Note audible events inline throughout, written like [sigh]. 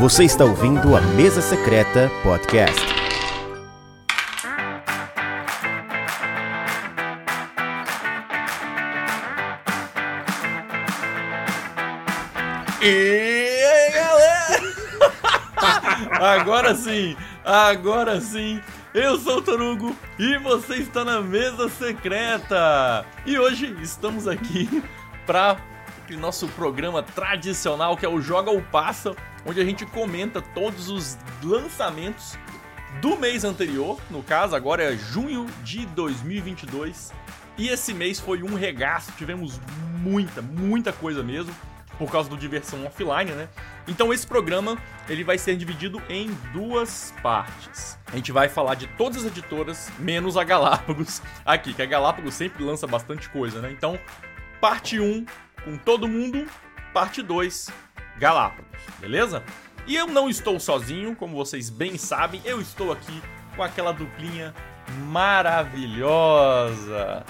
Você está ouvindo a Mesa Secreta Podcast. E aí, galera? [laughs] agora sim, agora sim. Eu sou o Torugo e você está na mesa secreta. E hoje estamos aqui [laughs] para nosso programa tradicional que é o Joga ou Passa, onde a gente comenta todos os lançamentos do mês anterior, no caso agora é junho de 2022. E esse mês foi um regaço, tivemos muita, muita coisa mesmo por causa do diversão offline, né? Então esse programa ele vai ser dividido em duas partes. A gente vai falar de todas as editoras, menos a Galápagos aqui, que a Galápagos sempre lança bastante coisa, né? Então, parte 1 com todo mundo, parte 2 Galápagos, beleza? E eu não estou sozinho, como vocês bem sabem, eu estou aqui com aquela duplinha maravilhosa.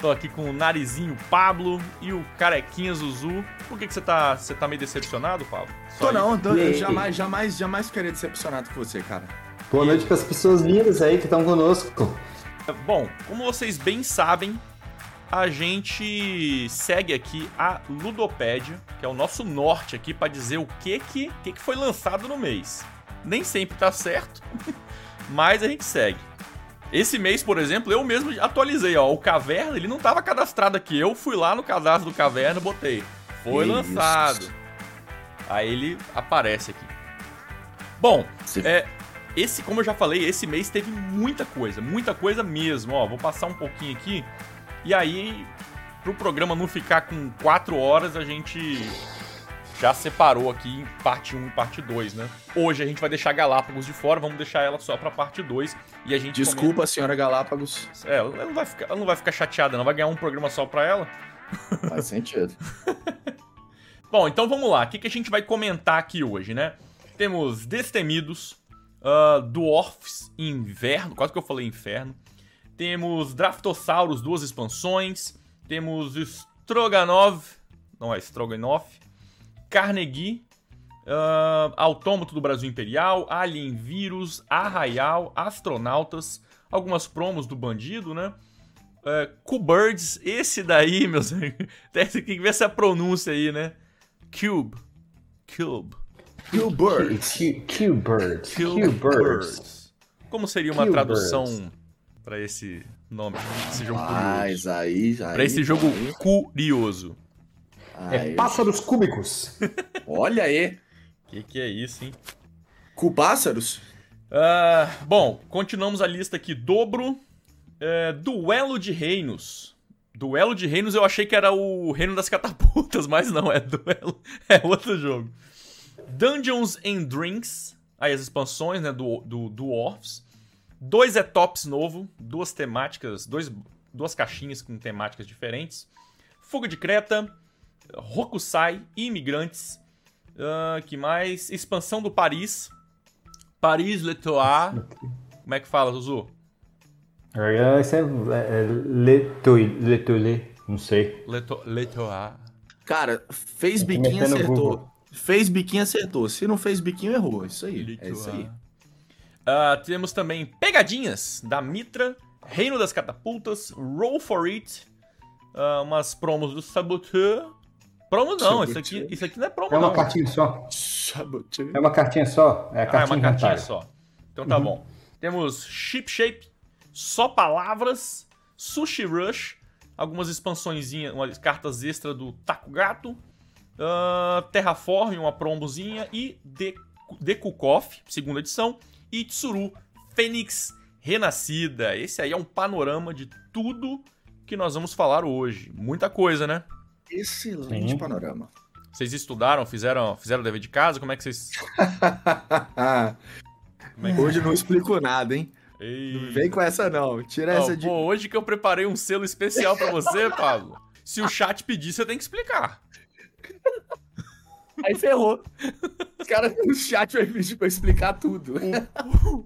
Tô aqui com o narizinho Pablo e o carequinha Zuzu. Por que, que você, tá, você tá meio decepcionado, Pablo? Só Tô não, tô, E aí? jamais, jamais, jamais ficaria decepcionado com você, cara. Boa noite para as pessoas lindas aí que estão conosco. Bom, como vocês bem sabem, a gente segue aqui a Ludopédia, que é o nosso norte aqui para dizer o que que, que que foi lançado no mês. Nem sempre tá certo, [laughs] mas a gente segue. Esse mês, por exemplo, eu mesmo atualizei, ó, o Caverna, ele não tava cadastrado aqui. Eu fui lá no cadastro do Caverna e botei. Foi lançado. Aí ele aparece aqui. Bom, Você- é, esse, como eu já falei, esse mês teve muita coisa, muita coisa mesmo. Ó, vou passar um pouquinho aqui. E aí, pro programa não ficar com 4 horas, a gente já separou aqui em parte 1 e parte 2, né? Hoje a gente vai deixar Galápagos de fora, vamos deixar ela só pra parte 2 e a gente Desculpa, senhora Galápagos. comenta- É, ela não vai ficar, ela não vai ficar chateada, não vai ganhar um programa só pra ela. [laughs] Faz sentido. Bom, então vamos lá. O que, que a gente vai comentar aqui hoje, né? Temos Destemidos, uh, Dwarfs Inverno, quase que eu falei inferno. Temos Draftosaurus, duas expansões. Temos Stroganov, não é Stroganov. Carnegie, uh, Autômato do Brasil Imperial, Alien Vírus, Arraial, Astronautas, algumas promos do Bandido, né? Uh, Q-Birds, esse daí, [laughs] meus amigos, tem que ver essa pronúncia aí, né? Cube. Cube. Q-Birds. Q-Birds. Birds. Como seria uma Q-Birds. tradução pra esse nome, esse jogo curioso? Mas aí, aí. Pra esse jogo aí, curioso. aí. É pássaros cúbicos. [laughs] Olha aí. Que que é isso, hein? Com pássaros? Ah, bom, continuamos a lista aqui. Dobro. é, Duelo de Reinos. Duelo de Reinos eu achei que era o Reino das Catapultas, [laughs] mas não, é Duelo. É outro jogo. Dungeons and Drinks. Aí as expansões, né, do, do, do Orphs. Dois Etops novo, duas temáticas, dois, duas caixinhas com temáticas diferentes. Fuga de Creta, Rokusai, Imigrantes. Ah, que mais? Expansão do Paris. Paris Letois. Como é que fala, Zuzu? É, Esse é, é Letoi- Letolé, não sei. Leto, Letois. Cara, fez biquinho, acertou. Fez biquinho, acertou. Se não fez biquinho, errou. Isso aí. É isso aí. Ah, temos também Pegadinhas, da Mitra, Reino das Catapultas, Roll for It, ah, umas promos do Saboteur. Promo não, isso aqui, isso aqui não é promo É uma não. cartinha só. Saboteur. É uma cartinha só. É a Ah, é cartinha uma cartinha só. Então tá bom. Temos Ship Shape, Só Palavras, Sushi Rush, algumas expansõezinhas, umas cartas extra do Taco Gato, ah, Terraform, uma promozinha, e De- Dekukoff, segunda edição, e Tsuru Fênix Renascida. Esse aí é um panorama de tudo que nós vamos falar hoje. Muita coisa, né? Excelente Sim. panorama. Vocês estudaram, fizeram, fizeram o dever de casa? Como é que vocês. Como é que... Hoje eu não explico nada, hein? Ei. Não vem com essa, não. Tira Não, essa de. pô, hoje que eu preparei um selo especial pra você, Pablo. Se o chat pedir, você tem que explicar. [laughs] Aí ferrou. Os caras no chat vai pedir pra explicar tudo.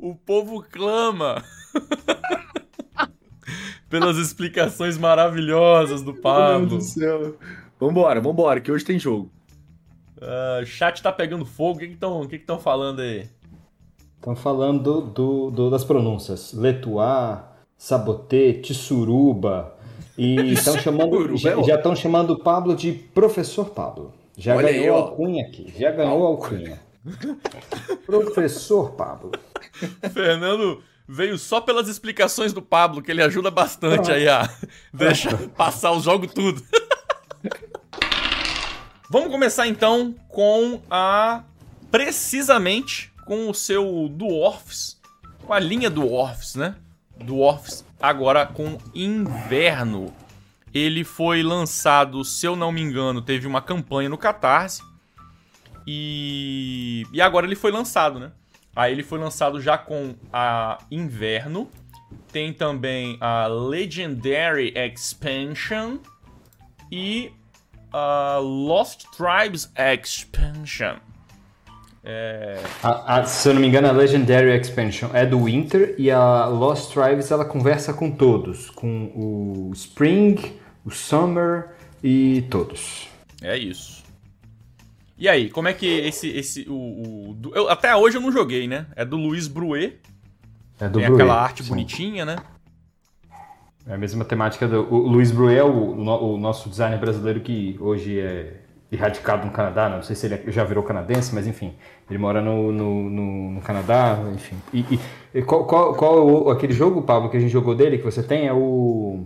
O povo clama [laughs] pelas explicações maravilhosas do Meu Pablo. Deus do céu. Vambora, vambora, que hoje tem jogo. Uh, chat tá pegando fogo. O que estão que que que falando aí? Estão falando do, do, das pronúncias. Letuá, Saboté, Tissuruba. E [laughs] estão chamando, já estão chamando o Pablo de Professor Pablo. Já Olha ganhou aí, alcunha aqui. Já ganhou alcunha. Professor Pablo. [laughs] Fernando veio só pelas explicações do Pablo, que ele ajuda bastante aí a deixa passar o jogo tudo. [laughs] Vamos começar então com a precisamente com o seu Dwarfs, com a linha Dwarfs, né? Dwarfs agora com Inverno. Ele foi lançado, se eu não me engano, teve uma campanha no Catarse. E, e agora ele foi lançado, né? Aí ele foi lançado já com a Inverno. Tem também a Legendary Expansion e a Lost Tribes Expansion. É... A, a, se eu não me engano, a Legendary Expansion é do Winter e a Lost Tribes ela conversa com todos, com o Spring, o Summer e todos. É isso. E aí, como é que esse esse o, o eu, até hoje eu não joguei, né? É do Luiz Bruet. É do Tem Bruet, aquela arte sim. bonitinha, né? É a mesma temática do o Luiz Bruet, o, o nosso designer brasileiro que hoje é erradicado no Canadá, não sei se ele já virou canadense, mas enfim, ele mora no, no, no, no Canadá, enfim. E, e qual, qual, qual é o, aquele jogo, Pablo, que a gente jogou dele, que você tem? É o.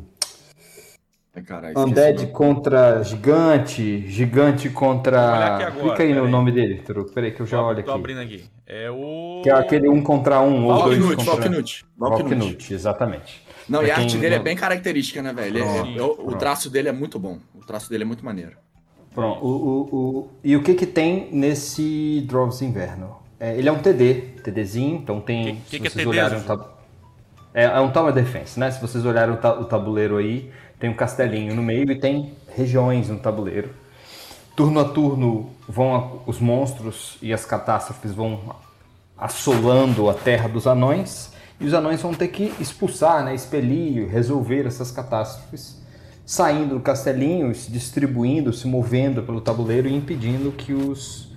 Carai, Undead contra Gigante, Gigante contra. Clica aí no aí. nome dele, Truco. Peraí que eu já tô, olho aqui. Tô abrindo aqui. É o. Que é aquele um contra um, ou dois contra Valknut. Valknut, exatamente. Não, e a arte dele é bem característica, né, velho? É, o traço dele é muito bom. O traço dele é muito maneiro. Pronto. O, o, o, e o que que tem nesse Drops Inverno? É, ele é um TD, TDzinho, então tem. Que, que, que é TD? Um tab... é, é, um Tower Defense, né? Se vocês olharem o, ta o tabuleiro aí, tem um castelinho no meio e tem regiões no tabuleiro. Turno a turno vão os monstros e as catástrofes vão assolando a terra dos anões e os anões vão ter que expulsar, né, expelir, resolver essas catástrofes saindo do castelinho, se distribuindo, se movendo pelo tabuleiro e impedindo que os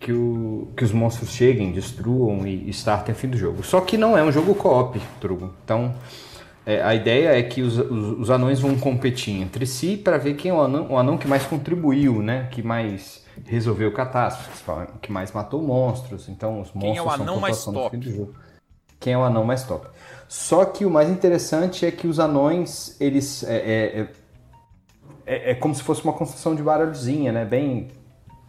que, o, que os monstros cheguem, destruam e, startem fim do jogo. Só que não é um jogo co-op, Trugo. Então, é, a ideia é que os, os, os, anões vão competir entre si para ver quem é o anão, o anão que mais contribuiu, né? Que mais resolveu catástrofes, que mais matou monstros. Então, os monstros quem é o anão mais top? Quem é o anão mais top? Só que o mais interessante é que os anões, eles é, é, é é, é, como se fosse uma construção de baralhozinha, né? Bem.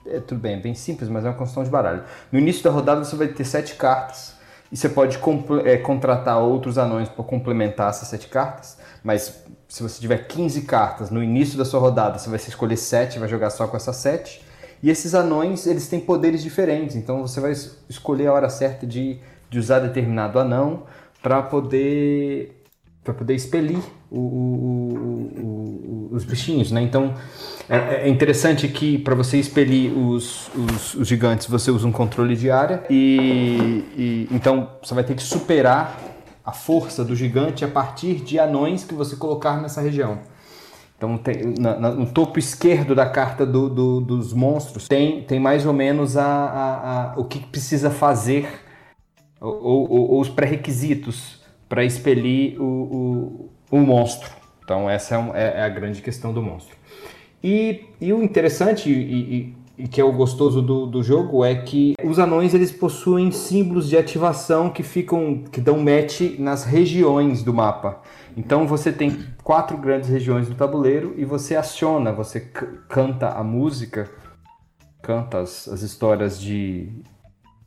É, tudo bem, é bem simples, mas é uma construção de baralho. No início da rodada você vai ter sete cartas e você pode é, contratar outros anões para complementar essas sete cartas, mas se você tiver 15 cartas no início da sua rodada, você vai escolher sete, vai jogar só com essas sete. E esses anões, eles têm poderes diferentes, então você vai escolher a hora certa de, de usar determinado anão para poder para poder expelir o, o, os bichinhos, né? Então é, é interessante que para você expelir os, os, os, gigantes você usa um controle de área e, e, então você vai ter que superar a força do gigante a partir de anões que você colocar nessa região. Então tem, na, na, no topo esquerdo da carta do, do, dos monstros tem, tem mais ou menos a, a, a o que precisa fazer ou, ou, ou os pré-requisitos para expelir o, o, monstro. Então, essa é, é, é, a grande questão do monstro. E, e o interessante e, e, e, que é o gostoso do, do jogo é que os anões eles possuem símbolos de ativação que ficam que dão match nas regiões do mapa. Então você tem quatro grandes regiões do tabuleiro e você aciona, você canta a música, canta as, as histórias de,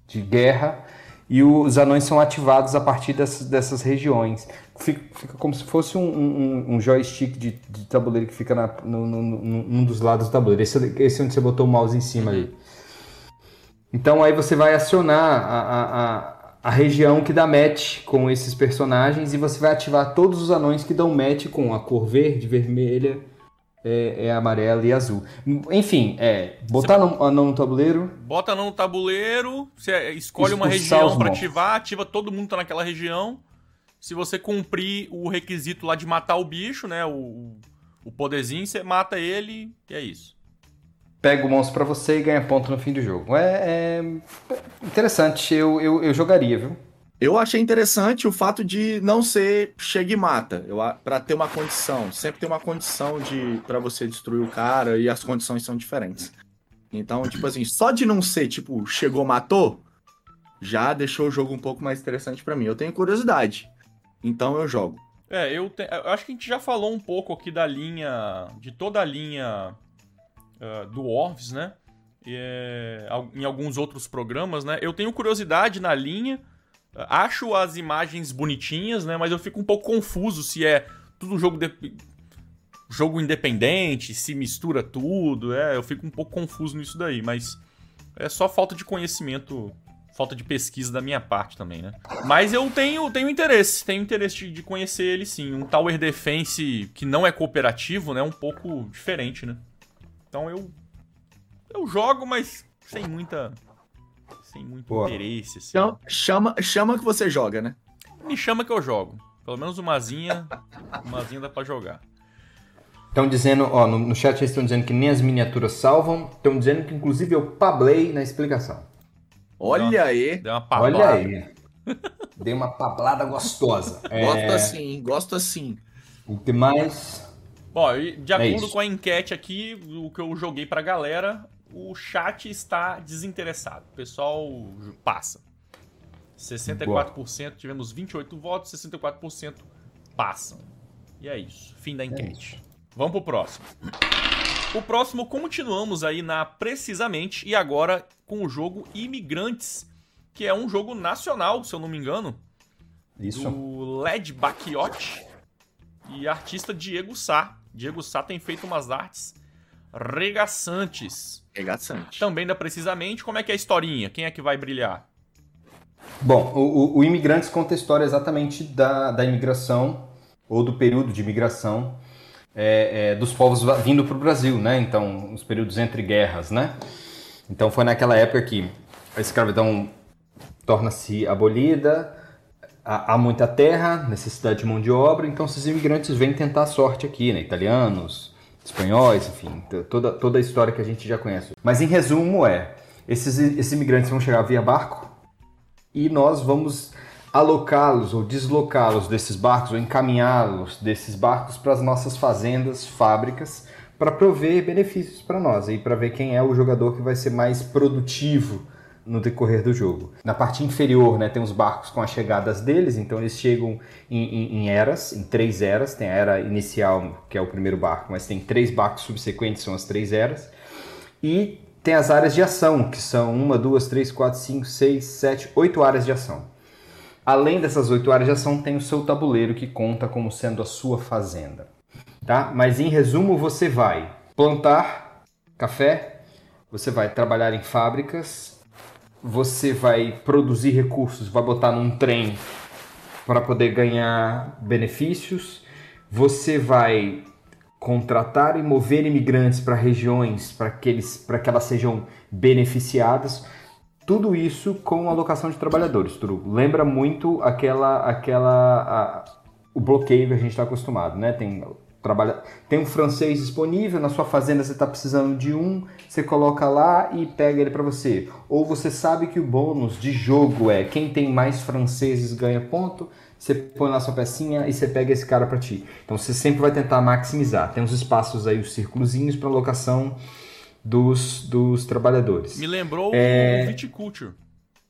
de guerra e os anões são ativados a partir dessas, dessas regiões. Fica, fica, como se fosse um, um, um joystick de, de, tabuleiro que fica na, no, no, no, num dos lados do tabuleiro. Esse, esse é onde você botou o mouse em cima ali. Então aí você vai acionar a, a, a, a região que dá match com esses personagens e você vai ativar todos os anões que dão match com a cor verde, vermelha é, é amarela e azul. Enfim, é botar você... anão no tabuleiro. Bota anão no tabuleiro, você escolhe uma região para ativar, ativa todo mundo tá naquela região. Se você cumprir o requisito lá de matar o bicho, né? O, o poderzinho, você mata ele e é isso. pega o monstro para você e ganha ponto no fim do jogo. É, é interessante, eu, eu, eu, jogaria, viu? Eu achei interessante o fato de não ser chega e mata. Eu para ter uma condição, sempre tem uma condição de para você destruir o cara e as condições são diferentes. Então, tipo assim, só de não ser tipo chegou matou, já deixou o jogo um pouco mais interessante para mim. Eu tenho curiosidade. Então eu jogo. É, eu, te... eu acho que a gente já falou um pouco aqui da linha, de toda a linha uh, do Orves, né? É, em alguns outros programas, né? Eu tenho curiosidade na linha, acho as imagens bonitinhas, né? Mas eu fico um pouco confuso se é tudo jogo de... jogo independente, se mistura tudo, é, eu fico um pouco confuso nisso daí, mas é só falta de conhecimento falta de pesquisa da minha parte também, né? Mas eu tenho, tenho interesse, tenho interesse de, de, conhecer ele sim. Um Tower Defense que não é cooperativo, né? Um pouco diferente, né? Então eu. Eu jogo, mas sem muita. Sem muito Boa. interesse. Assim. Então, chama, chama que você joga, né? Me chama que eu jogo. Pelo menos umazinha. umazinha dá pra jogar. Estão dizendo, ó, no, no chat eles estão dizendo que nem as miniaturas salvam. Estão dizendo que inclusive eu pablei na explicação. Olha deu aí. Deu uma pablada. Olha aí. [laughs] Dei uma pablada gostosa. Gosto é... assim, gosto assim. O que mais? Bom, de é acordo é com a enquete aqui, o que eu joguei pra galera, o chat está desinteressado. O pessoal passa. 64% Boa. tivemos 28 votos, 64% passam. E é isso. Fim da é enquete. Vamos pro próximo. O próximo continuamos aí na Precisamente e agora com o jogo Imigrantes, que é um jogo nacional, se eu não me engano. Isso. Do Led Bacchiotti e artista Diego Sá. Diego Sá tem feito umas artes regaçantes. Regaçante. Também da Precisamente. Como é que é a historinha? Quem é que vai brilhar? Bom, o, o Imigrantes conta a história exatamente da, da imigração, ou do período de imigração é, é, dos povos vindo para o Brasil, né? Então, os períodos entre guerras, né? Então, foi naquela época que a escravidão torna-se abolida, há, muita terra, necessidade de mão de obra, então esses imigrantes vêm tentar a sorte aqui, né? Italianos, espanhóis, enfim, toda, toda a história que a gente já conhece. Mas, em resumo, é: esses, esses imigrantes vão chegar via barco e nós vamos alocá-los ou deslocá-los desses barcos ou encaminhá-los desses barcos para as nossas fazendas, fábricas, para prover benefícios para nós e para ver quem é o jogador que vai ser mais produtivo no decorrer do jogo. Na parte inferior, né, tem os barcos com as chegadas deles, então eles chegam em, em, em, eras, em três eras. Tem a era inicial, que é o primeiro barco, mas tem três barcos subsequentes, são as três eras. E tem as áreas de ação, que são uma, duas, três, quatro, cinco, seis, sete, oito áreas de ação. Além dessas oito áreas de ação, tem o seu tabuleiro que conta como sendo a sua fazenda. Tá? Mas em resumo, você vai plantar café, você vai trabalhar em fábricas, você vai produzir recursos, vai botar num trem para poder ganhar benefícios, você vai contratar e mover imigrantes para regiões para que, eles, que elas sejam beneficiadas. Tudo isso com alocação de trabalhadores, Lembra muito aquela, aquela a, o bloqueio que a gente está acostumado, né? Tem trabalha, tem um francês disponível na sua fazenda, você está precisando de um, você coloca lá e pega ele para você. Ou você sabe que o bônus de jogo é quem tem mais franceses ganha ponto, você põe lá sua pecinha e você pega esse cara para ti. Então você sempre vai tentar maximizar. Tem uns espaços aí, os círculozinhos para alocação dos, dos trabalhadores. Me lembrou é... o Viticulture.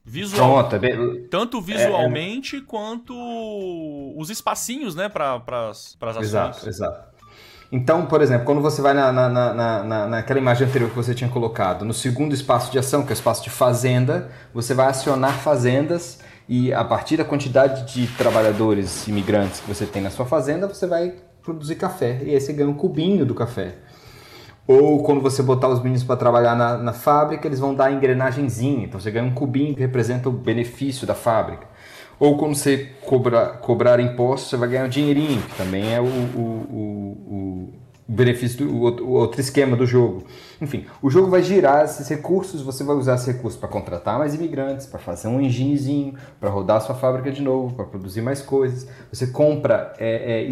Visual, Pronto, é tanto visualmente é, é... quanto os espacinhos, né, para as ações. Exato, exato. Então, por exemplo, quando você vai na, na, na, na, naquela imagem anterior que você tinha colocado, no segundo espaço de ação, que é o espaço de fazenda, você vai acionar fazendas e a partir da quantidade de trabalhadores imigrantes que você tem na sua fazenda, você vai produzir café. E aí você ganha um cubinho do café. Ou quando você botar os meninos para trabalhar na, na, fábrica, eles vão dar engrenagemzinha. Então você ganha um cubinho que representa o benefício da fábrica. Ou quando você cobra, cobrar impostos, você vai ganhar um dinheirinho, que também é o, o, o, benefício do o outro esquema do jogo. Enfim, o jogo vai girar esses recursos, você vai usar esses recursos para contratar mais imigrantes, para fazer um enginezinho, para rodar sua fábrica de novo, para produzir mais coisas. Você compra é, é,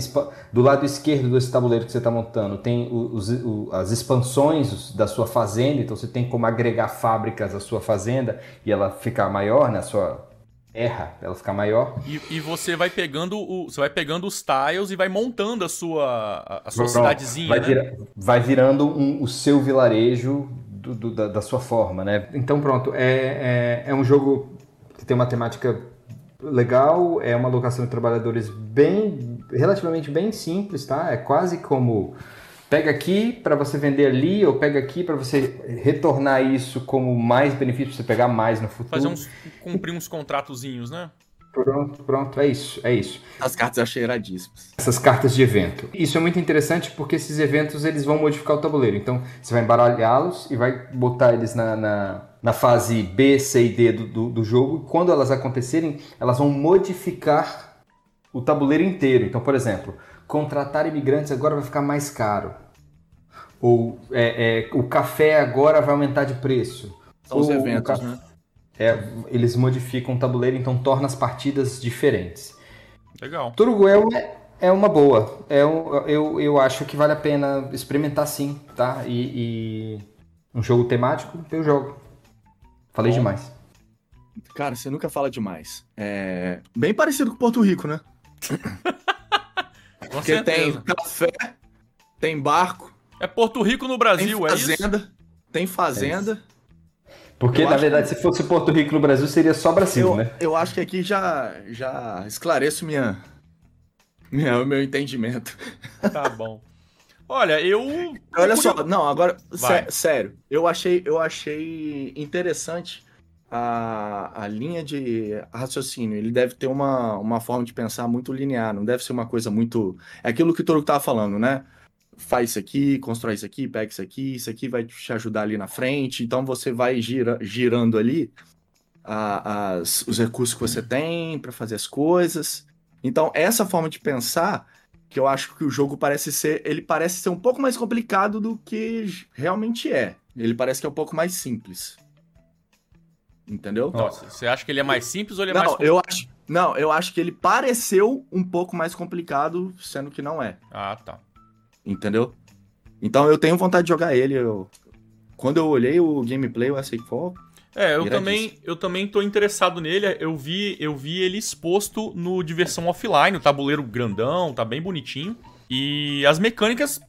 do lado esquerdo desse tabuleiro que você está montando, tem os, as expansões da sua fazenda, então você tem como agregar fábricas à sua fazenda e ela ficar maior, né, a sua erra ela ficar maior. E, e, você vai pegando o, você vai pegando os tiles e vai montando a sua a, sua Pronto, cidadezinha, vai, né? vira, vai virando um, o seu vilarejo do, do, da, da, sua forma, né? Então pronto, é, é, é um jogo que tem uma temática legal, é uma locação de trabalhadores bem relativamente bem simples, tá? É quase como pega aqui para você vender ali, ou pega aqui para você retornar isso como mais benefício, para você pegar mais no futuro. Fazer uns, cumprir uns contratozinhos, né? Pronto, pronto, é isso, é isso. As cartas eu achei iradíssimas. Essas cartas de evento. Isso é muito interessante porque esses eventos eles vão modificar o tabuleiro. Então você vai embaralhá-los e vai botar eles na, na, na, fase B, C e D do, do, do jogo. E quando elas acontecerem, elas vão modificar o tabuleiro inteiro. Então, por exemplo, contratar imigrantes agora vai ficar mais caro. Ou é, é, o café agora vai aumentar de preço. São os eventos, né? É, eles modificam o tabuleiro, então torna as partidas diferentes. Legal. Turuguel é, é uma boa. É um, eu, eu acho que vale a pena experimentar sim, tá? E, e um jogo temático, eu jogo. Falei Bom. demais. Cara, você nunca fala demais. É bem parecido com Porto Rico, né? [laughs] Porque tem café, tem barco, é Porto Rico no Brasil, tem fazenda, é isso? Tem fazenda. É Porque, eu na verdade, que... se fosse Porto Rico no Brasil, seria só Brasil, eu, né? Eu acho que aqui já, já esclareço minha, minha, o meu entendimento. Tá bom. Olha, eu. Olha só, não, agora, sé, sério, eu achei, eu achei interessante a, a linha de raciocínio. Ele deve ter uma, uma forma de pensar muito linear, não deve ser uma coisa muito. É aquilo que o Toro estava falando, né? Faz isso aqui, constrói isso aqui, pega isso aqui, isso aqui vai te ajudar ali na frente. Então você vai gira, girando ali a, as, os recursos que você tem para fazer as coisas. Então essa forma de pensar que eu acho que o jogo parece ser, ele parece ser um pouco mais complicado do que realmente é. Ele parece que é um pouco mais simples. Entendeu? Nossa, você acha que ele é mais simples ou ele é não, mais eu acho Não, eu acho que ele pareceu um pouco mais complicado, sendo que não é. Ah, tá entendeu? Então eu tenho vontade de jogar ele. Eu... Quando eu olhei o gameplay, eu achei foi. É, eu também, eu também tô interessado nele. Eu vi, eu vi ele exposto no diversão offline, o tabuleiro grandão, tá bem bonitinho. E as mecânicas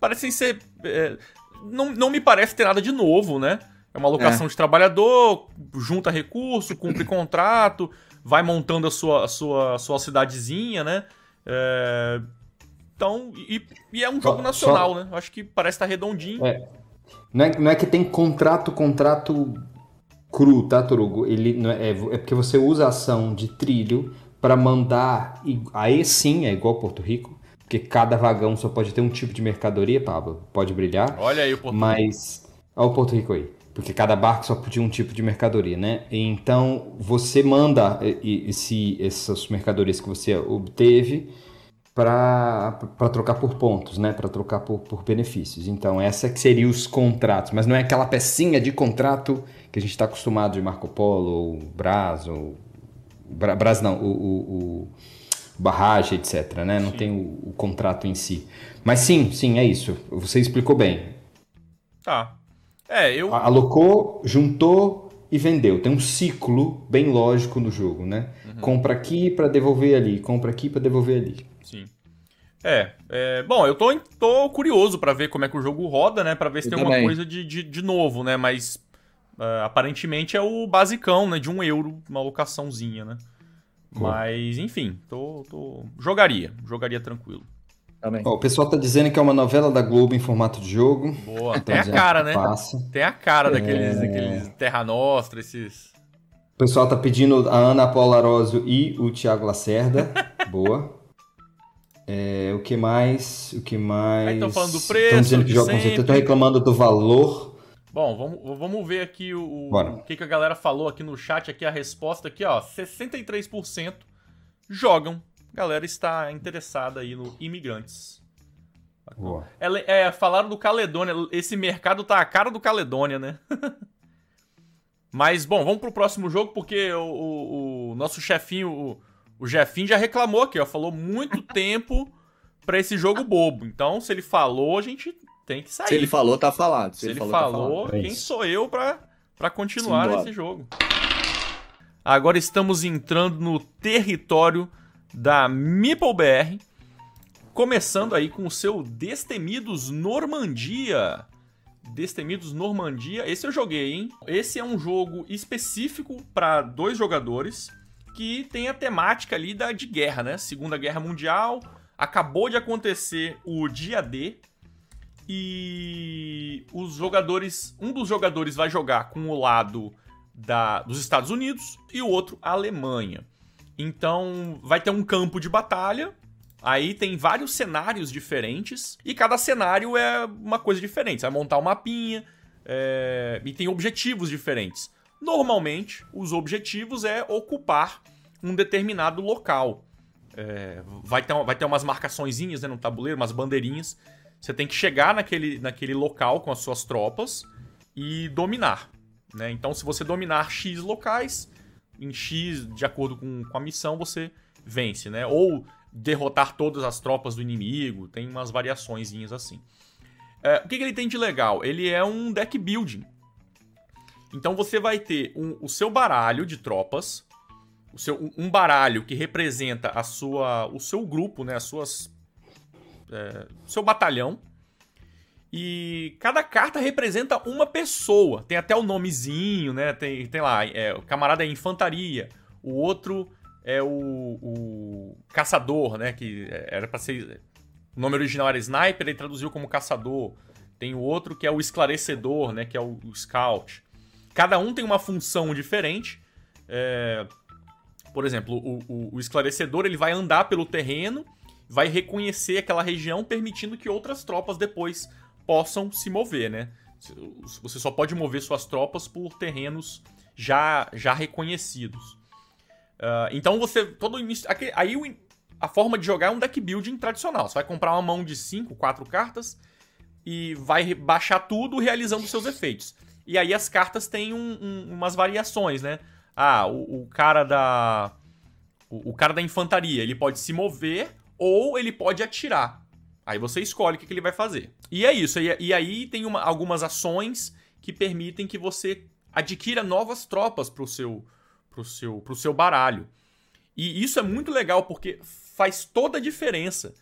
parecem ser. É, não, não me parece ter nada de novo, né? É uma alocação é. de trabalhador, junta recurso, cumpre contrato, vai montando a sua, a sua, a sua cidadezinha, né? É, então, e, e é um jogo só, nacional, só... né? Acho que parece estar redondinho. É. Não, é, não é que tem contrato, contrato cru, tá, Torugo? Ele não é, é porque você usa a ação de trilho para mandar. Aí sim é igual Porto Rico, porque cada vagão só pode ter um tipo de mercadoria, Pablo. Pode brilhar. Olha aí o Porto Rico. Mas. Olha o Porto Rico aí. Porque cada barco só podia um tipo de mercadoria, né? Então você manda esse, essas mercadorias que você obteve para trocar por pontos, né? Para trocar por, por benefícios. Então, essa que seria os contratos, mas não é aquela pecinha de contrato que a gente está acostumado de Marco Polo, ou Brás, ou. Bra, Brás não, o, o, o barragem, etc. Né? Não sim. tem o, o, contrato em si. Mas sim, sim, é isso. Você explicou bem. Tá. É, eu. Alocou, juntou e vendeu. Tem um ciclo bem lógico no jogo, né? Uhum. Compra aqui para devolver ali, compra aqui para devolver ali. Sim. É, é, bom, eu tô, tô curioso para ver como é que o jogo roda, né? Pra ver se eu tem também. alguma coisa de, de, de, novo, né? Mas uh, aparentemente é o basicão, né? De um euro, uma locaçãozinha, né? Mas, enfim, tô, tô... jogaria, jogaria tranquilo. Também. o pessoal tá dizendo que é uma novela da Globo em formato de jogo. Boa, tem a cara, né? Passa. Tem a cara daqueles, é... daqueles Terra Nostra, esses... O pessoal tá pedindo a Ana Paula Arósio e o Thiago Lacerda. [laughs] Boa. É, o que mais? O que mais? Estão falando do preço. Estão dizendo que jogam Estão reclamando do valor. Bom, vamos, vamos ver aqui o, o que, que a galera falou aqui no chat. Aqui a resposta aqui, ó. 63% jogam. A galera está interessada aí no Imigrantes. Boa. É, é, falaram do Caledônia. Esse mercado tá a cara do Caledônia, né? [laughs] Mas, bom, vamos pro próximo jogo, porque o, o, o nosso chefinho, o, Jefinho, já reclamou aqui, ó. Falou muito [laughs] tempo pra esse jogo bobo. Então, se ele falou, a gente tem que sair. Se ele falou, tá falado. Se, se ele, ele, falou, falou tá quem sou eu pra, pra continuar Simbora. nesse jogo? Agora estamos entrando no território da MeepleBR, começando aí com o seu Destemidos Normandia. Destemidos Normandia, esse eu joguei, hein? Esse é um jogo específico para dois jogadores que tem a temática ali da, de guerra, né? Segunda Guerra Mundial, acabou de acontecer o dia D e os jogadores, um dos jogadores vai jogar com o lado da, dos Estados Unidos e o outro a Alemanha. Então vai ter um campo de batalha. Aí tem vários cenários diferentes e cada cenário é uma coisa diferente. Você vai montar um mapinha é... e tem objetivos diferentes. Normalmente, os objetivos é ocupar um determinado local. É... vai, ter, vai ter umas marcaçõezinhas né, no tabuleiro, umas bandeirinhas. Você tem que chegar naquele, naquele local com as suas tropas e dominar. Né? Então, se você dominar X locais, em X, de acordo com, com a missão, você vence, né? Ou derrotar todas as tropas do inimigo, tem umas variações assim. É, o que, que, ele tem de legal? Ele é um deck building. Então você vai ter um, o seu baralho de tropas, o seu, um baralho que representa a sua, o seu grupo, né? As suas, é, seu batalhão. E cada carta representa uma pessoa. Tem até o nomezinho, né? Tem, tem lá, é, o camarada é infantaria, o outro é o, o caçador, né? Que era para ser. O nome original era Sniper, ele traduziu como caçador. Tem o outro que é o esclarecedor, né? Que é o, o scout. Cada um tem uma função diferente. É... Por exemplo, o, o, o esclarecedor ele vai andar pelo terreno, vai reconhecer aquela região, permitindo que outras tropas depois possam se mover, né? Você só pode mover suas tropas por terrenos já, já reconhecidos. Uh, então você. Todo início. Aí a forma de jogar é um deck building tradicional. Você vai comprar uma mão de 5, 4 cartas e vai baixar tudo realizando seus efeitos. E aí as cartas têm um, um, umas variações, né? Ah, o, o cara da. O, o, cara da infantaria, ele pode se mover ou ele pode atirar. Aí você escolhe o que, que ele vai fazer. E é isso. E, e aí tem uma, algumas ações que permitem que você adquira novas tropas pro seu, pro seu, pro seu baralho. E isso é muito legal porque faz toda a diferença.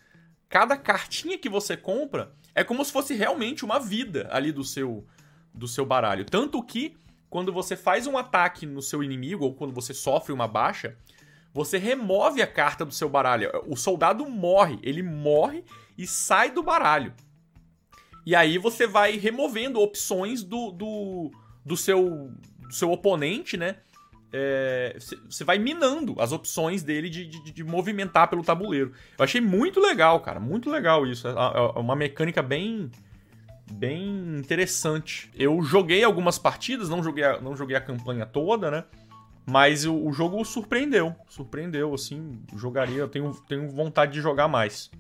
Cada cartinha que você compra é como se fosse realmente uma vida ali do seu, do seu baralho. Tanto que quando você faz um ataque no seu inimigo ou quando você sofre uma baixa, você remove a carta do seu baralho. O soldado morre, ele morre e sai do baralho. E aí você vai removendo opções do, do, do, seu, do seu oponente, né? É, você vai minando as opções dele de, de, de, movimentar pelo tabuleiro. Eu achei muito legal, cara. Muito legal isso. É, é uma mecânica bem bem interessante. Eu joguei algumas partidas, não joguei a, não joguei a campanha toda, né? Mas o, o jogo surpreendeu. Surpreendeu, assim. Jogaria, eu tenho, tenho vontade de jogar mais.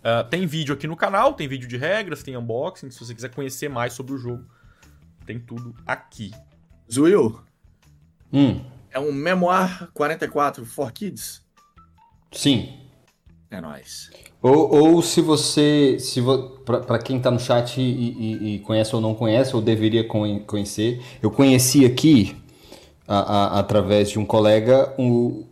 Uh, tem vídeo aqui no canal, tem vídeo de regras, tem unboxing. Se você quiser conhecer mais sobre o jogo, tem tudo aqui. Zuil, hum. é um Memoir 44 for Kids? Sim. É nóis. Ou, ou se você, se vo, para quem está no chat e, e, e, conhece ou não conhece, ou deveria conhecer, eu conheci aqui, a, a, através de um colega, um,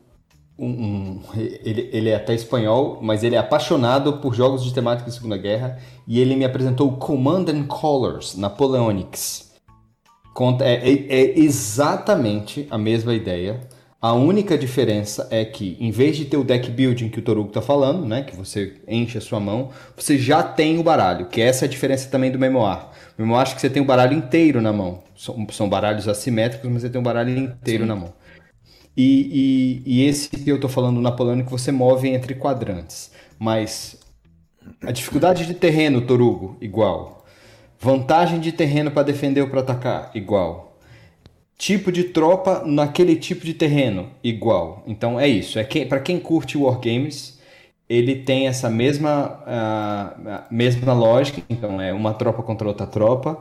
um, um, ele, ele é até espanhol, mas ele é apaixonado por jogos de temática de Segunda Guerra e ele me apresentou Command and Colors Napoleonics. É, é, é exatamente a mesma ideia. A única diferença é que, em vez de ter o deck building que o Torugo está falando, né, que você enche a sua mão, você já tem o baralho, que essa é a diferença também do Memoir. O Memoir acho que você tem o baralho inteiro na mão. São, são baralhos assimétricos, mas você tem o baralho inteiro Sim. na mão. E, e, e esse que eu estou falando, o napoleônico, você move entre quadrantes. Mas a dificuldade de terreno, Torugo, igual. Vantagem de terreno para defender ou para atacar, igual. Tipo de tropa naquele tipo de terreno, igual. Então é isso. É que, para quem curte Wargames, ele tem essa mesma, uh, mesma lógica, então é uma tropa contra outra tropa.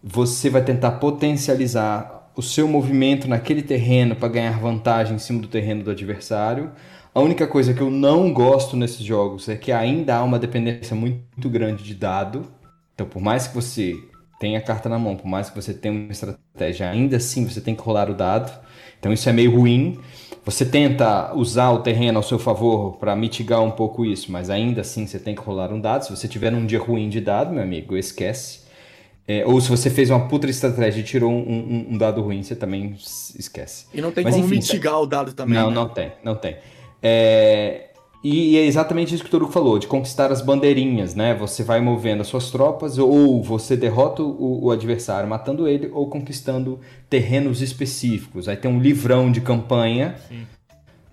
Você vai tentar potencializar o seu movimento naquele terreno para ganhar vantagem em cima do terreno do adversário. A única coisa que eu não gosto nesses jogos é que ainda há uma dependência muito grande de dado. Então, por mais que você tenha a carta na mão, por mais que você tenha uma estratégia, ainda assim você tem que rolar o dado. Então, isso é meio ruim. Você tenta usar o terreno ao seu favor para mitigar um pouco isso, mas ainda assim você tem que rolar um dado. Se você tiver um dia ruim de dado, meu amigo, esquece. É, ou se você fez uma puta estratégia e tirou um, um, um, dado ruim, você também esquece. E não tem mas, como enfim, mitigar o dado também. Não, né? não tem, não tem. É, e é exatamente isso que o Toruko falou, de conquistar as bandeirinhas, né? Você vai movendo as suas tropas, ou você derrota o, o, adversário matando ele, ou conquistando terrenos específicos. Aí tem um livrão de campanha, Sim.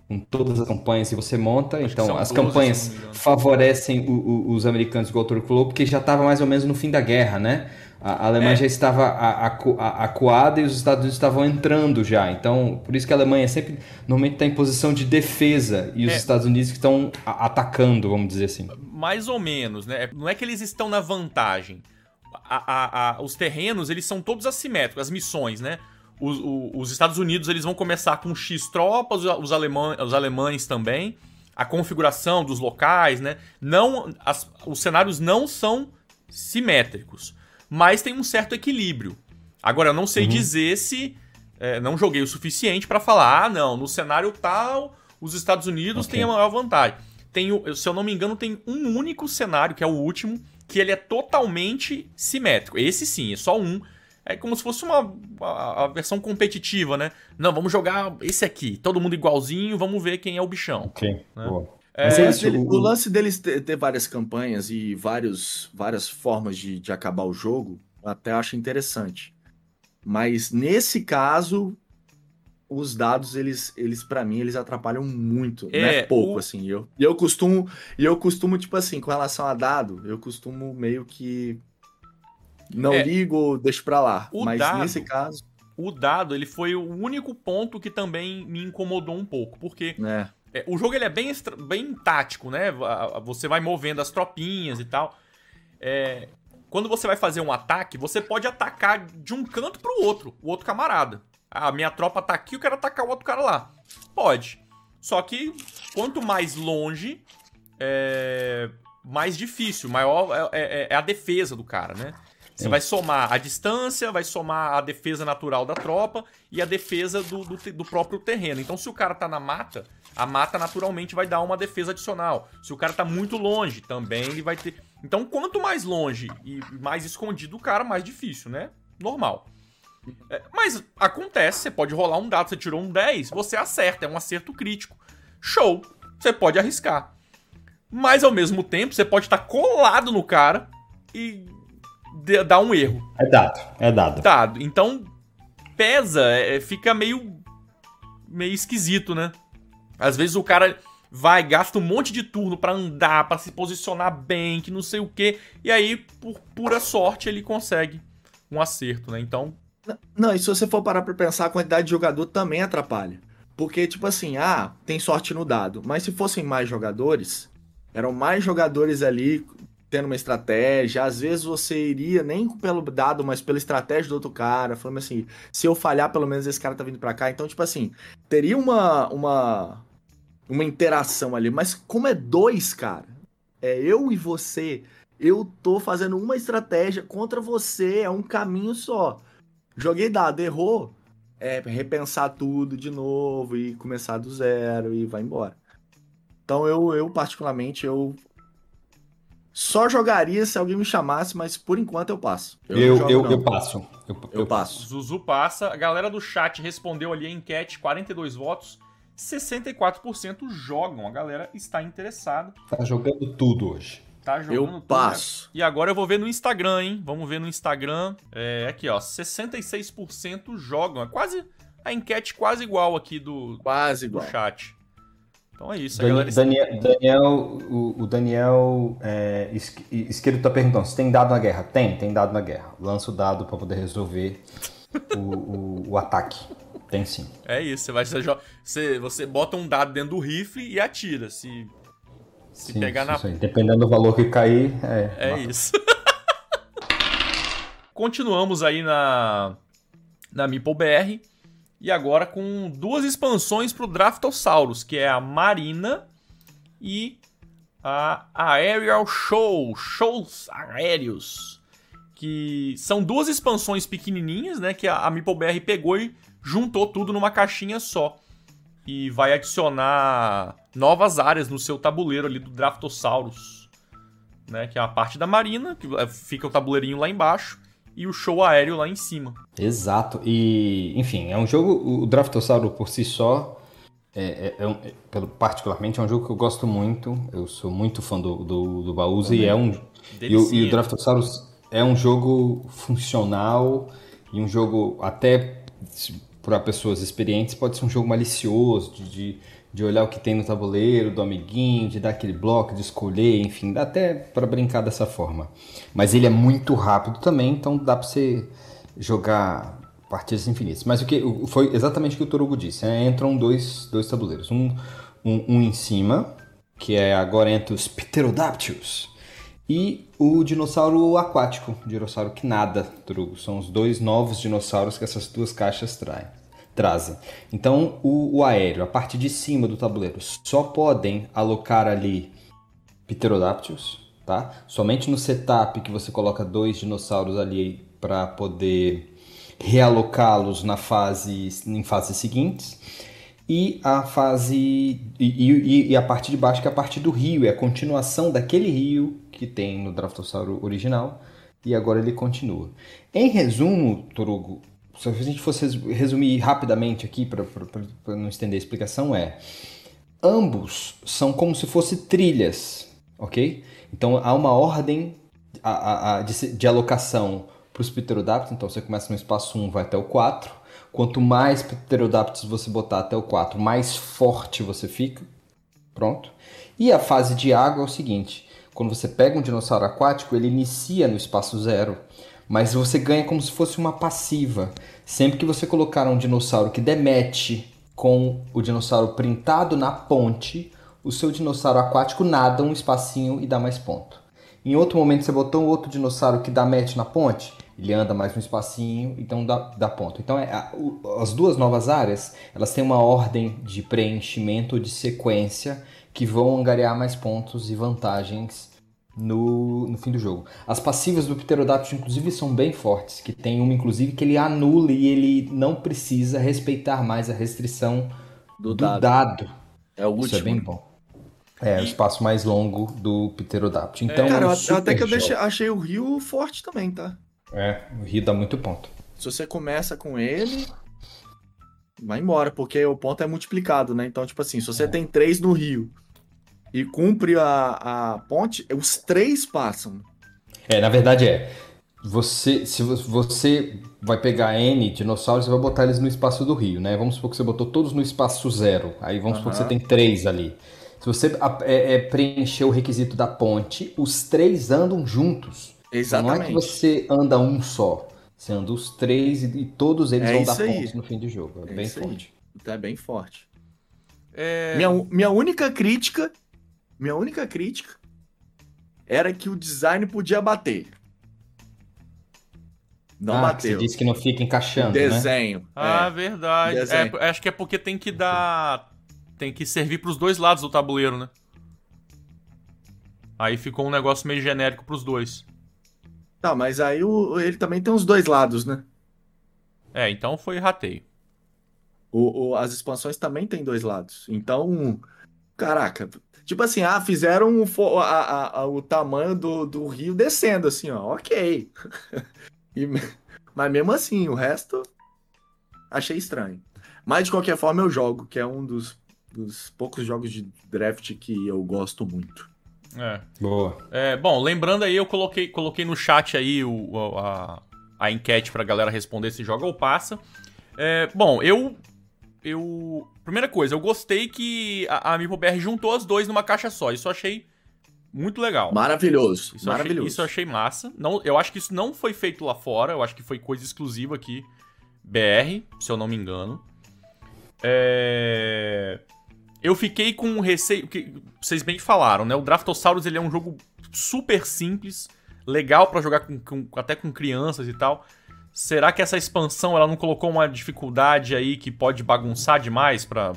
com todas as campanhas que você monta. Acho então, as 12, campanhas favorecem o, os americanos, igual o Toruko falou, porque já estava mais ou menos no fim da guerra, né? A Alemanha é. já estava acuada e os Estados Unidos estavam entrando já. Então, por isso que a Alemanha sempre normalmente está em posição de defesa e os é. Estados Unidos que estão atacando, vamos dizer assim. Mais ou menos, né? Não é que eles estão na vantagem. A, a, os terrenos, eles são todos assimétricos, as missões, né? Os, os, Estados Unidos, eles vão começar com X tropas, os, alemã, os alemães também. A configuração dos locais, né? Não, as, os cenários não são simétricos mas tem um certo equilíbrio. Agora, eu não sei uhum. dizer se. É, não joguei o suficiente para falar, ah, não, no cenário tal, os Estados Unidos okay. têm a maior vantagem. Tem, se eu não me engano, tem um único cenário, que é o último, que ele é totalmente simétrico. Esse sim, é só um. É como se fosse uma a, a versão competitiva, né? Não, vamos jogar esse aqui, todo mundo igualzinho, vamos ver quem é o bichão. Ok, né? boa. É, é isso, o... o... lance deles ter, ter, várias campanhas e vários, várias formas de, de acabar o jogo, eu até acho interessante. Mas nesse caso, os dados, eles, eles para mim, eles atrapalham muito, é, né? Pouco, o... assim. Eu, e eu costumo, e eu costumo, tipo assim, com relação a dado, eu costumo meio que não é, ligo, deixo pra lá. Mas dado, nesse caso. O dado, ele foi o único ponto que também me incomodou um pouco, porque. É é, o jogo ele é bem, bem tático, né? Você vai movendo as tropinhas e tal. É, quando você vai fazer um ataque, você pode atacar de um canto pro outro, o outro camarada. A minha tropa tá aqui, eu quero atacar o outro cara lá. Pode. Só que quanto mais longe, é, mais difícil, maior é, é, é a defesa do cara, né? Você vai somar a distância, vai somar a defesa natural da tropa e a defesa do, do, do, próprio terreno. Então, se o cara tá na mata, a mata naturalmente vai dar uma defesa adicional. Se o cara tá muito longe, também ele vai ter. Então, quanto mais longe e mais escondido o cara, mais difícil, né? Normal. É, mas acontece, você pode rolar um dado, você tirou um 10, você acerta, é um acerto crítico. Show! Você pode arriscar. Mas ao mesmo tempo, você pode estar tá colado no cara e dar um erro. É dado, é dado. Dado. Então, pesa, é, fica meio. meio esquisito, né? Às vezes o cara vai, gasta um monte de turno para andar, para se posicionar bem, que não sei o quê, e aí, por pura sorte, ele consegue um acerto, né? Então. Não, e se você for parar pra pensar, a quantidade de jogador também atrapalha. Porque, tipo assim, ah, tem sorte no dado. Mas se fossem mais jogadores, eram mais jogadores ali tendo uma estratégia. Às vezes você iria nem pelo dado, mas pela estratégia do outro cara, falando assim, se eu falhar, pelo menos esse cara tá vindo para cá. Então, tipo assim, teria uma uma uma interação ali, mas como é dois, cara, é eu e você, eu tô fazendo uma estratégia contra você, é um caminho só. Joguei dado, errou, é repensar tudo de novo e começar do zero e vai embora. Então eu, eu particularmente, eu só jogaria se alguém me chamasse, mas por enquanto eu passo. Eu, eu, eu, eu, passo. Eu, eu passo. Zuzu passa. A galera do chat respondeu ali a enquete, 42 votos. 64% jogam. A galera está interessada. Tá jogando tudo hoje. Tá jogando eu tudo. passo. E agora eu vou ver no Instagram, hein? Vamos ver no Instagram. É aqui, ó. 66% jogam. É quase. A enquete quase igual aqui do, quase igual. do chat. Então é isso. Daniel, Daniel, Daniel, o, o Daniel é, Isqueiro está perguntando se tem dado na guerra. Tem, tem dado na guerra. Lança o dado para poder resolver o, o, o, ataque. Tem sim. É isso. Você, vai, você, você bota um dado dentro do rifle e atira. Se Se Sim, pegar na. Dependendo do valor que cair, é. É isso. [laughs] Continuamos aí na, na Meeple BR. E agora com duas expansões pro Draftosaurus, que é a Marina e a Aerial Show, Shows Aéreos. Que são duas expansões pequenininhas, né? Que a, a Meeple BR pegou e juntou tudo numa caixinha só. E vai adicionar novas áreas no seu tabuleiro ali do Draftosaurus. Né, que é a parte da marina, que é, fica o tabuleirinho lá embaixo, e o show aéreo lá em cima. Exato. E, enfim, é um jogo. O Draftossauro por si só. É, é, é particularmente é um jogo que eu gosto muito. Eu sou muito fã do, do, do e é um. E o, e o Draftosaurus é um jogo funcional e um jogo até para pessoas experientes pode ser um jogo malicioso de, de de olhar o que tem no tabuleiro, do amiguinho, de dar aquele bloco, de escolher, enfim, dá até para brincar dessa forma. Mas ele é muito rápido também, então dá para você jogar partidas infinitas. Mas o que foi exatamente o que o Torugo disse: né? entram dois, dois tabuleiros, um, um, um em cima, que é agora entre os Pterodactyls, e o dinossauro aquático, o dinossauro que nada, Torugo. São os dois novos dinossauros que essas duas caixas traem trazem. Então, o, o, aéreo, a parte de cima do tabuleiro, só podem alocar ali Pterodactyls, tá? Somente no setup que você coloca dois dinossauros ali para poder realocá-los na fase em fases seguintes. E a fase e, e, e, a parte de baixo que é a parte do rio, é a continuação daquele rio que tem no Draftossauro original e agora ele continua. Em resumo, Torugo, se a gente fosse resumir rapidamente aqui, para não estender a explicação, é: ambos são como se fossem trilhas, ok? Então há uma ordem a, a, a, de, de, alocação para os pterodáctilos. Então você começa no espaço 1, vai até o 4. Quanto mais pterodáctilos você botar até o 4, mais forte você fica. Pronto. E a fase de água é o seguinte: quando você pega um dinossauro aquático, ele inicia no espaço 0 mas você ganha como se fosse uma passiva. Sempre que você colocar um dinossauro que demete com o dinossauro printado na ponte, o seu dinossauro aquático nada um espacinho e dá mais ponto. Em outro momento você botou um outro dinossauro que dá match na ponte, ele anda mais um espacinho, então dá, dá ponto. Então é, a, o, as duas novas áreas, elas têm uma ordem de preenchimento de sequência que vão angariar mais pontos e vantagens no, no fim do jogo. As passivas do Pterodactyl, inclusive, são bem fortes, que tem uma, inclusive, que ele anula e ele não precisa respeitar mais a restrição do, do dado. dado. É o último. Isso é bem bom. É, e... o espaço mais longo do Pterodactyl. Então, é, cara, é um até que eu deixei, achei o Rio forte também, tá? É, o Rio dá muito ponto. Se você começa com ele, vai embora, porque o ponto é multiplicado, né? Então, tipo assim, se você é. tem três no Rio e cumpre a, a ponte, os três passam. É, na verdade é. Você, se você vai pegar N dinossauros, você vai botar eles no espaço do rio, né? Vamos supor que você botou todos no espaço zero. Aí vamos uhum. supor que você tem três ali. Se você é, é, preencher o requisito da ponte, os três andam juntos. Exatamente. Não é que você anda um só. Você anda os três e, e todos eles é vão dar aí. pontos no fim do jogo. É, é bem forte. Então é bem forte. É... Minha, minha única crítica minha única crítica era que o design podia bater. Não ah, bateu. Você disse que não fica encaixando, o né? desenho. Né? Ah, é. verdade. Desenho. É, acho que é porque tem que dar. Tem que servir para os dois lados do tabuleiro, né? Aí ficou um negócio meio genérico para os dois. Tá, mas aí o, ele também tem os dois lados, né? É, então foi rateio. O, o, as expansões também tem dois lados. Então, caraca, Tipo assim, ah, fizeram o, a, a, o tamanho do, do rio descendo, assim, ó. Ok. [laughs] e, mas mesmo assim, o resto achei estranho. Mas de qualquer forma eu jogo, que é um dos, dos poucos jogos de draft que eu gosto muito. É. Boa. É, bom, lembrando aí, eu coloquei, coloquei no chat aí o, a, a enquete pra galera responder se joga ou passa. É, bom, eu eu. Primeira coisa, eu gostei que a, a BR juntou as dois numa caixa só. Isso eu achei muito legal. Maravilhoso. Isso maravilhoso. Achei, isso eu achei massa. Não, eu acho que isso não foi feito lá fora. Eu acho que foi coisa exclusiva aqui. BR, se eu não me engano. É... eu fiquei com receio. Que vocês bem falaram, né? O Draftosaurus ele é um jogo super simples, legal para jogar com, com, até com crianças e tal. Será que essa expansão ela não colocou uma dificuldade aí que pode bagunçar demais para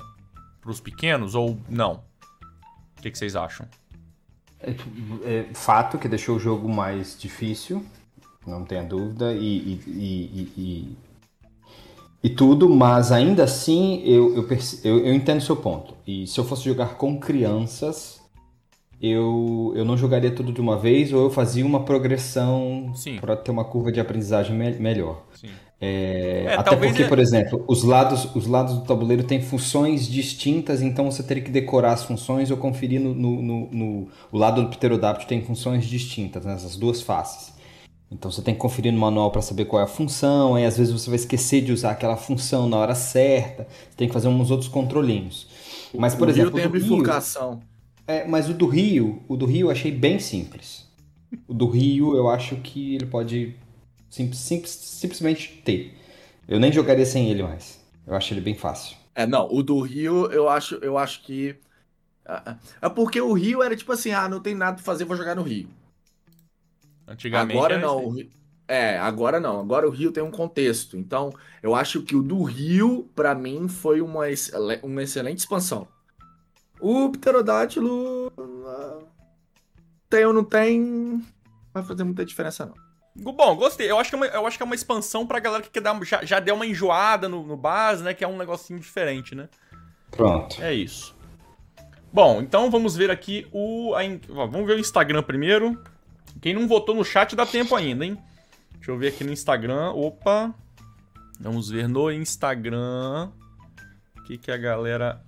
os pequenos ou não? O que, que vocês acham? É, é, fato que deixou o jogo mais difícil, não tenha dúvida, e, e, e, e, e tudo, mas ainda assim eu, eu, eu, eu entendo seu ponto. E se eu fosse jogar com crianças, eu, eu não jogaria tudo de uma vez ou eu fazia uma progressão para ter uma curva de aprendizagem me melhor. É, é, até porque, é... por exemplo, os lados, os lados do tabuleiro têm funções distintas, então você teria que decorar as funções ou conferir no, no, no, no o lado do pterodáctilo tem funções distintas, nessas né, duas faces. Então você tem que conferir no manual para saber qual é a função, aí às vezes você vai esquecer de usar aquela função na hora certa, você tem que fazer uns outros controlinhos. Mas, por o exemplo, Rio tem a bifurcação. Rio, é, mas o do Rio, o do Rio eu achei bem simples. O do Rio eu acho que ele pode sim, sim, simplesmente ter. Eu nem jogaria sem ele mais. Eu acho ele bem fácil. É, não, o do Rio eu acho, eu acho que. É porque o Rio era tipo assim, ah, não tem nada pra fazer, vou jogar no Rio. Antigamente. Agora não. É, agora não. Agora o Rio tem um contexto. Então, eu acho que o do Rio, para mim, foi uma, uma excelente expansão. O pterodátilo. Ah, tem ou não tem. Vai fazer muita diferença, não. Bom, gostei. Eu acho que é uma, eu acho que é uma expansão pra galera que quer dar, já, já deu uma enjoada no, no base, né? Que é um negocinho diferente, né? Pronto. É isso. Bom, então vamos ver aqui o. A, vamos ver o Instagram primeiro. Quem não votou no chat dá tempo ainda, hein? Deixa eu ver aqui no Instagram. Opa! Vamos ver no Instagram. O que, que a galera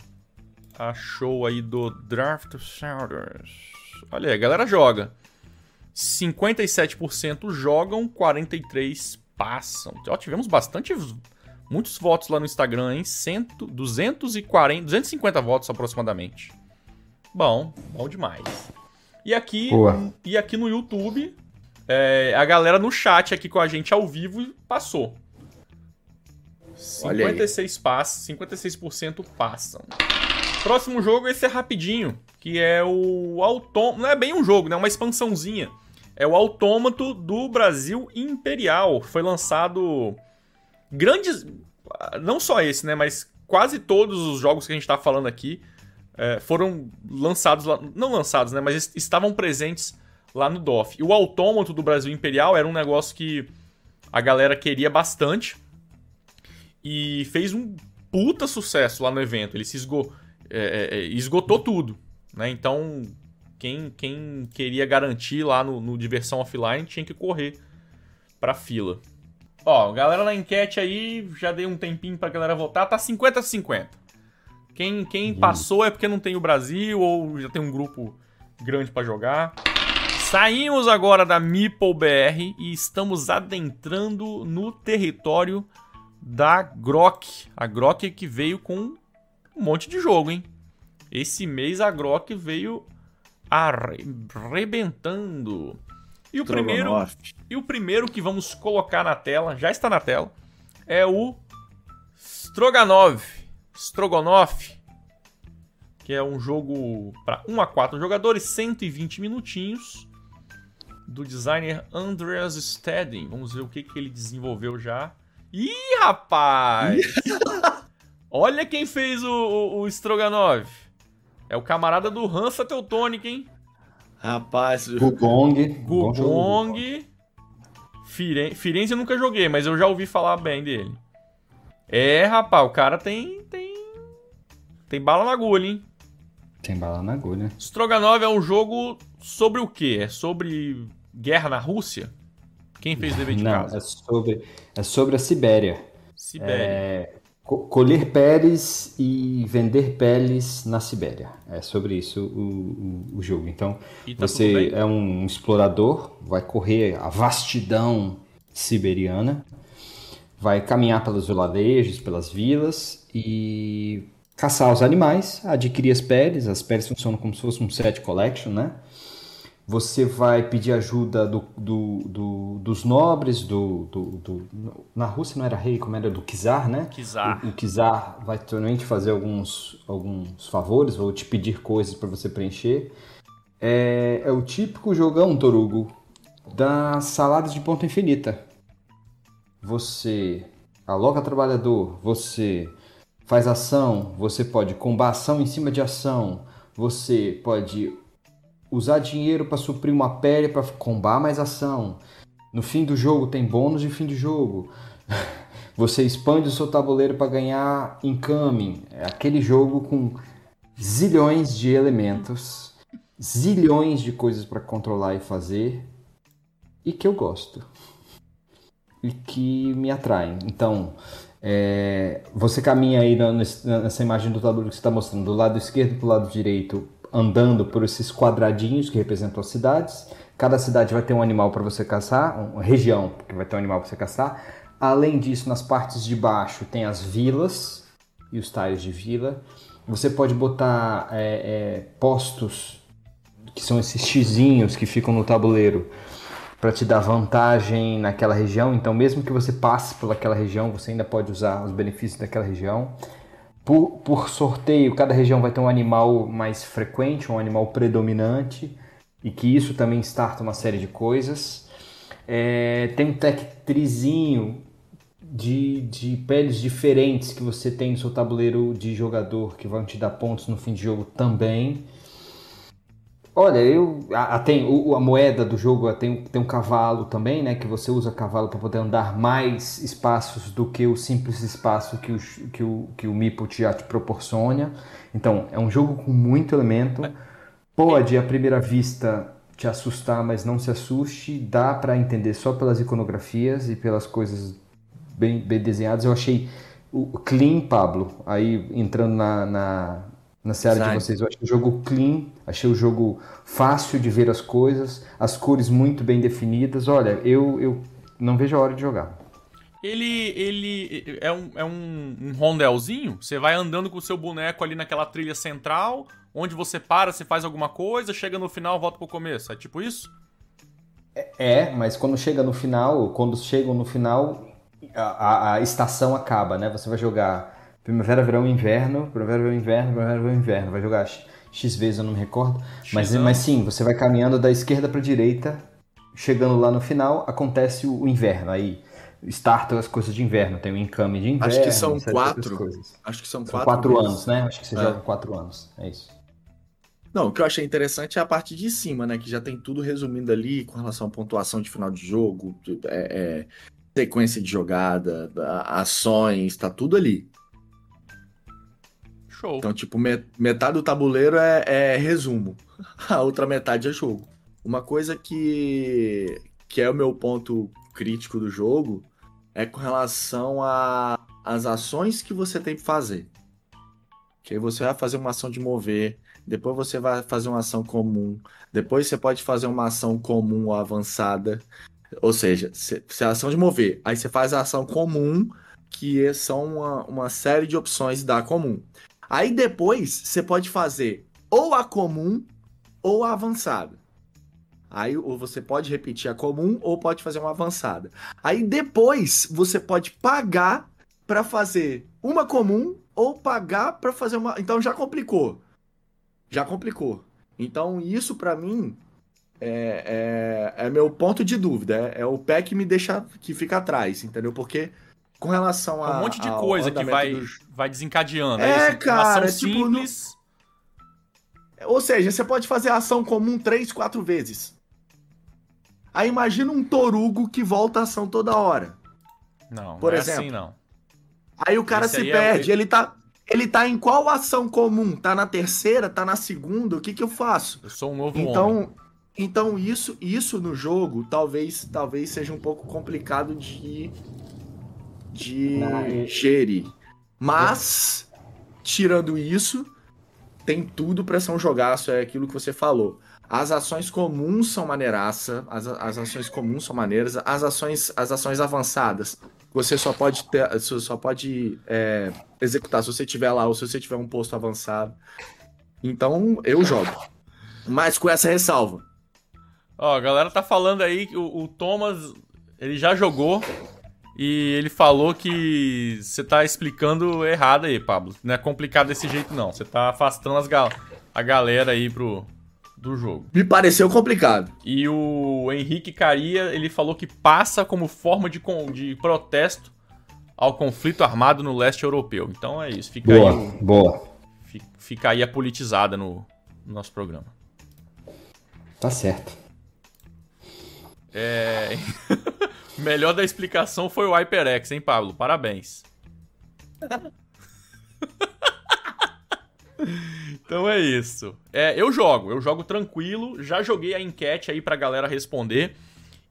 achou aí do Draft Sounders. Olha aí, a galera joga. 57% jogam, 43% passam. Ó, tivemos bastante muitos votos lá no Instagram, hein? 100, 240, 250 votos aproximadamente. Bom, bom demais. E aqui, Boa. e aqui no YouTube, é, a galera no chat aqui com a gente ao vivo passou. 56 passam, 56% passam. Próximo jogo, esse é rapidinho, que é o Autômato. Não é bem um jogo, né? É uma expansãozinha. É o Autômato do Brasil Imperial. Foi lançado grandes. Não só esse, né? Mas quase todos os jogos que a gente tá falando aqui é, foram lançados lá. Não lançados, né? Mas estavam presentes lá no DOF. E o Autômato do Brasil Imperial era um negócio que a galera queria bastante. E fez um puta sucesso lá no evento. Ele se esgotou é, é, é, esgotou tudo. Né? Então, quem, quem queria garantir lá no, no Diversão Offline tinha que correr pra fila. Ó, galera na enquete aí, já dei um tempinho pra galera votar, tá 50-50. Quem, quem uhum. passou é porque não tem o Brasil ou já tem um grupo grande para jogar. Saímos agora da Meeple BR e estamos adentrando no território da Grok. A Grok que veio com um monte de jogo, hein? Esse mês a Grok veio arrebentando. E o primeiro e o primeiro que vamos colocar na tela, já está na tela, é o Stroganov, Strogonoff, que é um jogo para 1 a 4 jogadores, 120 minutinhos, do designer Andreas Stedin. Vamos ver o que, que ele desenvolveu já. Ih, rapaz! [laughs] Olha quem fez o, o, o Stroganov. É o camarada do Hansa Teutônica, hein? Rapaz, Gugong. Gugong. Firenze, Firenze eu nunca joguei, mas eu já ouvi falar bem dele. É, rapaz, o cara tem. Tem, tem bala na agulha, hein? Tem bala na agulha. Stroganov é um jogo sobre o quê? É sobre guerra na Rússia? Quem fez o dever de Não, casa? É sobre, é sobre a Sibéria. Sibéria. É, colher peles e vender peles na Sibéria. É sobre isso o, o, o jogo. Então, tá você é um explorador, vai correr a vastidão siberiana, vai caminhar pelos vilarejos, pelas vilas e caçar os animais, adquirir as peles. As peles funcionam como se fosse um set collection, né? Você vai pedir ajuda do, do, do- dos nobres, do, do- Na Rússia não era rei, como era do czar, né? Kizar. O, o czar vai também te fazer alguns, alguns favores, ou te pedir coisas para você preencher. É, é o típico jogão, Torugo, das saladas de ponta infinita. Você aloca trabalhador, você faz ação, você pode combar ação em cima de ação, você pode usar dinheiro para suprir uma pele para combar mais ação. No fim do jogo tem bônus de fim de jogo. [laughs] Você expande o seu tabuleiro para ganhar incoming. É aquele jogo com zilhões de elementos, zilhões de coisas para controlar e fazer e que eu gosto e que me atraem. Então, é, você caminha aí nessa imagem do tabuleiro que você está mostrando, do lado esquerdo para o lado direito, andando por esses quadradinhos que representam as cidades. Cada cidade vai ter um animal para você caçar, uma região que vai ter um animal para você caçar. Além disso, nas partes de baixo tem as vilas e os tiles de vila. Você pode botar é, é, postos que são esses xizinhos que ficam no tabuleiro para te dar vantagem naquela região. Então, mesmo que você passe por aquela região, você ainda pode usar os benefícios daquela região. Por, por sorteio, cada região vai ter um animal mais frequente, um animal predominante, e que isso também starta uma série de coisas. É, tem um tech trizinho de, de peles diferentes que você tem no seu tabuleiro de jogador que vão te dar pontos no fim de jogo também. Olha, eu a, a- tem o- a moeda do jogo tem, tem um cavalo também, né? Que você usa cavalo para poder andar mais espaços do que o simples espaço que o, que o, que o Meeple já te proporciona. Então, é um jogo com muito elemento. Pode, à primeira vista, te assustar, mas não se assuste. Dá para entender só pelas iconografias e pelas coisas bem, bem desenhadas. Eu achei o clean, Pablo, aí entrando na, na, na seara de vocês, eu achei o jogo clean, achei o jogo fácil de ver as coisas, as cores muito bem definidas. Olha, eu, eu não vejo a hora de jogar. Ele, ele é um, é um, um rondelzinho. Você vai andando com o seu boneco ali naquela trilha central, onde você para, você faz alguma coisa, chega no final, volta pro começo. É tipo isso? É, mas quando chega no final, quando chegam no final, a, a- a estação acaba, né? Você vai jogar primavera, verão, inverno, primavera, verão, inverno, primavera, verão, inverno. Vai jogar X, vezes, eu não me recordo. Mas, mas sim, você vai caminhando da esquerda para direita, chegando lá no final, acontece o, inverno. Aí startam as coisas de inverno, tem o encame de inverno. Acho que são quatro. Acho que são São quatro, quatro anos, né? Acho que você É. joga quatro anos. É isso. Não, o que eu achei interessante é a parte de cima, né? Que já tem tudo resumindo ali com relação à pontuação de final de jogo, é, é, sequência de jogada, da- ações, tá tudo ali. Show. Então, tipo, me- metade do tabuleiro é, é resumo, [laughs] a outra metade é jogo. Uma coisa que, que é o meu ponto crítico do jogo é com relação às ações que você tem que fazer. Que aí você vai fazer uma ação de mover, depois você vai fazer uma ação comum, depois você pode fazer uma ação comum avançada. Ou seja, se, a ação de mover, aí você faz a ação comum, que são uma, uma série de opções da comum. Aí depois você pode fazer ou a comum ou a avançada. Aí ou você pode repetir a comum ou pode fazer uma avançada. Aí depois você pode pagar para fazer uma comum ou pagar para fazer uma. Então já complicou. Já complicou. Então isso para mim é, é, é meu ponto de dúvida. É, é o pé que me deixa que fica atrás, entendeu? Porque com relação a É um monte de coisa que vai, do vai desencadeando. É, isso? cara, Ação é tipo, simples. Ou seja, você pode fazer a ação comum três, quatro vezes. Aí imagina um torugo que volta a ação toda hora. Não, Por não é exemplo. assim, não. Aí o cara Esse se é perde. o- Ele tá. Ele tá em qual ação comum? Tá na terceira? Tá na segunda? O que que eu faço? Eu sou um novo homem. Então, então isso, isso no jogo talvez, talvez seja um pouco complicado de de gerir. Mas tirando isso, tem tudo pra ser um jogaço, é aquilo que você falou. As ações comuns são maneiraça, as, as ações comuns são maneiras, as ações, as ações avançadas, você só pode ter, você só pode é, executar se você tiver lá ou se você tiver um posto avançado. Então, eu jogo. Mas com essa ressalva. Ó, a galera tá falando aí que o, o Thomas, ele já jogou e ele falou que você tá explicando errado aí, Pablo. Não é complicado desse jeito, não. Você tá afastando as gal a galera aí pro, do jogo. Me pareceu complicado. E o Henrique Caria, ele falou que passa como forma de, de protesto ao conflito armado no leste europeu. Então é isso. Fica boa, aí, boa. Fica aí a politizada no, no nosso programa. Tá certo. É... [laughs] Melhor da explicação foi o HyperX, hein, Pablo? Parabéns. [laughs] então é isso. É, eu jogo, eu jogo tranquilo. Já joguei a enquete aí pra galera responder.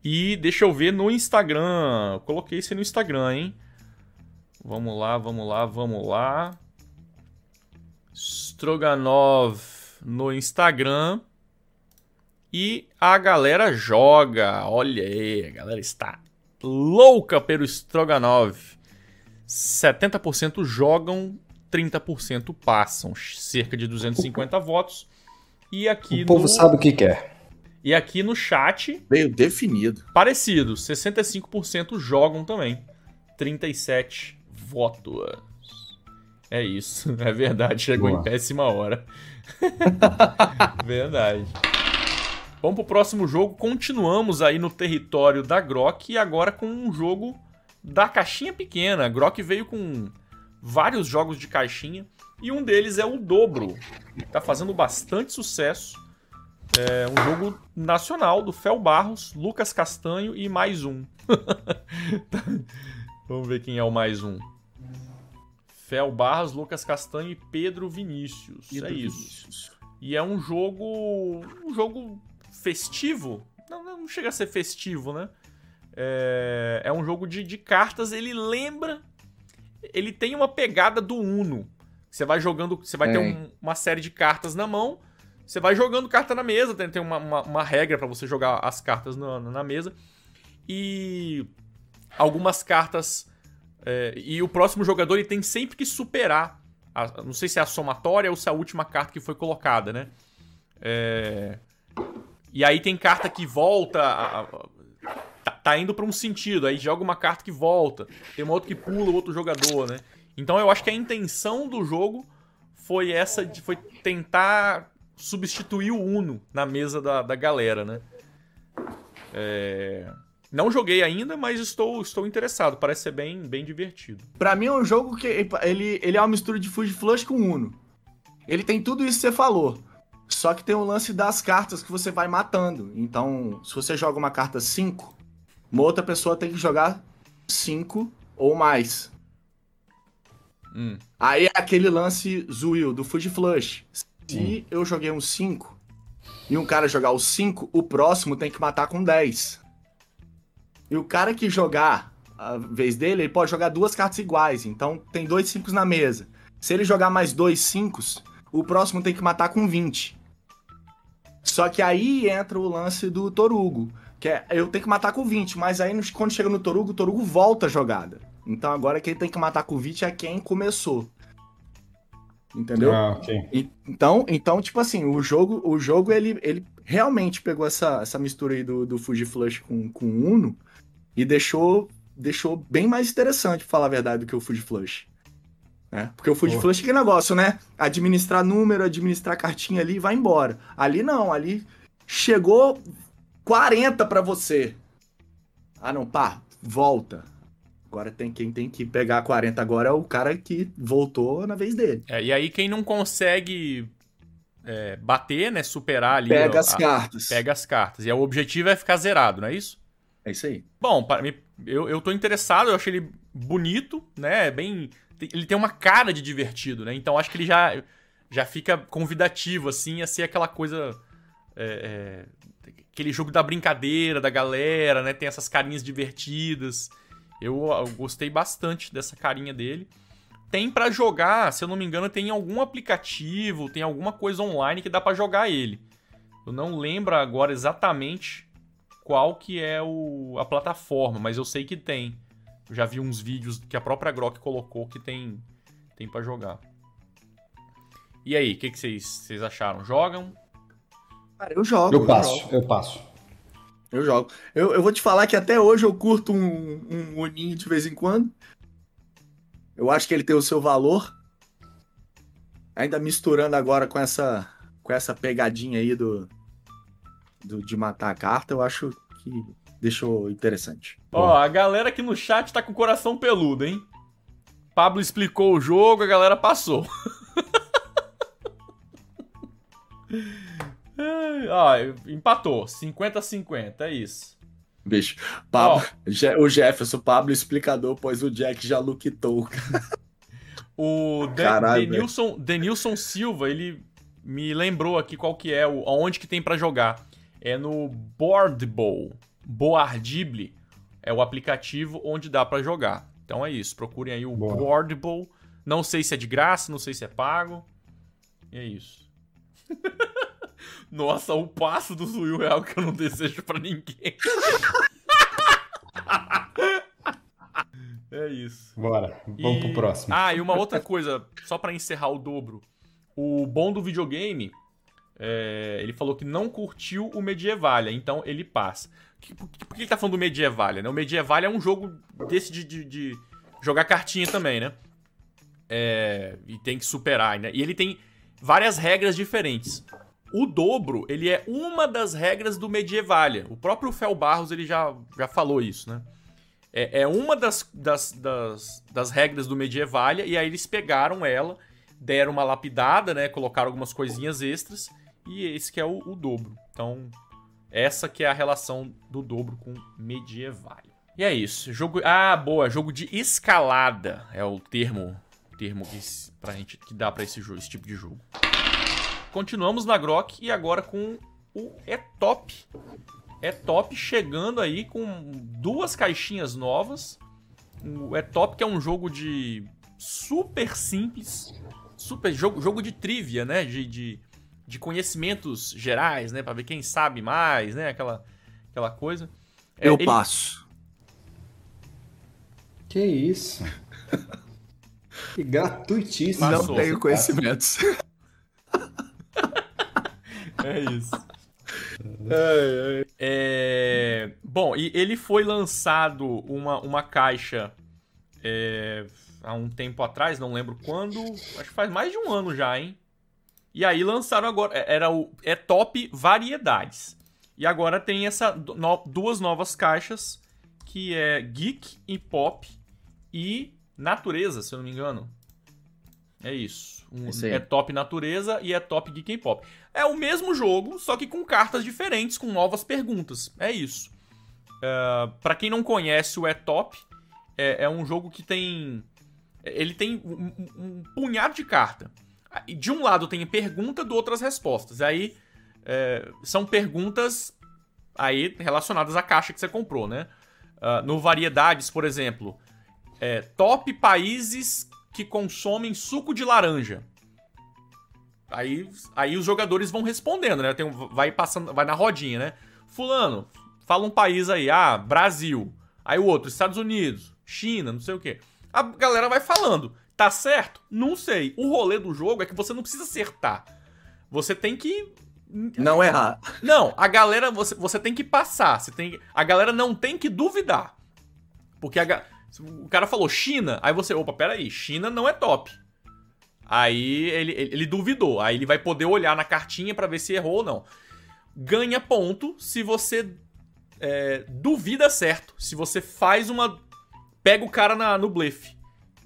E deixa eu ver no Instagram. Coloquei isso no Instagram, hein? Vamos lá, vamos lá, vamos lá. Stroganov no Instagram. E a galera joga. Olha aí, a galera está louca pelo Stroganov. 70% jogam, 30% passam. Cerca de 250 votos. E aqui o povo no... sabe o que quer. E aqui no chat. Meio definido. Parecido. 65% jogam também. 37 votos. É isso. [laughs] É verdade. Chegou Boa. em péssima hora. [laughs] verdade. Vamos pro próximo jogo. Continuamos aí no território da Grok e agora com um jogo da caixinha pequena. A Grok veio com vários jogos de caixinha e um deles é o Dobro. Tá fazendo bastante sucesso. É um jogo nacional do Fel Barros, Lucas Castanho e mais um. [laughs] Vamos ver quem é o mais um. Fel Barros, Lucas Castanho e Pedro Vinícius. Pedro é isso. Vinícius. E é um jogo. um jogo festivo. Não, não chega a ser festivo, né? É, é um jogo de, de cartas, ele lembra. Ele tem uma pegada do Uno. Você vai jogando. Você vai é. ter um, uma série de cartas na mão. Você vai jogando carta na mesa. Tem, tem uma, uma, uma regra para você jogar as cartas na, na mesa. E algumas cartas. É, e o próximo jogador ele tem sempre que superar. A, não sei se é a somatória ou se é a última carta que foi colocada, né? É, e aí tem carta que volta. A, a, tá, tá, indo para um sentido. Aí joga uma carta que volta. Tem uma outra que pula o outro jogador, né? Então eu acho que a intenção do jogo foi essa de foi tentar substituir o Uno na mesa da, da galera, né? É... Não joguei ainda, mas estou, estou interessado. Parece ser bem, bem divertido. Para mim é um jogo que ele, ele é uma mistura de Fuji Flush com Uno. Ele tem tudo isso que você falou. Só que tem o lance das cartas que você vai matando. Então, se você joga uma carta 5, uma outra pessoa tem que jogar 5 ou mais. Hum. Aí é aquele lance Zuil, do Fuji Flush. Se hum. eu joguei um 5 e um cara jogar o 5, o próximo tem que matar com 10. E o cara que jogar a vez dele, ele pode jogar duas cartas iguais. Então tem dois 5 na mesa. Se ele jogar mais dois 5, o próximo tem que matar com 20. Só que aí entra o lance do Torugo, que é eu tenho que matar com 20, mas aí quando chega no Torugo, o Torugo volta a jogada. Então agora quem tem que matar com 20 é quem começou. Entendeu? Ah, okay. e, então, então, tipo assim, o jogo, o jogo ele, ele realmente pegou essa, essa mistura aí do, do Fuji Flush com, com Uno e deixou, deixou bem mais interessante, pra falar a verdade, do que o Fuji Flush. Né? Porque o Food. Flush é que negócio, né? Administrar número, administrar cartinha ali e vai embora. Ali não, ali chegou 40 para você. Ah, não, pá, volta. Agora tem quem tem que pegar 40 agora é o cara que voltou na vez dele. É, e aí quem não consegue é, bater, né, superar ali... Pega ó, as a, cartas. Pega as cartas. E o objetivo é ficar zerado, não é isso? É isso aí. Bom, para mim, eu, eu tô interessado, eu achei ele bonito, né, bem ele tem uma cara de divertido, né? Então acho que ele já, já fica convidativo, assim, a ser aquela coisa. É, é, aquele jogo da brincadeira, da galera, né? Tem essas carinhas divertidas. Eu, eu gostei bastante dessa carinha dele. Tem para jogar, se eu não me engano, tem algum aplicativo, tem alguma coisa online que dá para jogar ele. Eu não lembro agora exatamente qual que é o, a plataforma, mas eu sei que tem. Eu já vi uns vídeos que a própria Grok colocou que tem, tem para jogar. E aí, o que, que vocês, vocês acharam? Jogam? Cara, eu jogo. Eu passo, eu, eu passo. Eu jogo. Eu, eu vou te falar que até hoje eu curto um, um Uninho de vez em quando. Eu acho que ele tem o seu valor. Ainda misturando agora com essa com essa pegadinha aí do, do de matar a carta, eu acho que deixou interessante. Ó, a galera aqui no chat tá com o coração peludo, hein? Pablo explicou o jogo, a galera passou. [laughs] Ó, empatou. 50 a 50, é isso. Bicho, Pablo, oh. o Jefferson, Pablo explicador, pois o Jack já luquitou. [laughs] o Caralho, Denilson, Denilson Silva, ele me lembrou aqui qual que é, o, onde que tem para jogar. É no Boardable, Boardible, é o aplicativo onde dá para jogar. Então é isso, procurem aí o Boa. Boardable. Não sei se é de graça, não sei se é pago. E é isso. [laughs] Nossa, o passo do Zuil é algo que eu não desejo para ninguém. [laughs] é isso. Bora, vamos e... pro próximo. Ah, e uma outra coisa, só para encerrar o dobro. O bom do videogame, é... ele falou que não curtiu o Medievalia, então ele passa. Por que ele tá falando do Medievalia? Né? O Medievalia é um jogo desse de, de, de jogar cartinha também, né? É... E tem que superar, né? E ele tem várias regras diferentes. O dobro, ele é uma das regras do Medievalia. O próprio Fel Barros, ele já, já falou isso, né? É, é uma das, das, das, das, regras do Medievalia, e aí eles pegaram ela, deram uma lapidada, né? Colocaram algumas coisinhas extras, e esse que é o, o dobro. Então, essa que é a relação do dobro com Medievalia. E é isso. Jogo. Ah, boa. Jogo de escalada é o termo, termo que, pra gente, que dá para esse, jogo, esse tipo de jogo. Continuamos na Grok e agora com o E-Top. E-Top chegando aí com duas caixinhas novas. O E-Top que é um jogo de super simples, super jogo, jogo de trivia, né? De, de, de conhecimentos gerais, né? Pra ver quem sabe mais, né? Aquela, aquela coisa. É, Eu ele... passo. Que isso? [laughs] que gratuitíssimo. Não tenho conhecimentos. [laughs] É isso. [laughs] É, é. É... Bom, e ele foi lançado uma, uma caixa é, há um tempo atrás, não lembro quando. Acho que faz mais de um ano já, hein? E aí lançaram agora. É, era o. É top variedades. E agora tem essa no, duas novas caixas que é Geek e Pop e Natureza, se eu não me engano. É isso. Um, é top natureza e é top geek and pop. É o mesmo jogo, só que com cartas diferentes, com novas perguntas. É isso. Uh, é, para quem não conhece o É Top, é, é, um jogo que tem. Ele tem um, um, punhado de carta. De um lado tem pergunta, do outro as respostas. Aí é, são perguntas aí relacionadas à caixa que você comprou, né? Uh, no Variedades, por exemplo, é, top países que consomem suco de laranja. Aí, aí os jogadores vão respondendo, né? Tem, vai passando, vai na rodinha, né? Fulano, fala um país aí, ah, Brasil. Aí o outro, Estados Unidos, China, não sei o quê. A galera vai falando. Tá certo? Não sei. O rolê do jogo é que você não precisa acertar. Você tem que não errar. Não, a galera você, você tem que passar, você tem a galera não tem que duvidar. Porque a, o cara falou China, aí você, opa, peraí, China não é top. Aí ele, ele duvidou, aí ele vai poder olhar na cartinha para ver se errou ou não. Ganha ponto se você é, duvida certo, se você faz uma... pega o cara na, no blefe.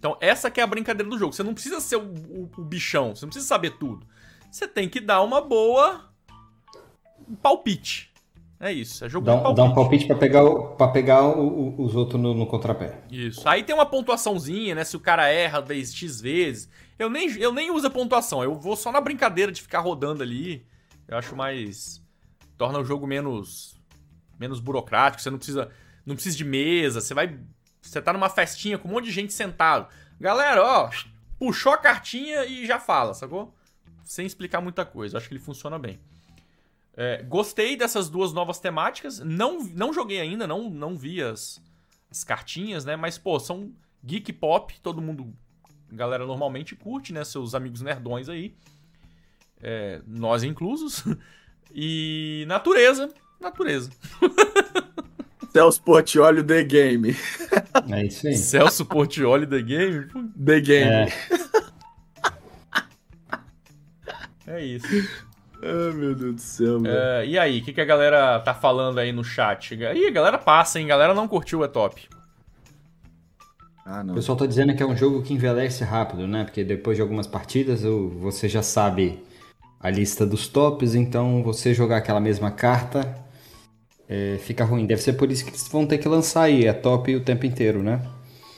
Então essa que é a brincadeira do jogo. Você não precisa ser o, o, o bichão, você não precisa saber tudo. Você tem que dar uma boa palpite. É isso, é jogo dá, de palpite. Dá um palpite pra pegar, pra pegar o, os outros no, no, contrapé. Isso. Aí tem uma pontuaçãozinha, né? Se o cara erra vez X vezes. Eu nem, eu nem uso a pontuação, eu vou só na brincadeira de ficar rodando ali. Eu acho mais. Torna o jogo menos. menos burocrático. Você não precisa. Não precisa de mesa. Você vai. Você tá numa festinha com um monte de gente sentado. Galera, ó, puxou a cartinha e já fala, sacou? Sem explicar muita coisa. Acho que ele funciona bem. É, gostei dessas duas novas temáticas. Não, não joguei ainda, não, não vi as, as cartinhas, né? Mas, pô, são geek pop, todo mundo, galera normalmente curte, né? Seus amigos nerdões aí. É, nós inclusos. [laughs] E natureza, natureza. [laughs] Celso Portiolli The Game. É isso aí. Celso Portioli The Game? The Game. É. É isso. Ai, meu Deus do céu, mano. É, e aí, o que, que a galera tá falando aí no chat? Ih, a galera passa, hein? A galera não curtiu, é top. Ah, O não. pessoal tá dizendo que é um jogo que envelhece rápido, né? Porque depois de algumas partidas o- você já sabe a lista dos tops, então você jogar aquela mesma carta é, fica ruim. Deve ser por isso que eles vão ter que lançar aí, é top o tempo inteiro, né?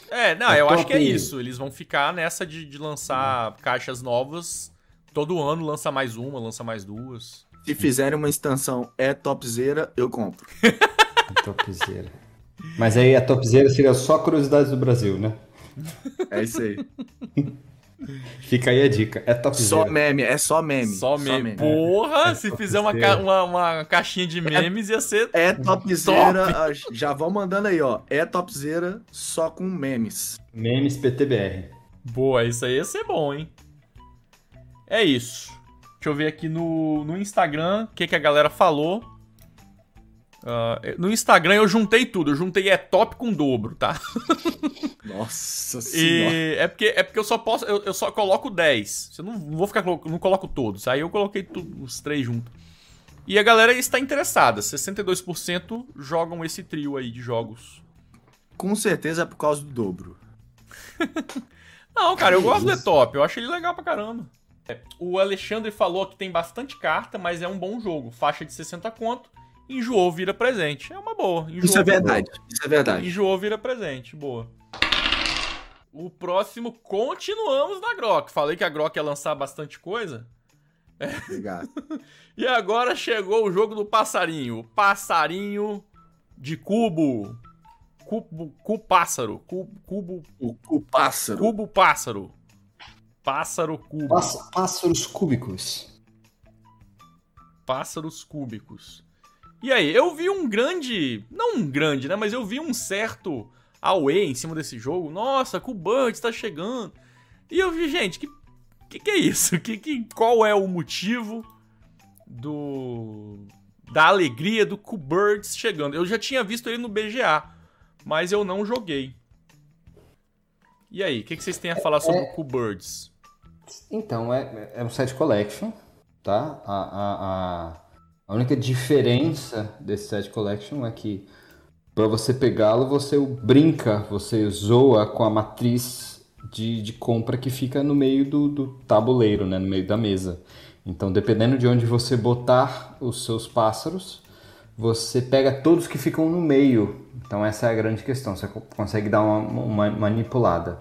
É, não, É eu acho top. que é isso. Eles vão ficar nessa de, de lançar caixas novas. Todo ano lança mais uma, lança mais duas. Se fizerem uma extensão é topzera, eu compro. [laughs] Topzera. Mas aí a topzera seria só curiosidades do Brasil, né? É isso aí. [laughs] Fica aí a dica, é só topzera. meme, é só meme. Só meme. Porra, É, se top fizer uma, ca- uma, uma caixinha de memes, ia ser. É topzera, ah, já vão mandando aí, ó. É topzera só com memes. Memes PTBR. Boa, isso aí ia ser bom, hein? É isso. Deixa eu ver aqui no, no Instagram o que, que a galera falou. Ah, no Instagram eu juntei tudo. Eu juntei é top com dobro, tá? [laughs] Nossa senhora. E é porque, é porque eu só posso. Eu, eu só coloco 10. Eu não, vou ficar. Não coloco todos. Aí eu coloquei tudo, os três juntos. E a galera está interessada. 62% jogam esse trio aí de jogos. Com certeza é por causa do dobro. [laughs] Não, cara, eu gosto do E-Top. Eu acho ele legal pra caramba. É, O Alexandre falou que tem bastante carta, mas é um bom jogo. Faixa de 60 conto. Enjoou, vira presente. É uma boa. Enjoou, Isso é verdade. Isso é verdade. Enjoou, vira presente. Boa. O próximo, continuamos na Grok. Falei que a Grok ia lançar bastante coisa. Obrigado. [laughs] E agora chegou o jogo do passarinho. Passarinho de cubo. Cubo, cu pássaro. Cubo, cubo, O, o pássaro. cubo pássaro. Pássaro cubo. Páss- Pássaros cúbicos. Pássaros cúbicos. E aí, eu vi um grande. Não um grande, né? Mas eu vi um certo away em cima desse jogo. Nossa, Cubert tá chegando. E eu vi, gente, que. Que que é isso? Que, que, qual é o motivo do. Da alegria do Cubert chegando? Eu já tinha visto ele no BGA, mas eu não joguei. E aí, o que, que vocês têm a falar sobre o Cubirds? Então, é, é um set collection, tá? A, a, a, a única diferença desse set collection é que para você pegá-lo, você brinca, você zoa com a matriz de, de compra que fica no meio do, do tabuleiro, né? No meio da mesa. Então, dependendo de onde você botar os seus pássaros, você pega todos que ficam no meio. Então, essa é a grande questão. Você co- consegue dar uma, uma manipulada.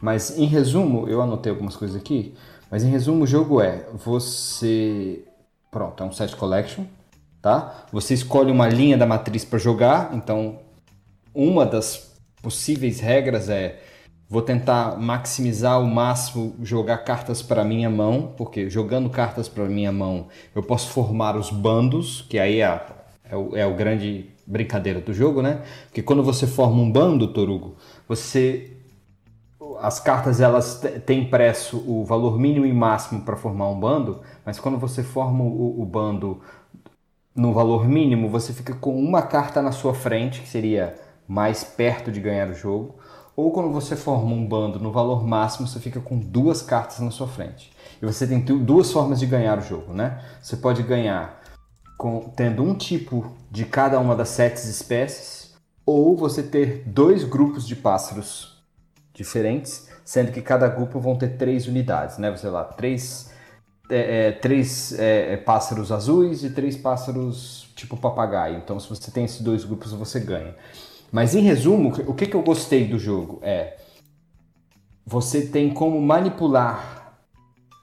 Mas, em resumo, eu anotei algumas coisas aqui. Mas, em resumo, o jogo é: você. Pronto, é um set collection, tá? Você escolhe uma linha da matriz para jogar. Então, uma das possíveis regras é vou tentar maximizar ao máximo jogar cartas para minha mão, porque jogando cartas para minha mão eu posso formar os bandos, que aí é, a- é o, é o grande brincadeira do jogo, né? Porque quando você forma um bando, Torugo, você as cartas elas têm impresso o valor mínimo e máximo para formar um bando, mas quando você forma o, o bando no valor mínimo, você fica com uma carta na sua frente, que seria mais perto de ganhar o jogo. Ou quando você forma um bando no valor máximo, você fica com duas cartas na sua frente. E você tem duas formas de ganhar o jogo, né? Você pode ganhar com- tendo um tipo de cada uma das sete espécies, ou você ter dois grupos de pássaros diferentes, sendo que cada grupo vão ter três unidades, né? Sei lá, três, é, é, três é, é, pássaros azuis e três pássaros tipo papagaio. Então, se você tem esses dois grupos, você ganha. Mas em resumo, o que, que eu gostei do jogo é você tem como manipular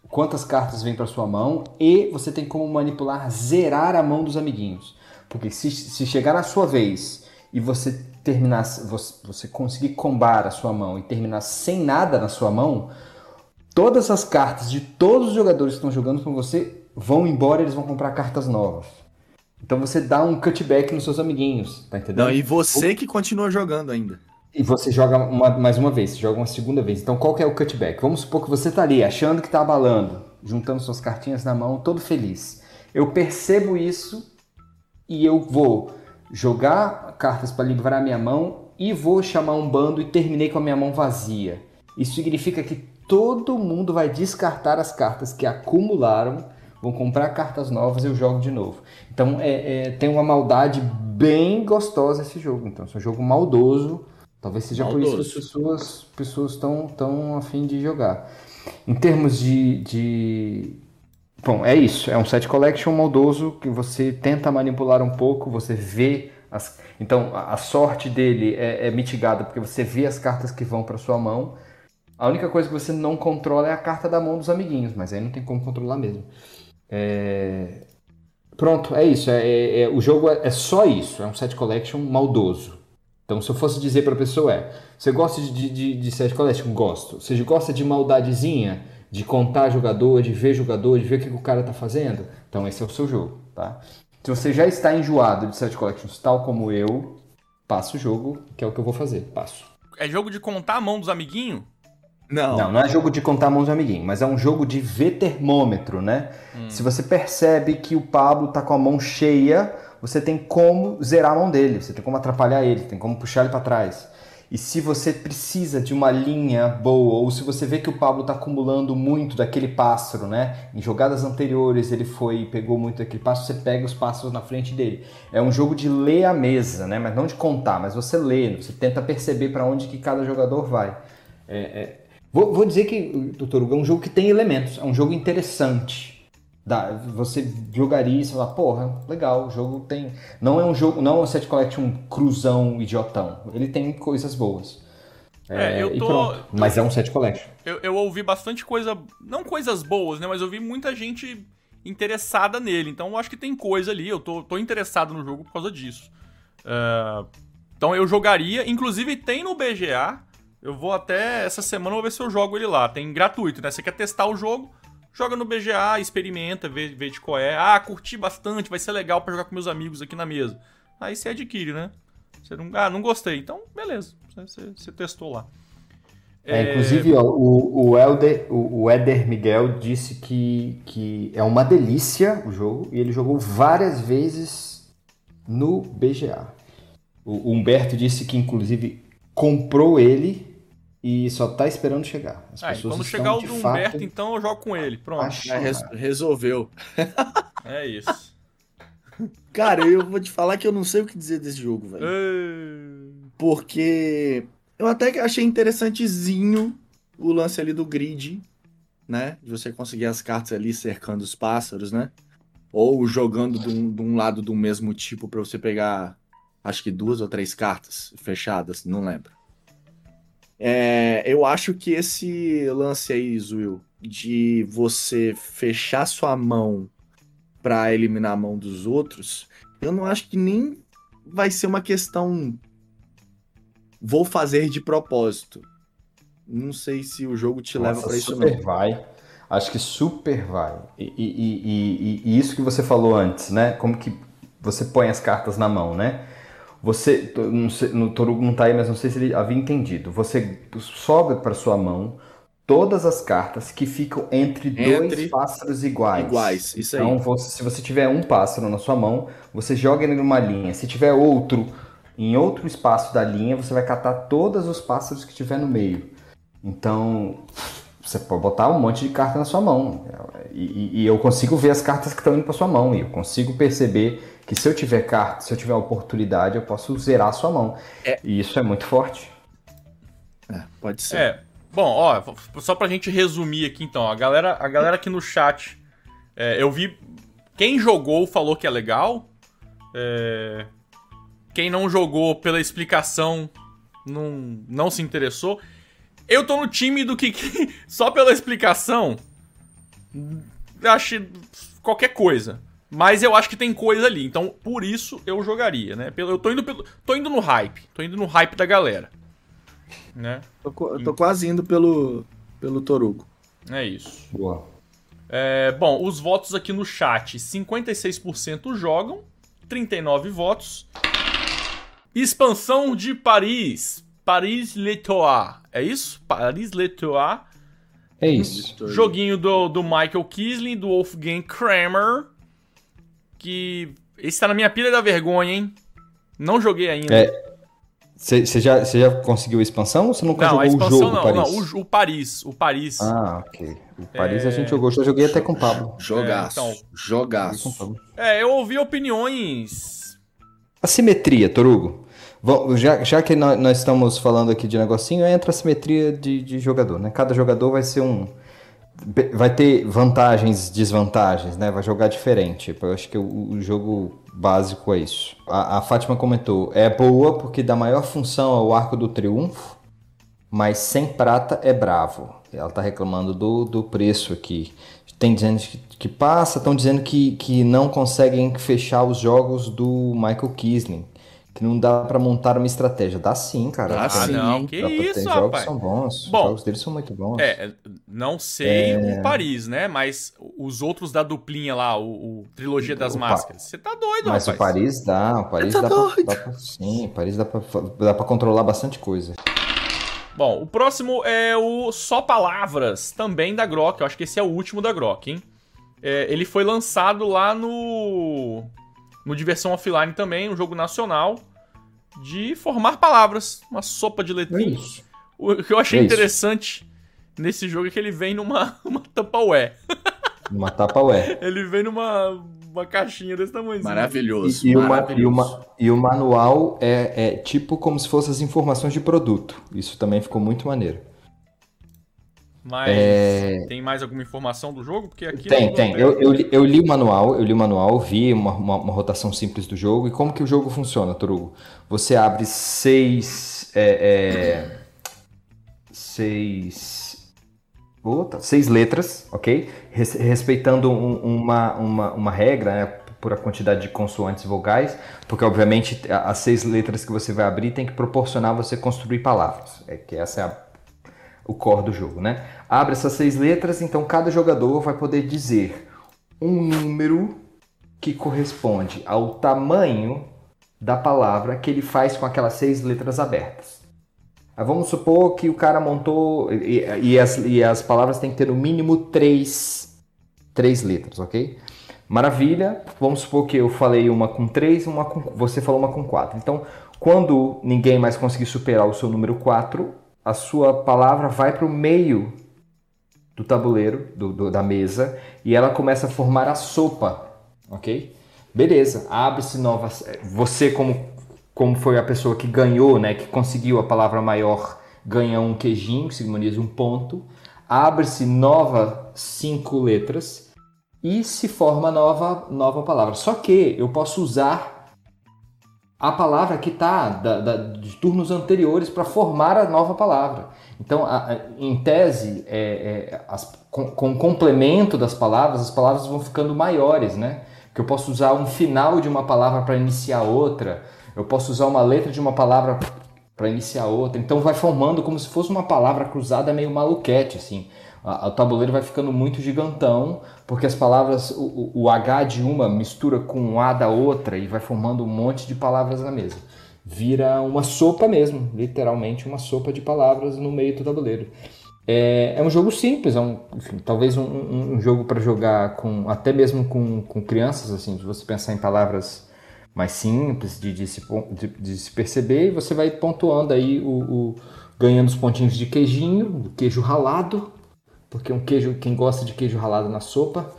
quantas cartas vêm para sua mão e você tem como manipular zerar a mão dos amiguinhos. Porque se, se chegar na sua vez e você terminar, você, conseguir combar a sua mão e terminar sem nada na sua mão, todas as cartas de todos os jogadores que estão jogando com você vão embora e eles vão comprar cartas novas. Então você dá um cutback nos seus amiguinhos, tá entendendo? Não, e você que continua jogando ainda. E você joga uma- mais uma vez, você joga uma segunda vez. Então qual que é o cutback? Vamos supor que você tá ali achando que tá abalando, juntando suas cartinhas na mão, todo feliz. Eu percebo isso e eu vou jogar cartas para livrar minha mão e vou chamar um bando e terminei com a minha mão vazia. Isso significa que todo mundo vai descartar as cartas que acumularam, vão comprar cartas novas e eu jogo de novo. Então é, é, tem uma maldade bem gostosa esse jogo. Então, é um jogo maldoso. Talvez seja maldoso. por isso que as pessoas pessoas estão tão afim de jogar. Em termos de, de. Bom, é isso. É um set collection maldoso que você tenta manipular um pouco, você vê as. Então a sorte dele é, é mitigada porque você vê as cartas que vão para sua mão. A única coisa que você não controla é a carta da mão dos amiguinhos, mas aí não tem como controlar mesmo. É... Pronto, é isso. É, é, é o jogo é, é, só isso. É um set collection maldoso. Então, se eu fosse dizer para a pessoa é, você gosta de, de, de set collection? Gosto. Você gosta de maldadezinha? De contar jogador, de ver jogador, de ver o que o cara tá fazendo? Então, esse é o seu jogo, tá? Se você já está enjoado de set collections, tal como eu, passa o jogo, que é o que eu vou fazer. Passo. É jogo de contar a mão dos amiguinhos? Não. Não, não é jogo de contar mãos de amiguinho, mas é um jogo de ver termômetro, né? Hum. Se você percebe que o Pablo tá com a mão cheia, você tem como zerar a mão dele, você tem como atrapalhar ele, tem como puxar ele para trás. E se você precisa de uma linha boa, ou se você vê que o Pablo está acumulando muito daquele pássaro, né? Em jogadas anteriores ele foi pegou muito daquele pássaro, você pega os pássaros na frente dele. É um jogo de ler a mesa, né? Mas não de contar, mas você lê, você tenta perceber para onde que cada jogador vai. É, é, Vou, vou dizer que, doutor Hugo, é um jogo que tem elementos, é um jogo interessante. Dá, você jogaria e falar, porra, legal, o jogo tem. Não é um jogo, não é um set collection cruzão idiotão. Ele tem coisas boas. É, é eu tô. Mas é um set collection. Eu, eu ouvi bastante coisa. Não coisas boas, né? Mas eu vi muita gente interessada nele. Então eu acho que tem coisa ali. Eu tô, tô interessado no jogo por causa disso. Uh, então eu jogaria. Inclusive tem no BGA eu vou até essa semana, vou ver se eu jogo ele lá. Tem gratuito, né? Você quer testar o jogo? Joga no BGA, experimenta, vê, vê de qual é. Ah, curti bastante, vai ser legal para jogar com meus amigos aqui na mesa. Aí você adquire, né? Você não, ah, não gostei. Então, beleza. Você, você testou lá. É, inclusive, ó, o, o, Elder, o, o Eder Miguel disse que, que é uma delícia o jogo e ele jogou várias vezes no BGA. O, o Humberto disse que, inclusive, comprou ele e só tá esperando chegar. As ah, quando chegar o do Humberto, então eu jogo com ele. Pronto. É, res resolveu. É isso. [laughs] Cara, eu vou te falar que eu não sei o que dizer desse jogo, velho. Porque eu até achei interessantezinho o lance ali do grid, né? De você conseguir as cartas ali cercando os pássaros, né? Ou jogando de um, de um lado do mesmo tipo para você pegar, acho que duas ou três cartas fechadas, não lembro. É, eu acho que esse lance aí, Zuil, de você fechar sua mão para eliminar a mão dos outros, eu não acho que nem vai ser uma questão vou fazer de propósito. Não sei se o jogo te Nossa, leva para isso super não. vai. Acho que super vai. E, e, e, e, isso que você falou antes, né? Como que você põe as cartas na mão, né? Você, não sei, no Torugo não tá aí, mas não sei se ele havia entendido. Você sobe para sua mão todas as cartas que ficam entre, entre dois pássaros iguais. Iguais, isso então, aí. Então, se você tiver um pássaro na sua mão, você joga ele numa linha. Se tiver outro em outro espaço da linha, você vai catar todos os pássaros que tiver no meio. Então, você pode botar um monte de carta na sua mão. E, e eu consigo ver as cartas que estão indo para sua mão. E eu consigo perceber que se eu tiver carta, se eu tiver oportunidade, eu posso zerar a sua mão. É. E isso é muito forte. É, pode ser. É. Bom, ó, só pra gente resumir aqui então, a galera, a galera aqui no chat, é, eu vi. Quem jogou falou que é legal. É, quem não jogou pela explicação não, não se interessou. Eu tô no time do que, que [laughs] só pela explicação acho qualquer coisa. Mas eu acho que tem coisa ali. Então, por isso eu jogaria, né? Eu tô indo, pelo, tô indo no hype. Tô indo no hype da galera. Né? Tô, eu tô quase indo pelo, pelo Torugo. É isso. Boa. É, bom, os votos aqui no chat: 56% jogam, 39 votos. Expansão de Paris. Paris Letois. É isso? Paris Letois. É isso. Joguinho do, do Michael Kisling, do Wolfgang Kramer que. Esse tá na minha pilha da vergonha, hein? Não joguei ainda. É, Você já, cê já conseguiu a expansão ou você nunca não, jogou a expansão o jogo não, Paris? não, o, o Paris, o Paris. Ah, ok. O Paris É. a gente jogou, já joguei até com o Pablo. Jogaço. É, então. Jogaço. Com o Pablo. É, eu ouvi opiniões. A simetria, Torugo. Já, já que nó- nós estamos falando aqui de negocinho, entra a simetria de, de jogador, né? Cada jogador vai ser um. Vai ter vantagens, desvantagens, né? Vai jogar diferente. Eu acho que o, o jogo básico é isso. A, a Fátima comentou: é boa porque dá maior função ao arco do triunfo, mas sem prata é bravo. Ela tá reclamando do, do preço aqui. Tem dizendo que, que passa, estão dizendo que, que não conseguem fechar os jogos do Michael Kisling. Que não dá pra montar uma estratégia. Dá sim, cara. Dá Ah, sim. não, que Dá pra ter. isso, jogos rapaz. são bons. Bom, os jogos deles são muito bons. É, não sei É. o Paris, né? Mas os outros da duplinha lá, o, o Trilogia das O Pa- Máscaras. Você tá doido, Mas o rapaz. Paris dá, o Paris Tá dá pra, doido. dá pra- Sim, o Paris dá pra, dá pra controlar bastante coisa. Bom, o próximo é o Só Palavras, também da Grok. Eu acho que esse é o último da Grok, hein? É, ele foi lançado lá no. No Diversão Offline também, um jogo nacional de formar palavras. Uma sopa de É letrinhas. isso. O que eu achei É isso. interessante nesse jogo é que ele vem numa [laughs] uma Tupperware. Uma tapa ué. Ele vem numa uma caixinha desse tamanho. Maravilhoso. E, e, maravilhoso. e, o ma- e o manual é, é tipo como se fossem as informações de produto. Isso também ficou muito maneiro. Mas É. tem mais alguma informação do jogo? Porque aqui Tem, tem. Eu, eu, li- eu li o manual, eu li o manual, vi uma, uma, uma rotação simples do jogo. E como que o jogo funciona, Torugo? Você abre seis. É, é, seis. Outra, seis letras, ok? Res- respeitando um- uma, uma, uma regra, né? Por a quantidade de consoantes vogais, porque obviamente as seis letras que você vai abrir tem que proporcionar você construir palavras. É que essa é a o core do jogo, né? Abre essas seis letras, então cada jogador vai poder dizer um número que corresponde ao tamanho da palavra que ele faz com aquelas seis letras abertas. Aí vamos supor que o cara montou e, e as, e as palavras têm que ter no mínimo três, três letras, ok? Maravilha. Vamos supor que eu falei uma com três, uma com, você falou uma com quatro. Então, quando ninguém mais conseguir superar o seu número 4, a sua palavra vai para o meio do tabuleiro, do- do- da mesa, e ela começa a formar a sopa, ok? Beleza, abre-se novas. Você, como, como foi a pessoa que ganhou, né, que conseguiu a palavra maior, ganha um queijinho, que simboliza um ponto. Abre-se nova cinco letras e se forma nova, nova palavra. Só que eu posso usar a palavra que está de turnos anteriores para formar a nova palavra. Então, a- a- em tese, é, é, as- com, com o complemento das palavras, as palavras vão ficando maiores, né? Que eu posso usar um final de uma palavra para iniciar outra, eu posso usar uma letra de uma palavra para iniciar outra. Então, vai formando como se fosse uma palavra cruzada meio maluquete, assim. O tabuleiro vai ficando muito gigantão, porque as palavras, o, o- H de uma mistura com o A da outra e vai formando um monte de palavras na mesa. Vira uma sopa mesmo, literalmente uma sopa de palavras no meio do tabuleiro. É, é um jogo simples, é um, enfim, talvez um, um- um jogo para jogar com até mesmo com, com crianças, assim, de você pensar em palavras mais simples de, de se, de- de se perceber você vai pontuando aí o, o- ganhando os pontinhos de queijinho, queijo ralado, porque um queijo, quem gosta de queijo ralado na sopa.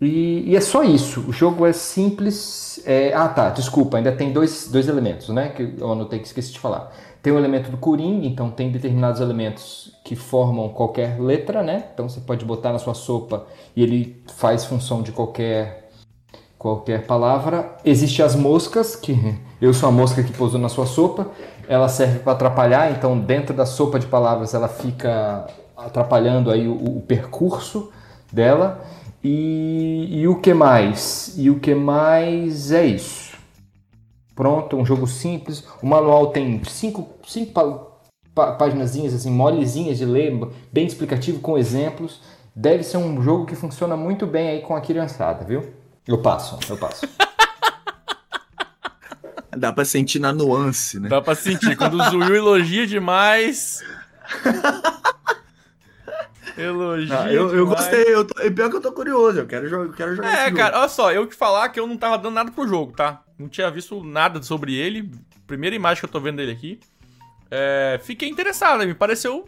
E, e é só isso. O jogo é simples. é- Ah, tá. Desculpa, ainda tem dois, dois elementos, né? Que eu anotei que esqueci de falar. Tem o elemento do Coringa, então tem determinados elementos que formam qualquer letra, né? Então você pode botar na sua sopa e ele faz função de qualquer qualquer palavra. Existem as moscas, que [laughs] eu sou a mosca que pousou na sua sopa. Ela serve para atrapalhar, então dentro da sopa de palavras ela fica atrapalhando aí o, o percurso dela. E, e o que mais? E o que mais é isso. Pronto, um jogo simples. O manual tem cinco, cinco pá- assim, molezinhas de ler, bem explicativo com exemplos. Deve ser um jogo que funciona muito bem aí com a criançada, viu? Eu passo, eu passo. [laughs] Dá pra sentir na nuance, né? Dá pra sentir. Quando o Zuil elogia demais. [laughs] elogia. Ah, eu, eu gostei, eu tô, pior que eu tô curioso, eu quero, jogar, eu quero jogar É, cara, olha só, eu te falar que eu não tava dando nada pro jogo, tá? não tinha visto nada sobre ele. Primeira imagem que eu tô vendo dele aqui. É, fiquei interessado, me pareceu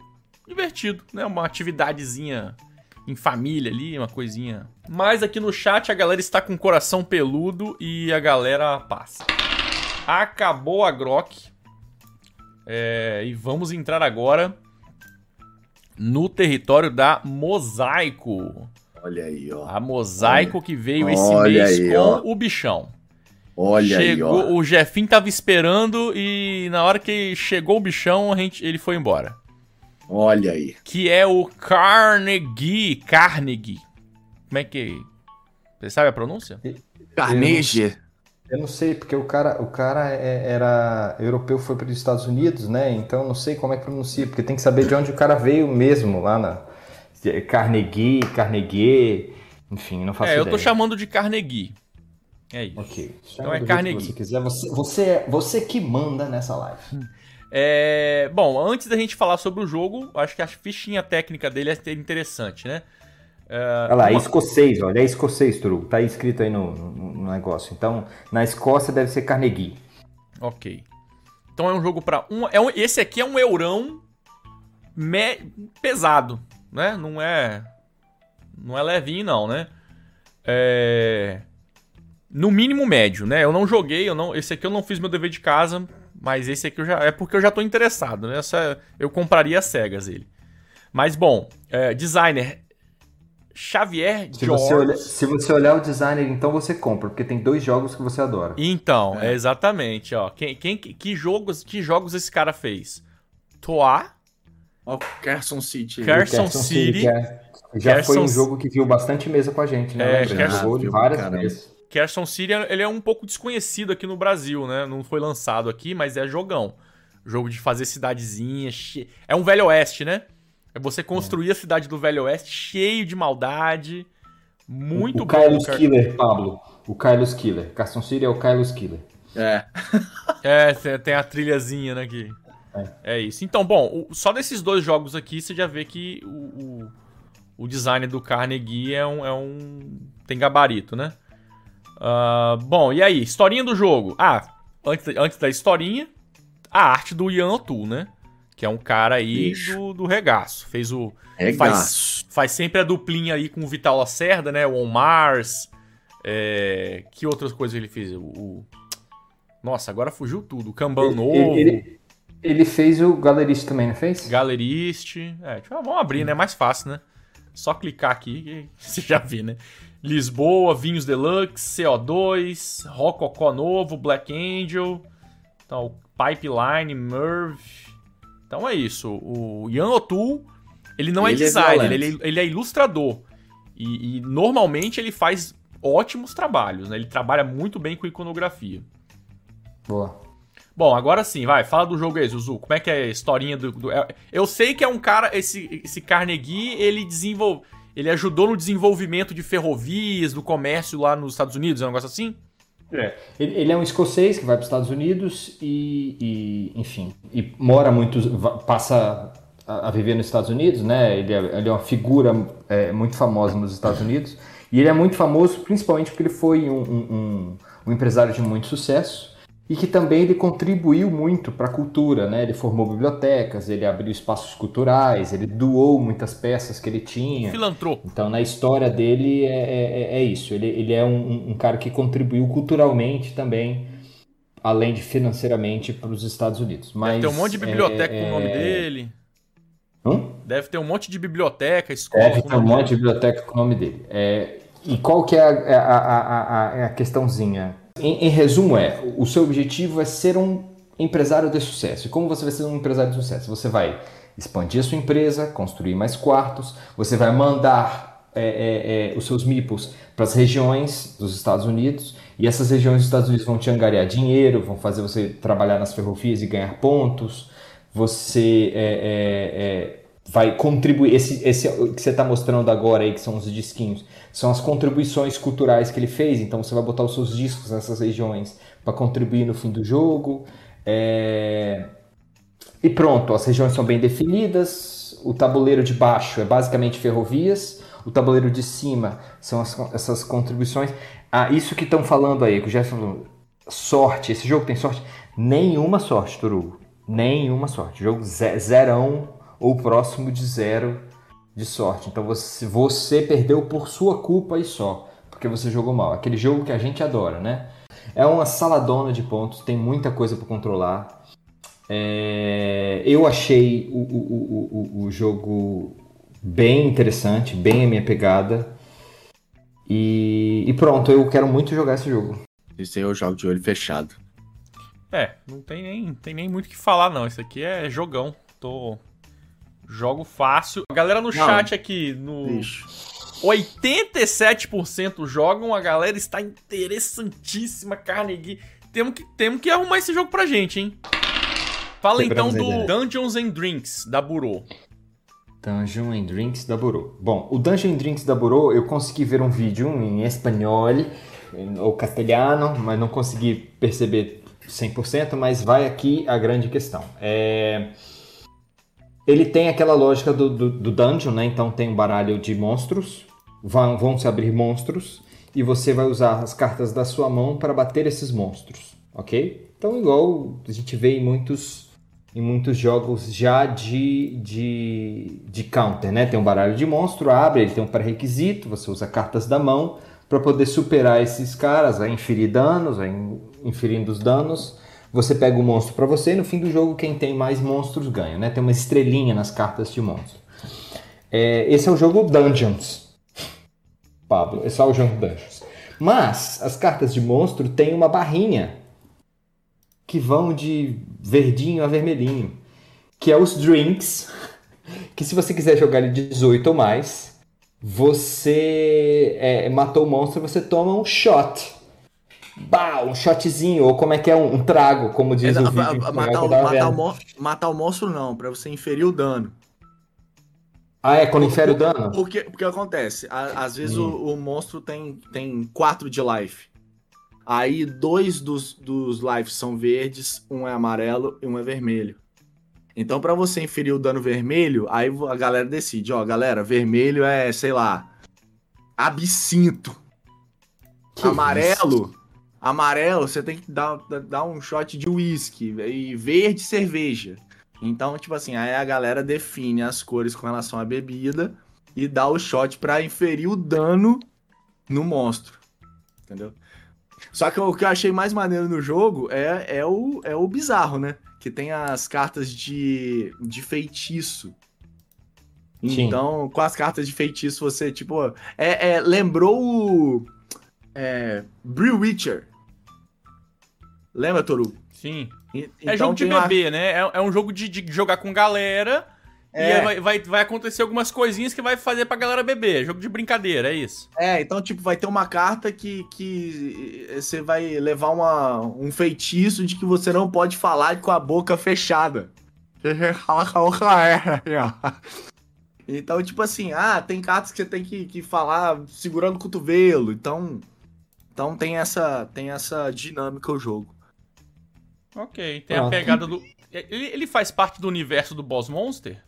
divertido, né? Uma atividadezinha em família ali, uma coisinha. Mas aqui no chat a galera está com o coração peludo e a galera passa. Acabou a Grok. É, e vamos entrar agora no território da Mosaico. Olha aí, ó. A Mosaico que veio esse Olha mês aí, com ó. o bichão. Olha chegou, aí, ó. o Jefim tava esperando e na hora que chegou o bichão, a gente, ele foi embora. Olha aí. Que é o Carnegie. Carnegie. Como é que. Você sabe a pronúncia? Carnegie. Eu não sei, porque o cara, o cara é- era europeu, foi para os Estados Unidos, né? Então eu não sei como é que pronuncia, porque tem que saber de onde o cara veio mesmo, lá na Carnegie, Carnegie, enfim, não faço é, eu ideia. tô chamando de Carnegie. É isso. Ok. Então Chama é do jeito Carnegie. você quiser. Você, você, é- você que manda nessa live. É, bom, antes da gente falar sobre o jogo, acho que a fichinha técnica dele é interessante, né? É, Olha lá, é escocês, olha, é escocês, Turu. Tá aí escrito aí no, no- no negócio. Então, na Escócia deve ser Carnegie. Ok. Então é um jogo pra um, é um. Esse aqui é um eurão me- pesado, né? Não é. Não é levinho, não, né? É. No mínimo médio, né? Eu não joguei, eu não, esse aqui eu não fiz meu dever de casa, mas esse aqui eu já. É porque eu já tô interessado, né? Essa, eu compraria cegas ele. Mas bom, é, designer Xavier Se George. você, olhar, se você olhar o designer, então você compra, porque tem dois jogos que você adora. Então, é. exatamente, ó. Quem, quem, que jogos, que jogos esse cara fez? Toa, Ó, o Carson City. Carson City. é- já Carson foi um jogo que viu bastante mesa com a gente, né? É, Carson- jogou várias caramba. vezes. Carson City, ele é um pouco desconhecido aqui no Brasil, né? Não foi lançado aqui, mas é jogão. Jogo de fazer cidadezinha. che- É um Velho Oeste, né? É você construir a cidade do Velho Oeste cheio de maldade. Muito o bom. Carlos. Killer, Pablo. O Carlos Killer. Carson City é o Carlos Killer. É. [laughs] É, tem- tem a trilhazinha, né? Que... É. isso. Então, bom, o- só desses dois jogos aqui você já vê que o, o, o design do Carnegie é um, é um. tem gabarito, né? Ah, bom, e aí? Historinha do jogo. Ah, antes, antes da historinha, a arte do Ian O'Toole, né? Que é um cara aí Bicho. do, do regaço. Fez o. Regaço. Faz sempre a duplinha aí com o Vital Lacerda, né? O On Mars. É, que outras coisas ele fez? O, o- Nossa, agora fugiu tudo. O Kanban Ele- novo. Ele, ele fez o Galerista também, não fez? Galerist. É, vamos abrir, né? Mais fácil, né? Só clicar aqui que [laughs] você já vê, né? Lisboa, Vinhos Deluxe, CO2, Rococó Novo, Black Angel, então, Pipeline, Merv. Então é isso. O Ian O'Toole, ele não é Ele é designer, violento. ele, é, ele é ilustrador. E, e normalmente ele faz ótimos trabalhos, né? Ele trabalha muito bem com iconografia. Boa. Bom, agora sim, vai, fala do jogo aí, Zuzu. Como é que é a historinha do. do- é- eu sei que é um cara, esse, esse Carnegie, ele desenvolve. Ele ajudou no desenvolvimento de ferrovias, do comércio lá nos Estados Unidos, é um negócio assim? Ele, ele é um escocês que vai para os Estados Unidos e, e, enfim, e mora muito, passa a, a viver nos Estados Unidos, né? Ele é, ele é uma figura é, muito famosa nos Estados Unidos. E ele é muito famoso principalmente porque ele foi um, um- um- um empresário de muito sucesso e que também ele contribuiu muito para a cultura, né? Ele formou bibliotecas, ele abriu espaços culturais, ele doou muitas peças que ele tinha. Filantropo. Então, na história dele, é, é- é isso. Ele, ele é um, um cara que contribuiu culturalmente também, além de financeiramente, para os Estados Unidos. Mas, Deve ter um monte de biblioteca é, com o nome é- dele. Hum? Deve ter um monte de biblioteca, escola. Deve ter um monte de biblioteca com o nome dele. É, e qual que é a, a, a, a questãozinha? Em, em resumo, é: o seu objetivo é ser um empresário de sucesso. E como você vai ser um empresário de sucesso? Você vai expandir a sua empresa, construir mais quartos, você vai mandar é, é, é, os seus meeples para as regiões dos Estados Unidos, e essas regiões dos Estados Unidos vão te angariar dinheiro, vão fazer você trabalhar nas ferrovias e ganhar pontos. Você é, é, é, vai contribuir. Esse, esse que você está mostrando agora aí, que são os disquinhos, são as contribuições culturais que ele fez. Então você vai botar os seus discos nessas regiões para contribuir no fim do jogo. É, E pronto, as regiões são bem definidas. O tabuleiro de baixo é basicamente ferrovias. O tabuleiro de cima são as- essas contribuições. Ah, isso que estão falando aí, que o Jefferson sorte. Esse jogo tem sorte? Nenhuma sorte, Torugo. Nenhuma sorte. Jogo zerão ou próximo de zero de sorte. Então você, você perdeu por sua culpa e só, porque você jogou mal. Aquele jogo que a gente adora, né? É uma saladona de pontos, tem muita coisa para controlar. É, eu achei o, o, o, o, jogo bem interessante, bem a minha pegada. E, e pronto, eu quero muito jogar esse jogo. Esse aí eu jogo de olho fechado. É, não tem nem, tem nem muito o que falar, não. Isso aqui é jogão. Tô. Jogo fácil. A galera no não, chat aqui, no. Bicho. 87% jogam, a galera está interessantíssima, Carnegie. Temos que, temos que arrumar esse jogo pra gente, hein? Fala então do Dungeons and Drinks da Burô. Dungeons and Drinks da Burô. Bom, o Dungeons and Drinks da Burô, eu consegui ver um vídeo em espanhol ou castelhano, mas não consegui perceber 100%, mas vai aqui a grande questão. É... Ele tem aquela lógica do, do, do dungeon, né? Então tem um baralho de monstros, vão, vão se abrir monstros, e você vai usar as cartas da sua mão para bater esses monstros, ok? Então, igual a gente vê em muitos em muitos jogos já de, de, de counter, né? Tem um baralho de monstro, abre, ele tem um pré-requisito, você usa cartas da mão para poder superar esses caras, vai inferir danos, vai inferindo os danos. Você pega o monstro para você e no fim do jogo quem tem mais monstros ganha, né? Tem uma estrelinha nas cartas de monstro. É, esse é o jogo Dungeons. Pablo, esse é o jogo Dungeons. Mas as cartas de monstro têm uma barrinha que vão de verdinho a vermelhinho, que é os drinks, [laughs] que se você quiser jogar ele 18 ou mais, você é, matou o monstro, você toma um shot. Bah, um shotzinho, ou como é que é, um, um trago, como diz é, o vídeo. Matar, o, matar, o, matar o monstro não, para você inferir o dano. Ah, é quando infere o dano? Porque, porque acontece, às vezes hum. o, o, monstro tem, tem 4 de life. Aí dois dos, dos lives são verdes, um é amarelo e um é vermelho. Então, para você inferir o dano vermelho, aí a galera decide, ó, galera, vermelho é, sei lá, absinto. Que amarelo, isso? Amarelo, você tem que dar, dar um shot de uísque. E verde, cerveja. Então, tipo assim, aí a galera define as cores com relação à bebida e dá o shot para inferir o dano no monstro. Entendeu? Só que o que eu achei mais maneiro no jogo é, é, o, é o bizarro, né? Que tem as cartas de, de feitiço. Sim. Então, com as cartas de feitiço, você, tipo. É, é lembrou o. É. Brew Witcher. Lembra, Toru? Sim. E, é então jogo de bebê, uma... né? É, é, um jogo de, de jogar com galera é. E vai, vai, vai, acontecer algumas coisinhas que vai fazer pra galera beber. Jogo de brincadeira, é isso. É, então, tipo, vai ter uma carta que, que você vai levar uma, um feitiço de que você não pode falar com a boca fechada. [laughs] Então, tipo assim, ah, tem cartas que você tem que, que falar segurando o cotovelo. Então, então tem essa tem essa dinâmica o jogo. Ok, tem ah, a pegada do. Ele, ele faz parte do universo do Boss Monster?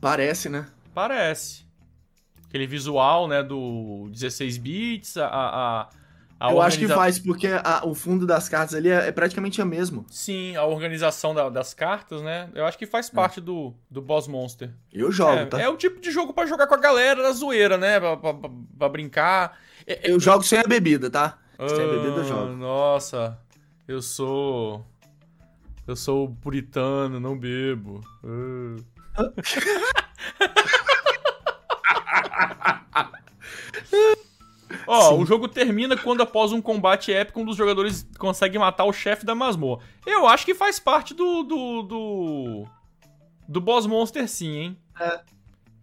Parece, né? Parece. Aquele visual, né, do 16 bits, a, a, a Eu organiza... acho que faz, porque a, o fundo das cartas ali é, é praticamente o mesmo. Sim, a organização da, das cartas, né? Eu acho que faz é. parte é. do, do Boss Monster. Eu jogo, é, tá? É o tipo de jogo para jogar com a galera na zoeira, né? Pra, pra, pra, pra brincar. É, é eu jogo sem a bebida, tá? Ah, sem a bebida eu jogo. Nossa, eu sou... Eu sou puritano, não bebo. Uh. [laughs] Ó, oh, o jogo termina quando após um combate épico um dos jogadores consegue matar o chefe da masmorra. Eu acho que faz parte do do do, do boss monster sim, hein? É.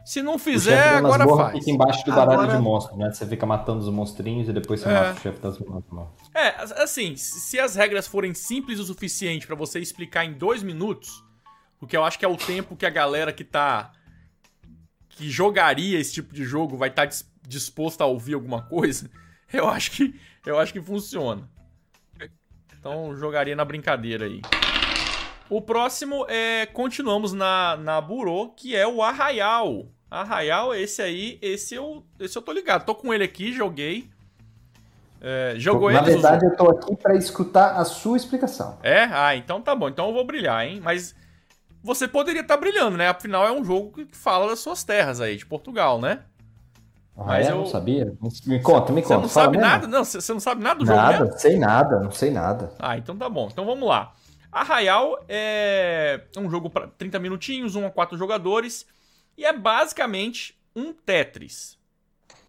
Se não fizer, agora faz. Fica embaixo do baralho agora... de monstro, né? Você fica matando os monstrinhos e depois você é. mata o chefe das masmorras. É, assim, se as regras forem simples o suficiente para você explicar em dois minutos, porque eu acho que é o tempo que a galera que tá que jogaria esse tipo de jogo vai estar tá disposto a ouvir alguma coisa, [laughs] eu acho que eu acho que funciona. Então jogaria na brincadeira aí. O próximo é continuamos na na Burô, que é o Arraial. Arraial, esse aí, esse eu esse eu tô ligado. Tô com ele aqui, joguei. É, jogou Na eles? verdade, eu tô aqui para escutar a sua explicação. É? Ah, então tá bom. Então eu vou brilhar, hein? Mas você poderia estar brilhando, né? Afinal, é um jogo que fala das suas terras aí, de Portugal, né? Ah, Mas é? eu- Não sabia? Me conta, me Você conta. não fala sabe mesmo. nada? Não, você você não sabe nada do jogo Nada, mesmo? sei nada, não sei nada. Ah, então tá bom. Então vamos lá. Arraial é um jogo para 30 minutinhos, 1 a 4 jogadores. E é basicamente um Tetris.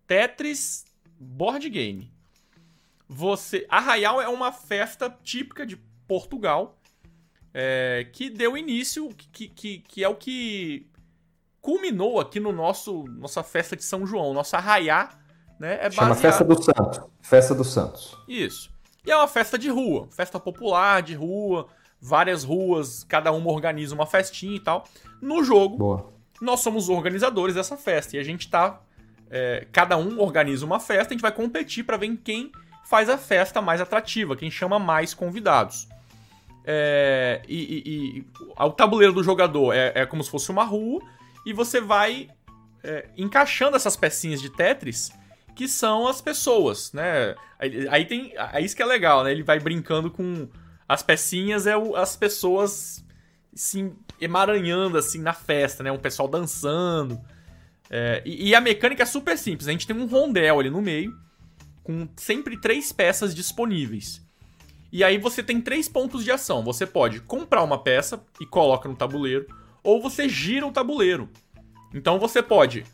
Tetris board game. Você. Arraial é uma festa típica de Portugal. é, que deu início, que, que, que é o que culminou aqui no nosso nossa festa de São João, nosso arraiá, né? É Chama baseado- Festa do Santos. Festa do Santos. isso. E é uma festa de rua, festa popular de rua, várias ruas, cada uma organiza uma festinha e tal. No jogo, Boa. nós somos os organizadores dessa festa e a gente tá. é, cada um organiza uma festa, a gente vai competir pra ver quem faz a festa mais atrativa, quem chama mais convidados. É, e, e- e o tabuleiro do jogador é, é como se fosse uma rua e você vai é, encaixando essas pecinhas de Tetris que são as pessoas, né? Aí, aí tem, aí isso que é legal, né? Ele vai brincando com as pecinhas é o- as pessoas se emaranhando assim na festa, né? Um pessoal dançando. É, e, e a mecânica é super simples. A gente tem um rondel ali no meio com sempre três peças disponíveis. E aí você tem três pontos de ação. Você pode comprar uma peça e coloca no tabuleiro, ou você gira o tabuleiro. Então você pode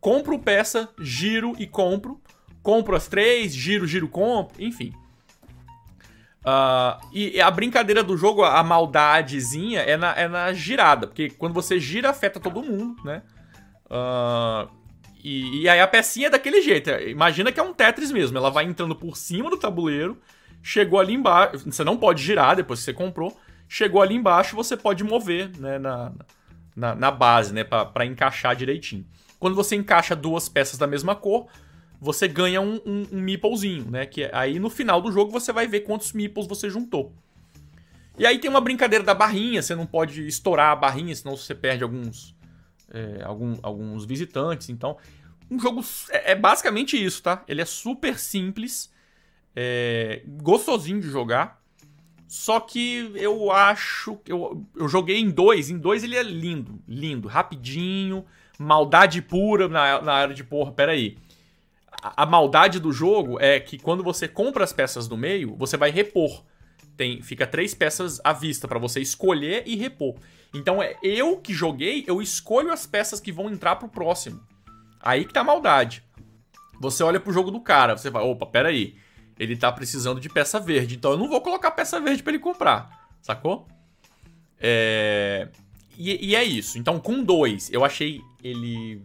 compro peça, giro e compro, compro as três, giro, giro, compro, enfim. Ah, e a brincadeira do jogo, a maldadezinha, é na, é na girada, porque quando você gira, afeta todo mundo, né? Ah, e, e aí a pecinha é daquele jeito. Imagina que é um Tetris mesmo. Ela vai entrando por cima do tabuleiro, chegou ali embaixo. Você não pode girar depois que você comprou. Chegou ali embaixo, você pode mover né, na, na, na base, né? Pra encaixar direitinho. Quando você encaixa duas peças da mesma cor, você ganha um, um, um meeplezinho, né? Que aí no final do jogo você vai ver quantos meeples você juntou. E aí tem uma brincadeira da barrinha, você não pode estourar a barrinha, senão você perde alguns, é, algum- alguns visitantes. Então, um jogo é, é basicamente isso, tá? Ele é super simples, é, gostosinho de jogar. Só que eu acho. Eu, eu joguei em dois. Em dois ele é lindo, lindo, rapidinho, maldade pura na, na área de porra. Peraí. A, maldade do jogo é que quando você compra as peças do meio, você vai repor. Tem, fica três peças à vista pra você escolher e repor. Então é eu que joguei, eu escolho as peças que vão entrar pro próximo. Aí que tá a maldade. Você olha pro jogo do cara, você vai, opa, peraí. Ele tá precisando de peça verde, então eu não vou colocar peça verde pra ele comprar, sacou? É... E, e é isso. Então, com dois, eu achei ele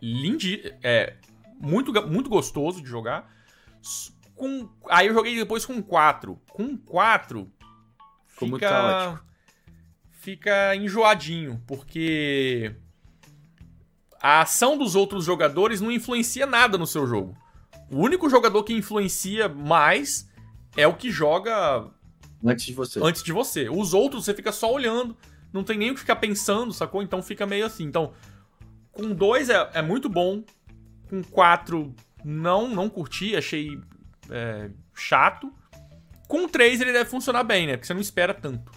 lindi... é, muito, muito gostoso de jogar. Com... Aí eu joguei depois com quatro. Com quatro, Ficou muito fica... caótico. Fica enjoadinho, porque a ação dos outros jogadores não influencia nada no seu jogo. O único jogador que influencia mais é o que joga Antes de você. antes de você. Os outros você fica só olhando, não tem nem o que ficar pensando, sacou? Então fica meio assim. Então, com dois é, é muito bom, com quatro não, não curti, achei é, chato. Com três ele deve funcionar bem, né? Porque você não espera tanto.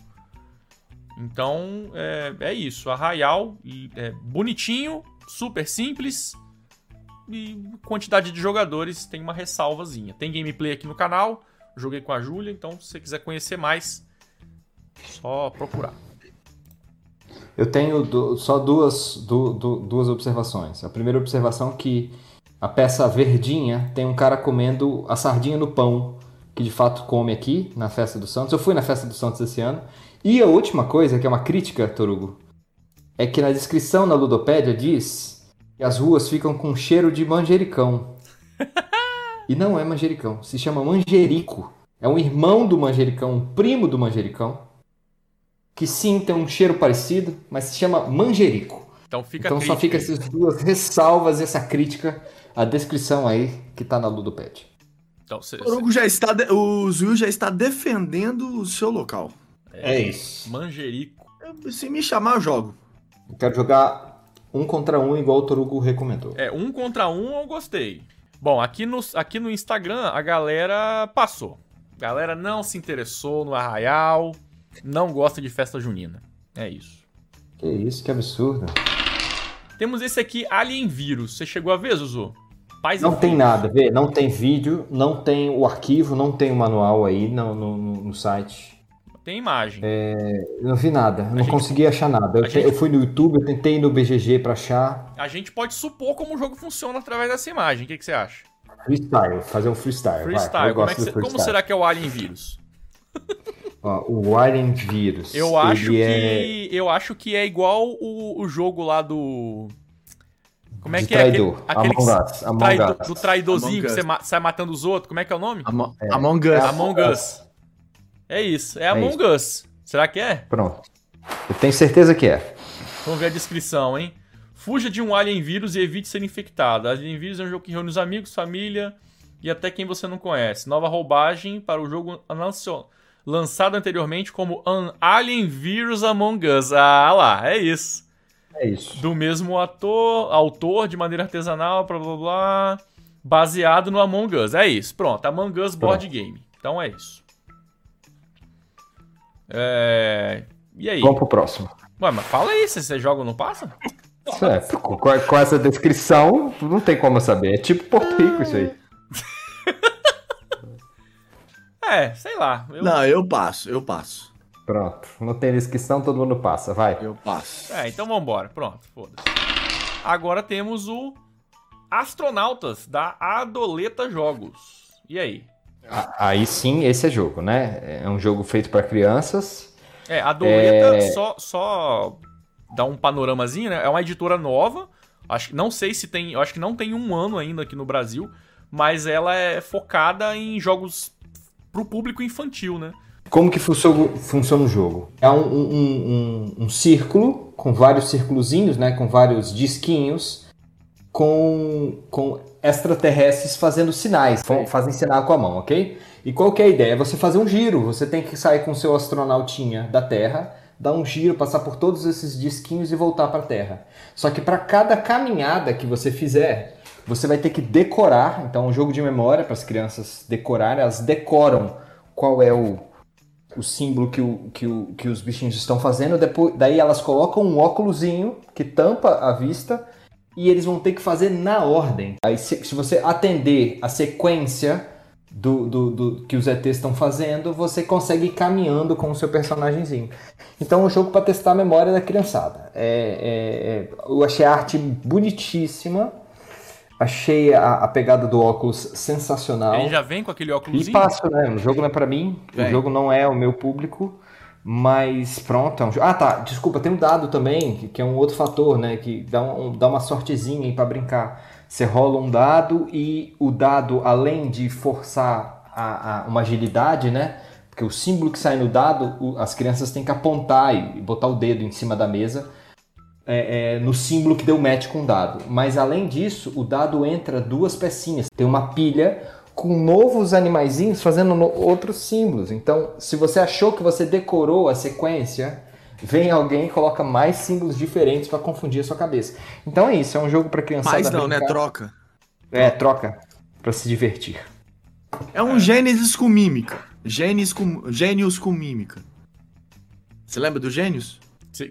Então, é, é isso. Arraial, é bonitinho, super simples. E quantidade de jogadores tem uma ressalvazinha. Tem gameplay aqui no canal. Joguei com a Júlia, então se você quiser conhecer mais, só procurar. Eu tenho du- só duas, du- du- duas observações. A primeira observação é que a peça verdinha tem um cara comendo a sardinha no pão, que de fato come aqui na Festa do Santos. Eu fui na Festa do Santos esse ano. E a última coisa, que é uma crítica, Torugo, é que na descrição na Ludopédia diz que as ruas ficam com cheiro de manjericão. [laughs] E não é manjericão, se chama manjerico. É um irmão do manjericão, um primo do manjericão, que sim tem um cheiro parecido, mas se chama manjerico. Então fica então só fica essas duas ressalvas e essa crítica à descrição aí que tá na Ludopad. Então, cê- O já está. de- O Zuil já está defendendo o seu local. É isso. Manjerico. Eu- se me chamar, eu jogo. Eu quero jogar um contra um igual o Torugo recomendou. É, um contra um eu gostei. Bom, aqui no, aqui no Instagram a galera passou. A galera não se interessou no Arraial, não gosta de festa junina. É isso. Que isso, que absurdo. Temos esse aqui, Alien Vírus. Você chegou a ver, Zuzu? Paz não tem nada, vê? Não tem vídeo, não tem o arquivo, não tem o manual aí no, no, no site. Tem imagem. É, eu não vi nada, não gente, consegui achar nada. Eu, gente, eu, fui no YouTube, eu tentei no BGG pra achar. A gente pode supor como o jogo funciona através dessa imagem. O que, que você acha? Freestyle, fazer um freestyle. Freestyle. Como, é que, freestyle. como será que é o Alien Vírus? Ó, o Alien Vírus. Eu acho que é... eu acho que é igual o, o jogo lá do como é de que traidor. é? Aquele, aquele Among Us. Among traidor, Us. do traidorzinho que você ma sai matando os outros. Como é que é o nome? Am é. Among Us. Among Us. É isso. É, é Among isso. Us. Será que é? Pronto. Eu tenho certeza que é. Vamos ver a descrição, hein? Fuja de um alien vírus e evite ser infectado. Alien vírus é um jogo que reúne os amigos, família e até quem você não conhece. Nova roubagem para o jogo lançado anteriormente como An Alien Virus Among Us. Ah lá, é isso. É isso. Do mesmo ator, autor, de maneira artesanal, blá blá blá. Baseado no Among Us. É isso. Pronto, Among Us Board Game. Então é isso. É... E aí? Vamos pro próximo. Ué, mas fala aí, se você joga ou não passa? É, com, com, essa descrição, não tem como saber. É tipo Porto Rico isso aí. [laughs] é, sei lá. Eu... Não, eu passo, eu passo. Pronto. Não tem descrição, todo mundo passa. Vai. Eu passo. É, então vambora. Pronto, foda-se. Agora temos o Astronautas, da Adoleta Jogos. E aí? Aí sim, esse é jogo, né? É um jogo feito para crianças. É, a Adoleta, é... só, só dar um panoramazinho, né? É uma editora nova. Acho, não sei se tem. Eu acho que não tem um ano ainda aqui no Brasil. Mas ela é focada em jogos pro público infantil, né? Como que funciona, o jogo? É um, um, um, um círculo com vários círculozinhos, né, com vários disquinhos, com, com extraterrestres fazendo sinais, fazem sinal com a mão, ok? E qual que é a ideia? É você fazer um giro, você tem que sair com seu astronautinha da Terra, dar um giro, passar por todos esses disquinhos e voltar para a Terra. Só que para cada caminhada que você fizer, você vai ter que decorar, então é um jogo de memória para as crianças decorarem, elas decoram qual é o, o símbolo que, o, que, o, que os bichinhos estão fazendo, depois, daí elas colocam um óculosinho que tampa a vista e eles vão ter que fazer na ordem. Aí se, se você atender a sequência do, do, do, que os ETs estão fazendo, você consegue ir caminhando com o seu personagemzinho. Então é um jogo para testar a memória da criançada. É, é, é, eu achei a arte bonitíssima. Achei a, a, pegada do óculos sensacional. Ele já vem com aquele óculos. E passo, né? O jogo não é pra mim, vem. o jogo não é o meu público, mas pronto. É um... Ah, tá. Desculpa, tem um dado também, que, que é um outro fator, né? Que dá, um, dá uma sortezinha aí pra brincar. Você rola um dado e o dado, além de forçar a, a uma agilidade, né? Porque o símbolo que sai no dado, o, as crianças têm que apontar e botar o dedo em cima da mesa é, é, no símbolo que deu match com o dado. Mas além disso, o dado entra duas pecinhas. Tem uma pilha com novos animaizinhos fazendo no, outros símbolos. Então, se você achou que você decorou a sequência, vem alguém e coloca mais símbolos diferentes para confundir a sua cabeça. Então é isso, é um jogo para criançada Mas não, né? brincar. né? Troca. É, troca para se divertir. É um Gênesis com mímica. Gênios com, gênios com mímica. Você lembra do Gênios?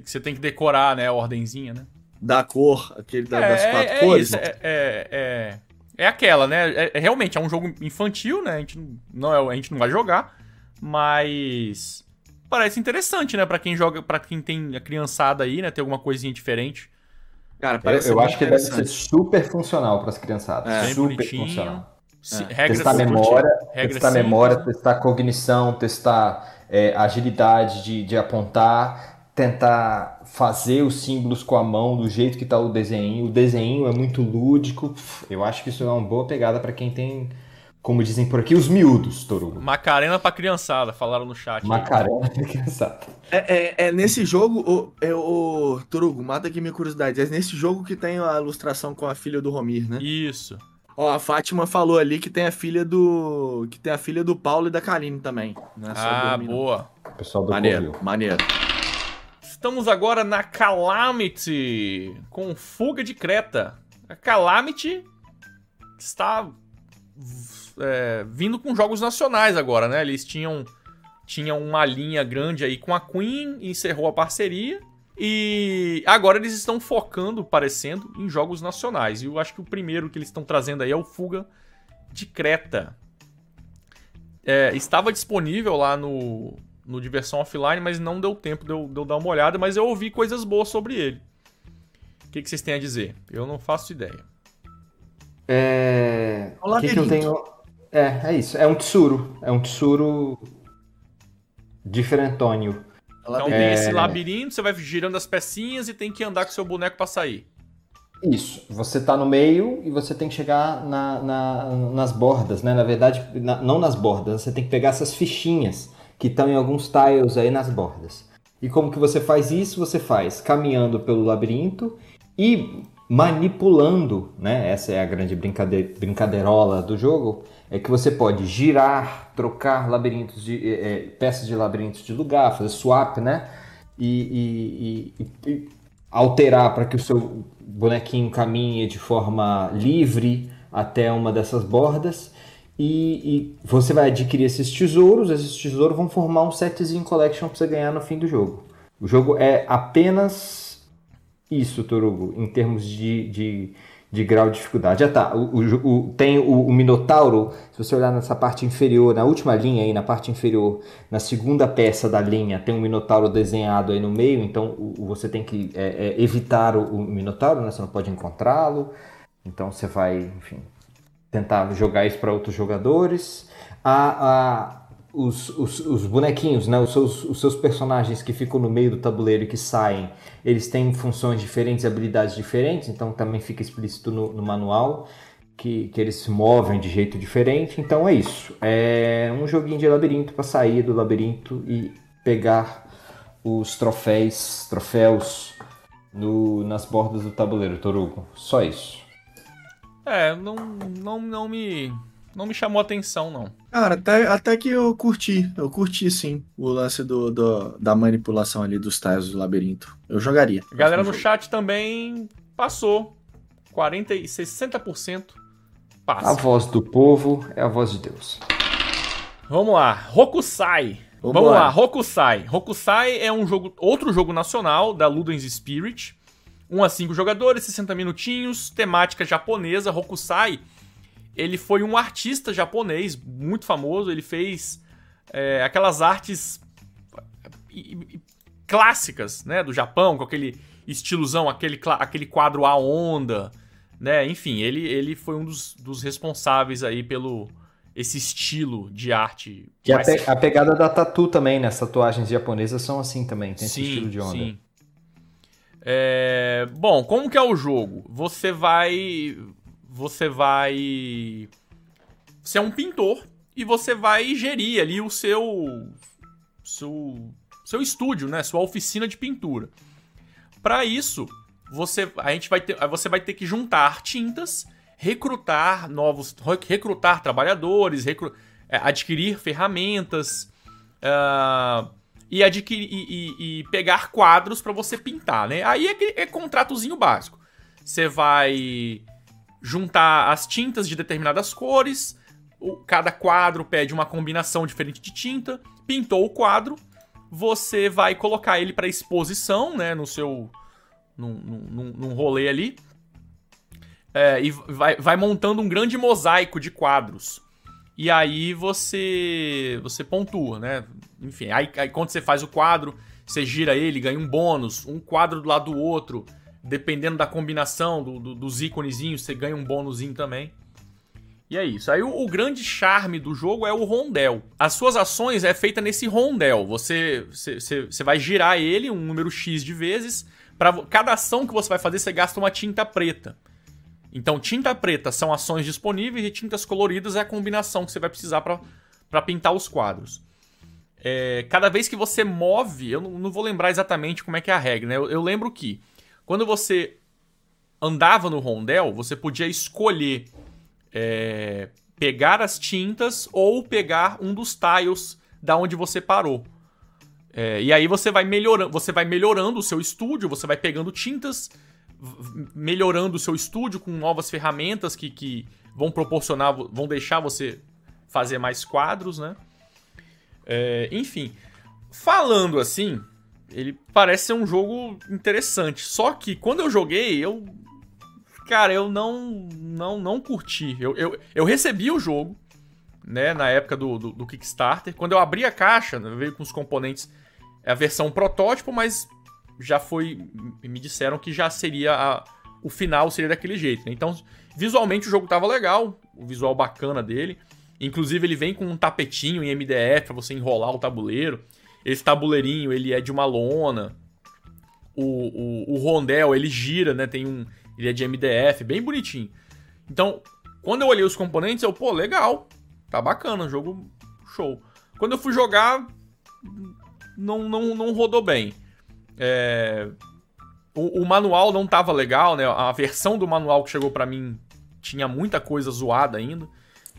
Você tem que decorar, né, a ordenzinha, né? Da cor, aquele da, é, das quatro é, é cores. Isso, é, é, é, é, aquela, né? É, é, realmente, é um jogo infantil, né? A gente não, é, a gente não vai jogar, mas parece interessante, né? Para quem joga, para quem tem a criançada aí, né? Ter alguma coisinha diferente. Cara, parece eu, eu acho que deve ser super funcional para as criançadas. É. Super bonitinho. funcional. É. testar memória, testar memória, né? testar cognição, testar é, agilidade de, de apontar, tentar fazer os símbolos com a mão do jeito que está o desenho. O desenho é muito lúdico. Eu acho que isso é uma boa pegada para quem tem, como dizem por aqui, os miúdos, Torugo. Macarena para criançada, falaram no chat. Macarena para criançada. É, é, é, nesse jogo, o, é, o Torugo, mata aqui minha curiosidade. É nesse jogo que tem a ilustração com a filha do Romir, né? Isso. Ó, a Fátima falou ali que tem a filha do. que tem a filha do Paulo e da Kaline também. Né? Ah, boa. O pessoal do Maneiro, maneiro. Estamos agora na Calamity, com Fuga de Creta. A Calamity está é, vindo com jogos nacionais agora, né? Eles tinham, tinham uma linha grande aí com a Queen, encerrou a parceria. E agora eles estão focando, parecendo, em jogos nacionais. E eu acho que o primeiro que eles estão trazendo aí é o Fuga de Creta. É, estava disponível lá no, no Diversão Offline, mas não deu tempo de eu, de eu, dar uma olhada. Mas eu ouvi coisas boas sobre ele. O que, que vocês têm a dizer? Eu não faço ideia. É. O que, que eu tenho. É, é isso. É um tsuru. É um tsuru diferentônio. Então tem esse labirinto, você vai girando as pecinhas e tem que andar com seu boneco para sair. Isso. Você tá no meio e você tem que chegar na, na, nas bordas, né? Na verdade, na, não nas bordas. Você tem que pegar essas fichinhas que estão em alguns tiles aí nas bordas. E como que você faz isso? Você faz caminhando pelo labirinto e manipulando, né? Essa é a grande brincadeira, brincadeirola do jogo, é que você pode girar, trocar labirintos de é, peças de labirintos de lugar, fazer swap, né? E, e, e, e alterar para que o seu bonequinho caminhe de forma livre até uma dessas bordas. E, você vai adquirir esses tesouros, esses tesouros vão formar um setzinho collection para você ganhar no fim do jogo. O jogo é apenas isso, Torugo, em termos de, de, de grau de dificuldade. Já tá, o, o, o tem o, o, Minotauro, se você olhar nessa parte inferior, na última linha aí, na parte inferior, na segunda peça da linha, tem um Minotauro desenhado aí no meio, então você tem que é, é, evitar o, Minotauro, né? você não pode encontrá-lo, então você vai, enfim, tentar jogar isso para outros jogadores. A, a, os, os, os, bonequinhos, né? os, seus, os seus personagens que ficam no meio do tabuleiro e que saem, eles têm funções diferentes, habilidades diferentes, então também fica explícito no, no manual que, que eles se movem de jeito diferente. Então é isso. É um joguinho de labirinto para sair do labirinto e pegar os troféus, troféus no, nas bordas do tabuleiro, Torugo. Só isso. É, não, não, não me não me chamou atenção, não. Cara, até, até que eu curti. Eu curti sim o lance do, do da manipulação ali dos tiles do labirinto. Eu jogaria. A galera no jogo. chat também passou. 40 e 60% passa. A voz do povo é a voz de Deus. Vamos lá, Rokusai. Vamos, Vamos lá, Rokusai. Rokusai é um jogo, outro jogo nacional da Ludens Spirit. 1 a 5 jogadores, 60 minutinhos, temática japonesa. Rokusai ele foi um artista japonês muito famoso. Ele fez é, aquelas artes clássicas, né, do Japão, com aquele estilozão, aquele, aquele quadro à onda, né? Enfim, ele, ele foi um dos, dos responsáveis aí pelo esse estilo de arte. E a, pe a, pegada da tatu também, né? As tatuagens japonesas são assim também, tem sim, esse estilo de onda. Sim. É... Bom, como que é o jogo? Você vai você vai. Você é um pintor e você vai gerir ali o seu. seu, seu estúdio, né? Sua oficina de pintura. Para isso, você, a gente vai ter, você vai ter que juntar tintas, recrutar novos. recrutar trabalhadores, recru, é, adquirir ferramentas. Uh, e adquirir e, e, e, pegar quadros para você pintar, né? Aí é, é contratozinho básico. Você vai juntar as tintas de determinadas cores. O, cada quadro pede uma combinação diferente de tinta. Pintou o quadro, você vai colocar ele para exposição, né, no seu num, num, num rolê ali. É, e vai, vai montando um grande mosaico de quadros. E aí você você pontua, né? Enfim, aí, aí quando você faz o quadro, você gira ele, ganha um bônus, um quadro do lado do outro dependendo da combinação do, do, dos íconezinhos, você ganha um bônusinho também. E é isso. Aí o, o, grande charme do jogo é o rondel. As suas ações é feita nesse rondel. Você, você, você vai girar ele um número X de vezes. Para cada ação que você vai fazer, você gasta uma tinta preta. Então, tinta preta são ações disponíveis e tintas coloridas é a combinação que você vai precisar para pintar os quadros. É, cada vez que você move, eu não, não, vou lembrar exatamente como é que é a regra, né? eu, eu lembro que quando você andava no rondel, você podia escolher é, pegar as tintas ou pegar um dos tiles da onde você parou. É, e aí você vai melhorando, você vai melhorando o seu estúdio, você vai pegando tintas, melhorando o seu estúdio com novas ferramentas que, que vão proporcionar, vão deixar você fazer mais quadros, né? É, enfim, falando assim, ele parece ser um jogo interessante. Só que quando eu joguei, eu. Cara, eu não não, não curti. Eu, eu, eu recebi o jogo, né, na época do, do, do Kickstarter. Quando eu abri a caixa, né, veio com os componentes. É a versão protótipo, mas já foi. Me disseram que já seria. A, o final seria daquele jeito. Né? Então, visualmente o jogo tava legal, o visual bacana dele. Inclusive, ele vem com um tapetinho em MDF para você enrolar o tabuleiro. Esse tabuleirinho, ele é de uma lona. O, o, o rondel, ele gira, né? Tem um... Ele é de MDF, bem bonitinho. Então, quando eu olhei os componentes, eu, pô, legal. Tá bacana, jogo show. Quando eu fui jogar, não, não, não rodou bem. É... O, o, manual não tava legal, né? A versão do manual que chegou para mim tinha muita coisa zoada ainda.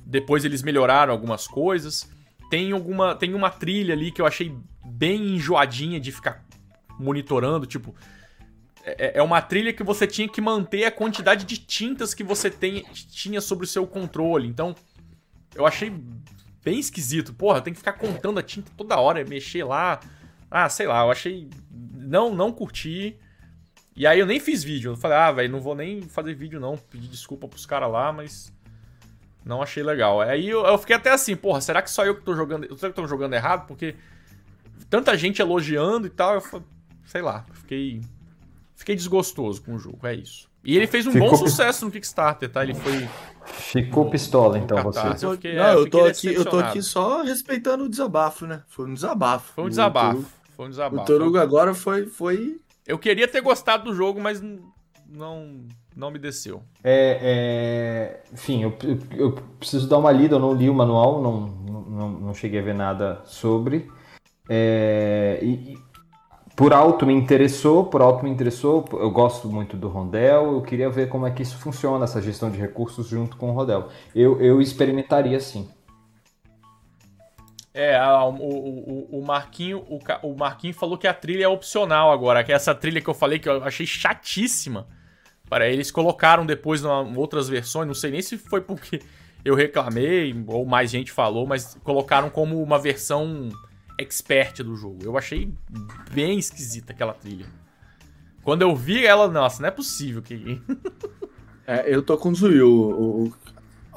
Depois eles melhoraram algumas coisas. Tem alguma, tem uma trilha ali que eu achei bem enjoadinha de ficar monitorando, tipo, é, é uma trilha que você tinha que manter a quantidade de tintas que você tem, tinha sobre o seu controle. Então, eu achei bem esquisito. Porra, tem que ficar contando a tinta toda hora, mexer lá. Ah, sei lá, eu achei. Não, não curti. E aí eu nem fiz vídeo. Eu falei, ah, velho, não vou nem fazer vídeo, não. Pedir desculpa pros caras lá, mas. Não achei legal. Aí eu, eu, fiquei até assim, porra, será que só eu que tô jogando. Será que tô jogando errado? Porque tanta gente elogiando e tal. Eu sei lá, fiquei. Fiquei desgostoso com o jogo, é isso. E ele fez um Ficou bom sucesso no Kickstarter, tá? Ele foi. Ficou pistola, então, você. Eu fiquei, não, é, eu, tô aqui, eu tô aqui só respeitando o desabafo, né? Foi um desabafo. Foi um desabafo. foi um desabafo. O Torugo agora foi, foi. Eu queria ter gostado do jogo, mas não não me desceu. É, é, enfim, eu, eu, eu, preciso dar uma lida, eu não li o manual, não, não, não cheguei a ver nada sobre. É, e, por alto me interessou, por alto me interessou, eu gosto muito do Rondel, eu queria ver como é que isso funciona, essa gestão de recursos junto com o Rondel. Eu, eu experimentaria sim. É, o, o, o, Marquinho, o, o Marquinho falou que a trilha é opcional agora, que essa trilha que eu falei que eu achei chatíssima. Para eles colocaram depois em outras versões, não sei nem se foi porque eu reclamei ou mais gente falou, mas colocaram como uma versão expert do jogo. Eu achei bem esquisita aquela trilha. Quando eu vi ela, nossa, não é possível que. [laughs] é, eu tô com o. O, o,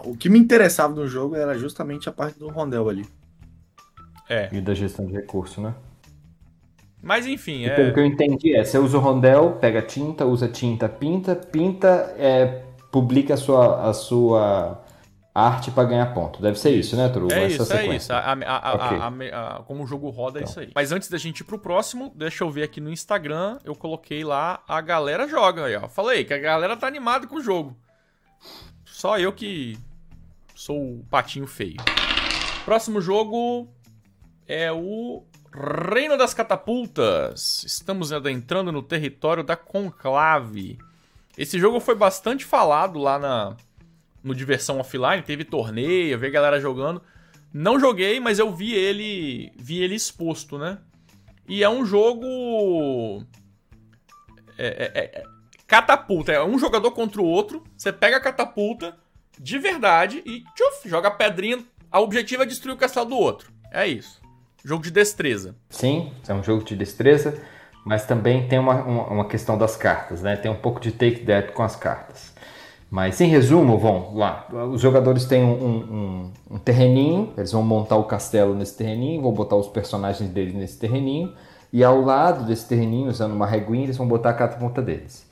o que me interessava no jogo era justamente a parte do rondel ali. É. E da gestão de recurso, né? Mas enfim, é. Pelo que eu entendi, é: você usa o rondel, pega tinta, usa tinta, pinta, pinta, é, publica a sua, a sua arte para ganhar ponto. Deve ser isso, né, Turu? É Essa isso, sequência. é isso. A, a, okay. como o jogo roda, então. é isso aí. Mas antes da gente ir pro próximo, deixa eu ver aqui no Instagram. Eu coloquei lá, a galera joga aí, ó. Falei que a galera tá animada com o jogo. Só eu que sou o patinho feio. Próximo jogo é o Reino das Catapultas. Estamos adentrando no território da Conclave. Esse jogo foi bastante falado lá na no Diversão Offline, teve torneio, eu vi a galera jogando. Não joguei, mas eu vi ele, vi ele exposto, né? E é um jogo é, é, é, catapulta, é um jogador contra o outro. Você pega a catapulta de verdade e tchuf, joga a pedrinha. O objetivo é destruir o castelo do outro. É isso. Jogo de destreza. Sim, é um jogo de destreza, mas também tem uma, uma, uma questão das cartas, né? Tem um pouco de take that com as cartas. Mas em resumo, vão lá. Os jogadores têm um, um, um, terreninho, eles vão montar o castelo nesse terreninho, vão botar os personagens deles nesse terreninho, e ao lado desse terreninho, usando uma reguinha, eles vão botar a catapulta deles.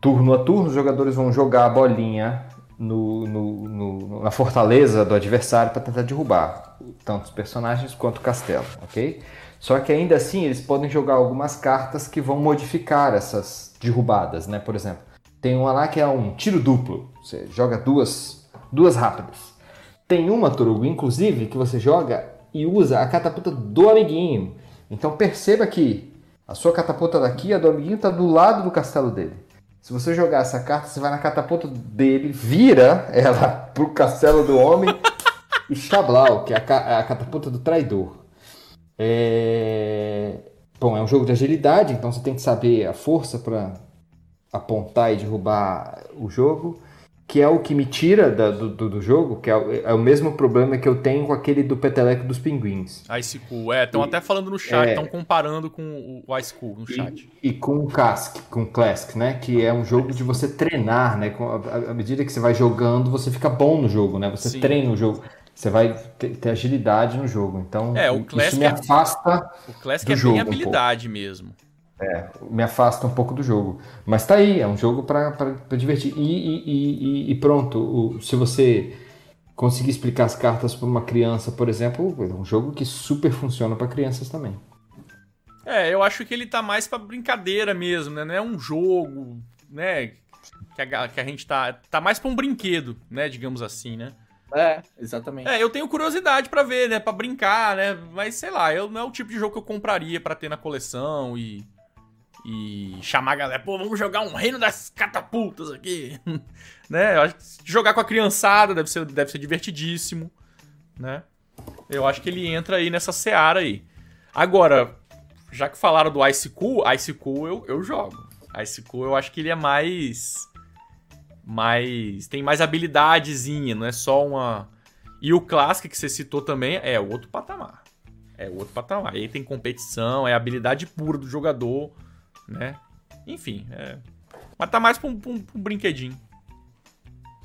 Turno a turno, os jogadores vão jogar a bolinha no, no, no, na fortaleza do adversário para tentar derrubar tanto os personagens quanto o castelo, ok? Só que ainda assim eles podem jogar algumas cartas que vão modificar essas derrubadas, né? Por exemplo, tem uma lá que é um tiro duplo, você joga duas, duas rápidas. Tem uma, Torugo, inclusive, que você joga e usa a catapulta do amiguinho. Então perceba que a sua catapulta daqui, a do amiguinho, está do lado do castelo dele. Se você jogar essa carta, você vai na catapulta dele, vira ela [laughs] pro castelo do homem e Chablau, que é a, a catapulta do traidor. É... Bom, é um jogo de agilidade, então você tem que saber a força para apontar e derrubar o jogo. que é o que me tira da- do, do, jogo, que é, o- é o mesmo problema que eu tenho com aquele do peteleco dos pinguins. Ice Cool, é, estão até falando no chat, é. estão comparando com o Ice Cool no chat. E, e com o Cask, com o Classic, né? Que é um jogo de você treinar, né? Com- À à medida que você vai jogando, você fica bom no jogo, né? Você Sim. treina o jogo. Você vai ter, ter agilidade no jogo. Então, É, o isso me é- afasta, O Classic Do é jogo bem um habilidade mesmo. me afasta um pouco do jogo. Mas tá aí, é um jogo pra divertir. E, e- e- e- pronto, o- se você conseguir explicar as cartas para uma criança, por exemplo, é um jogo que super funciona para crianças também. É, eu acho que ele tá mais pra brincadeira mesmo, né? Não é um jogo, né? Que a, que a gente tá. Tá mais pra um brinquedo, né? Digamos assim, né? É, exatamente. É, eu tenho curiosidade pra ver, né? Pra brincar, né? Mas sei lá, eu, não é o tipo de jogo que eu compraria pra ter na coleção e. E chamar a galera, pô, vamos jogar um reino das catapultas aqui. [laughs] né? Eu acho que jogar com a criançada deve ser, deve ser divertidíssimo, né? Eu acho que ele entra aí nessa seara aí. Agora, já que falaram do Ice Cool, Ice Cool eu, eu jogo. Ice Cool eu acho que ele é mais. Mais. Tem mais habilidadezinha, não é só uma. E o Classic que você citou também é outro patamar. É outro patamar. Aí tem competição, é habilidade pura do jogador, né? Enfim, é. Mas tá mais pra um, pra um- pra um brinquedinho.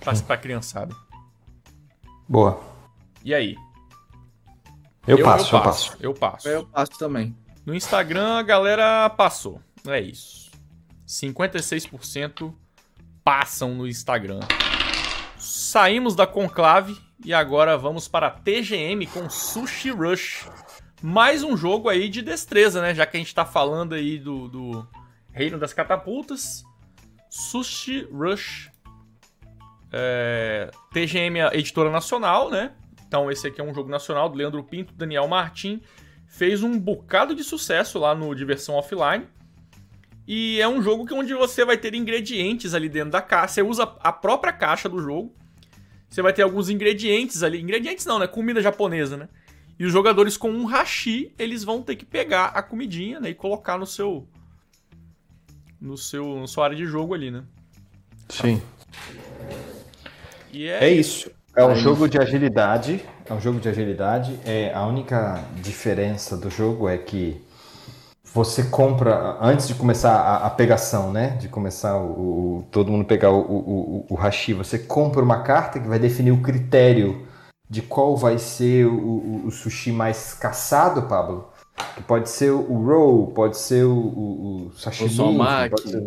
Pra, pra criançada. Boa. E aí? Eu, passo, eu passo. Eu passo. Eu passo também. No Instagram a galera passou. É isso. 56% passam no Instagram. Saímos da Conclave e agora vamos para a TGM com Sushi Rush. Mais um jogo aí de destreza, né? Já que a gente tá falando aí do, do Reino das Catapultas. Sushi Rush. É, TGM a editora nacional, né? Então esse aqui é um jogo nacional do Leandro Pinto, Daniel Martin fez um bocado de sucesso lá no Diversão Offline. E é um jogo que onde você vai ter ingredientes ali dentro da caixa. Você usa a própria caixa do jogo. Você vai ter alguns ingredientes ali. Ingredientes não, né? Comida japonesa, né? E os jogadores com um hashi, eles vão ter que pegar a comidinha, né? E colocar no seu. No seu. Na sua área de jogo ali, né? Sim. E é, É isso. É um É jogo de agilidade. É um jogo de agilidade. É, a única diferença do jogo é que você compra, antes de começar a, a pegação, né? De começar o, o- todo mundo pegar o, o, o, o hashi, você compra uma carta que vai definir o critério de qual vai ser o, o, o sushi mais caçado, Pablo. Que pode ser o roll, pode ser o, o, o sashimi, pode ser-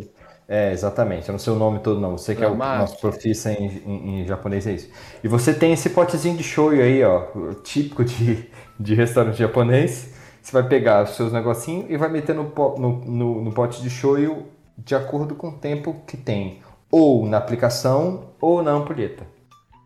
É, exatamente. Eu não sei o nome todo, não. Você que é o Osomaki. nosso profissa em, em- em japonês, é isso. E você tem esse potezinho de shoyu aí, ó, típico de, de restaurante japonês. Você vai pegar os seus negocinhos e vai meter no, po- no, no, no pote de shoyu de acordo com o tempo que tem. Ou na aplicação ou na ampulheta.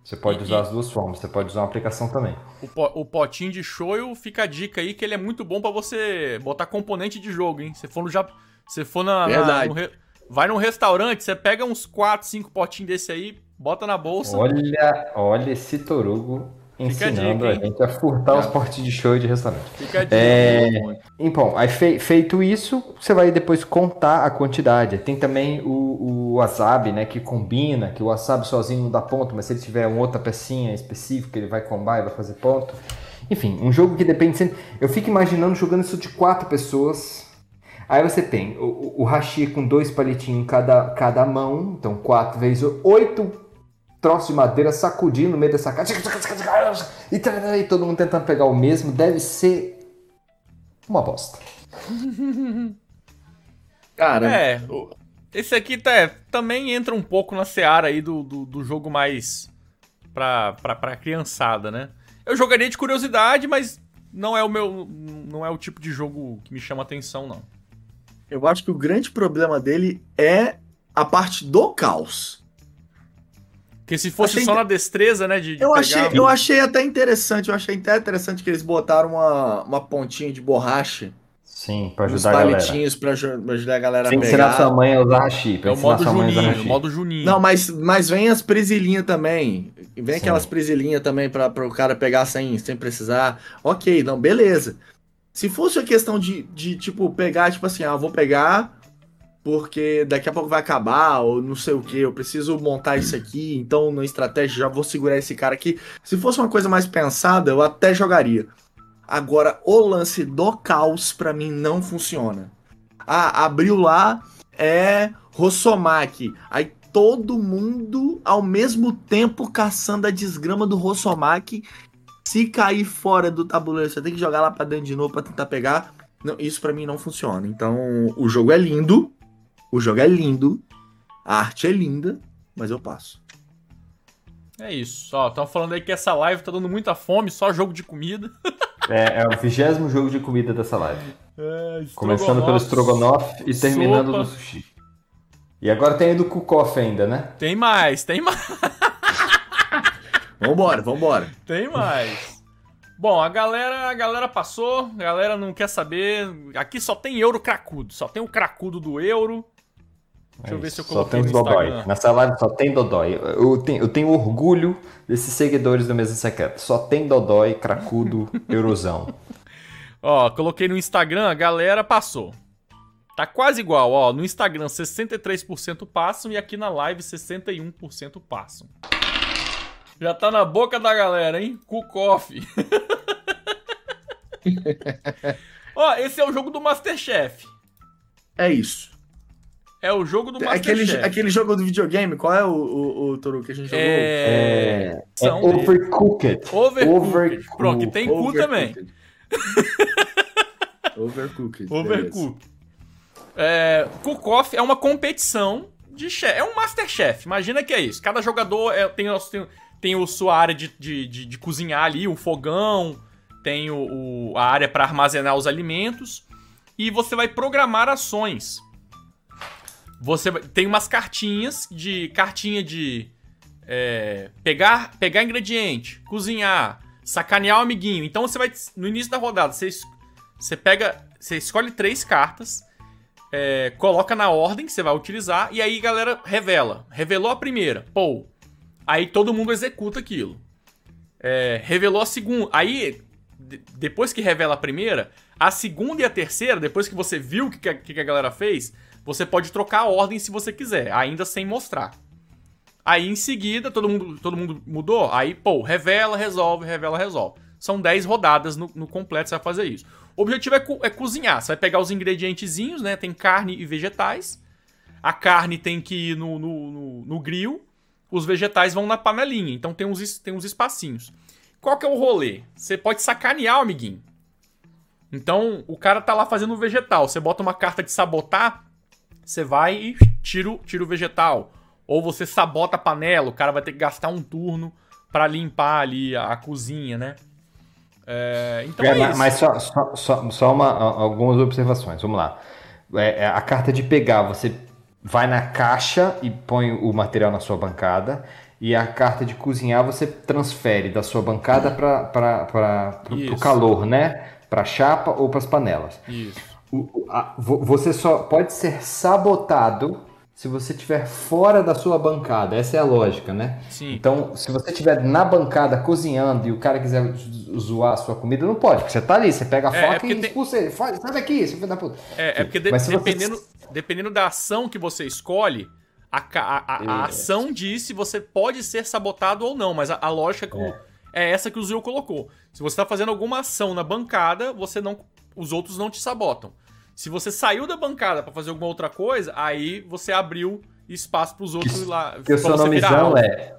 Você pode E- usar as duas formas. Você pode usar uma aplicação também. O, po- o potinho de shoyu fica a dica aí que ele é muito bom pra você botar componente de jogo, hein? Você for no Jap... Você for na, na- no re- vai num restaurante, você pega uns 4, 5 potinhos desse aí, bota na bolsa. Olha, olha esse torugo Fica a ensinando dica, a, gente a furtar os potes de shoyu de restaurante. Fica a dica. É, Então, aí fei- feito isso, você vai depois contar a quantidade. Tem também o, o wasabi, né, que combina, que o wasabi sozinho não dá ponto, mas se ele tiver uma outra pecinha específica, ele vai combar e vai fazer ponto. Enfim, um jogo que depende sempre... Eu fico imaginando jogando isso de quatro pessoas. Aí você tem o, o- o hashi com dois palitinhos em cada, cada mão, então quatro vezes oito troços de madeira sacudindo no meio dessa caixa. E, e todo mundo tentando pegar o mesmo. Deve ser uma bosta. [laughs] Cara, É, esse aqui tá, também entra um pouco na seara aí do, do, do jogo mais pra, pra, pra criançada, né? Eu jogaria de curiosidade, mas não é o meu. Não é o tipo de jogo que me chama atenção, não. eu acho que o grande problema dele é a parte do caos. Porque se fosse Achei só na destreza, né? De, de Eu pegar- achei, eu achei até interessante, eu achei até interessante que eles botaram uma, uma pontinha de borracha Sim, pra ajudar a galera. palitinhos pra aju- pra ajudar a galera Tem a que ensinar sua pegar. mãe a usar hashi. pra É o modo sua mãe a usar Juninho, hashi. o modo Juninho. Não, mas, mas vem as presilhinhas também. Vem Sim. aquelas presilhinhas também pra, o cara pegar sem, sem precisar. Ok, não, beleza. Se fosse a questão de, de, tipo, pegar, tipo assim, ah, vou pegar porque daqui a pouco vai acabar, ou não sei o que, eu preciso montar isso aqui, então na estratégia já vou segurar esse cara aqui. Se fosse uma coisa mais pensada, eu até jogaria. Agora, o lance do caos, para mim, não funciona. Ah, abriu lá, é Rossomaki. Aí todo mundo ao mesmo tempo caçando a desgrama do Rossomaki. Se cair fora do tabuleiro, você tem que jogar lá pra dentro de novo pra tentar pegar. Não, isso para mim não funciona. Então, o jogo é lindo. O jogo é lindo. A arte é linda, mas eu passo. É isso. Ó, estão falando aí que essa live tá dando muita fome, só jogo de comida. [laughs] É, é o vigésimo jogo de comida dessa live. É, Começando pelo Strogonoff e terminando sopa. no sushi. E agora tem aí do Kukoff ainda, né? Tem mais, tem mais. [laughs] vambora, vambora. Tem mais. Bom, a galera, a galera passou, a galera não quer saber. Aqui só tem euro cracudo, só tem o cracudo do euro. Deixa é eu ver se eu coloquei só tem no Dodói. Nessa live só tem Dodói. Eu tenho, eu tenho orgulho desses seguidores do Mesa Secreta. Só tem Dodói, cracudo, [laughs] eurozão. Ó, coloquei no Instagram, a galera passou. Tá quase igual, ó. No Instagram 63% passam e aqui na live 61% passam. Já tá na boca da galera, hein? Kukoff. [laughs] ó, esse é o jogo do Masterchef. É isso. É o jogo do Masterchef. Aquele, aquele jogo do videogame, qual é o, o, o Toru que a gente jogou? É, é, é Overcooked. Overcooked. Overcooked. Pronto, que tem cu também. [laughs] Overcooked. Overcooked. É, Cook-Off é uma competição de chef. É um Masterchef. Imagina que é isso. Cada jogador é, tem, tem, tem a sua área de, de, de, de cozinhar ali, um fogão, tem o, o a área para armazenar os alimentos. E você vai programar ações. Você tem umas cartinhas de. Cartinha de. É, pegar, pegar ingrediente, cozinhar, sacanear o amiguinho. Então você vai. No início da rodada, você, você pega. Você escolhe três cartas é, coloca na ordem que você vai utilizar e aí galera revela. Revelou a primeira, pô. Aí todo mundo executa aquilo. É, revelou a segunda. Aí, depois que revela a primeira, a segunda e a terceira, depois que você viu o que, que, que a galera fez, você pode trocar a ordem se você quiser, ainda sem mostrar. Aí em seguida, todo mundo, todo mundo mudou? Aí, pô, revela, resolve, revela, resolve. São 10 rodadas no, no completo, você vai fazer isso. O objetivo é, co é cozinhar. Você vai pegar os ingredientezinhos, né? Tem carne e vegetais. A carne tem que ir no, no, no, no grill. Os vegetais vão na panelinha. Então tem uns, tem uns espacinhos. Qual que é o rolê? Você pode sacanear o amiguinho. Então, o cara tá lá fazendo o vegetal. Você bota uma carta de sabotar, você vai e tira, tira o vegetal. Ou você sabota a panela, o cara vai ter que gastar um turno para limpar ali a, a cozinha, né? É, então é, é mas só, só, só, só uma, algumas observações, vamos lá. É, é, a carta de pegar, você vai na caixa e põe o material na sua bancada. E a carta de cozinhar você transfere da sua bancada para o calor, né? Para chapa ou para as panelas. Isso. Você só pode ser sabotado se você estiver fora da sua bancada. Essa é a lógica, né? Sim. Então, se você estiver na bancada cozinhando e o cara quiser zoar a sua comida, não pode, porque você tá ali, você pega a é, é faca é e expulsa tem... ele. Sai daqui, filho da puta. É, é porque de, dependendo, você... dependendo da ação que você escolhe, a, a, a, a ação diz se você pode ser sabotado ou não, mas a, lógica que é. é essa que o Zio colocou. Se você está fazendo alguma ação na bancada, você não, os outros não te sabotam. Se você saiu da bancada para fazer alguma outra coisa, aí você abriu espaço para os outros que, lá. Que o seu nome é.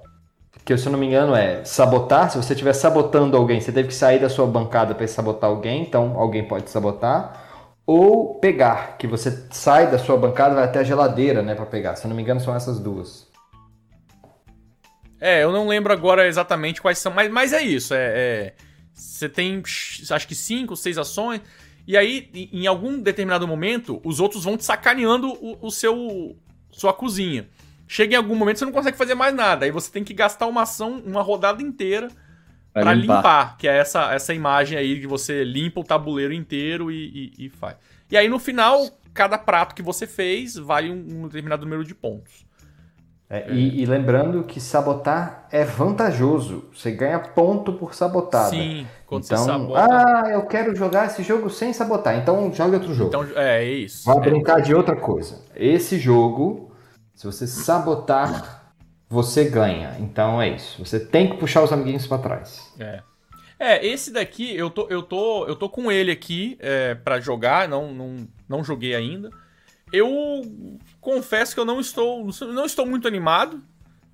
Que se eu não me engano é sabotar. Se você estiver sabotando alguém, você teve que sair da sua bancada para sabotar alguém, então alguém pode sabotar. Ou pegar, que você sai da sua bancada vai até a geladeira, né, para pegar. Se eu não me engano, são essas duas. É, eu não lembro agora exatamente quais são, mas, mas é isso. É, é, você tem, acho que cinco, seis ações. E aí, em algum determinado momento, os outros vão te sacaneando o, o seu sua cozinha. Chega em algum momento você não consegue fazer mais nada. Aí você tem que gastar uma ação, uma rodada inteira para limpar. limpar. que é essa, essa imagem aí que você limpa o tabuleiro inteiro e, e, e, faz. E aí no final, cada prato que você fez vale um, um determinado número de pontos. É, E, e lembrando que sabotar é vantajoso. Você ganha ponto por sabotada. Sim, quando então, você sabota. ah, eu quero jogar esse jogo sem sabotar. Então joga outro jogo. Então, é, é isso. Vai É, brincar de outra coisa. Esse jogo, se você sabotar, você ganha. Então é isso. Você tem que puxar os amiguinhos pra trás. É. É, esse daqui, eu tô, eu tô, eu tô com ele aqui é, para jogar, não, não, não joguei ainda. Eu confesso que eu não estou, não estou muito animado,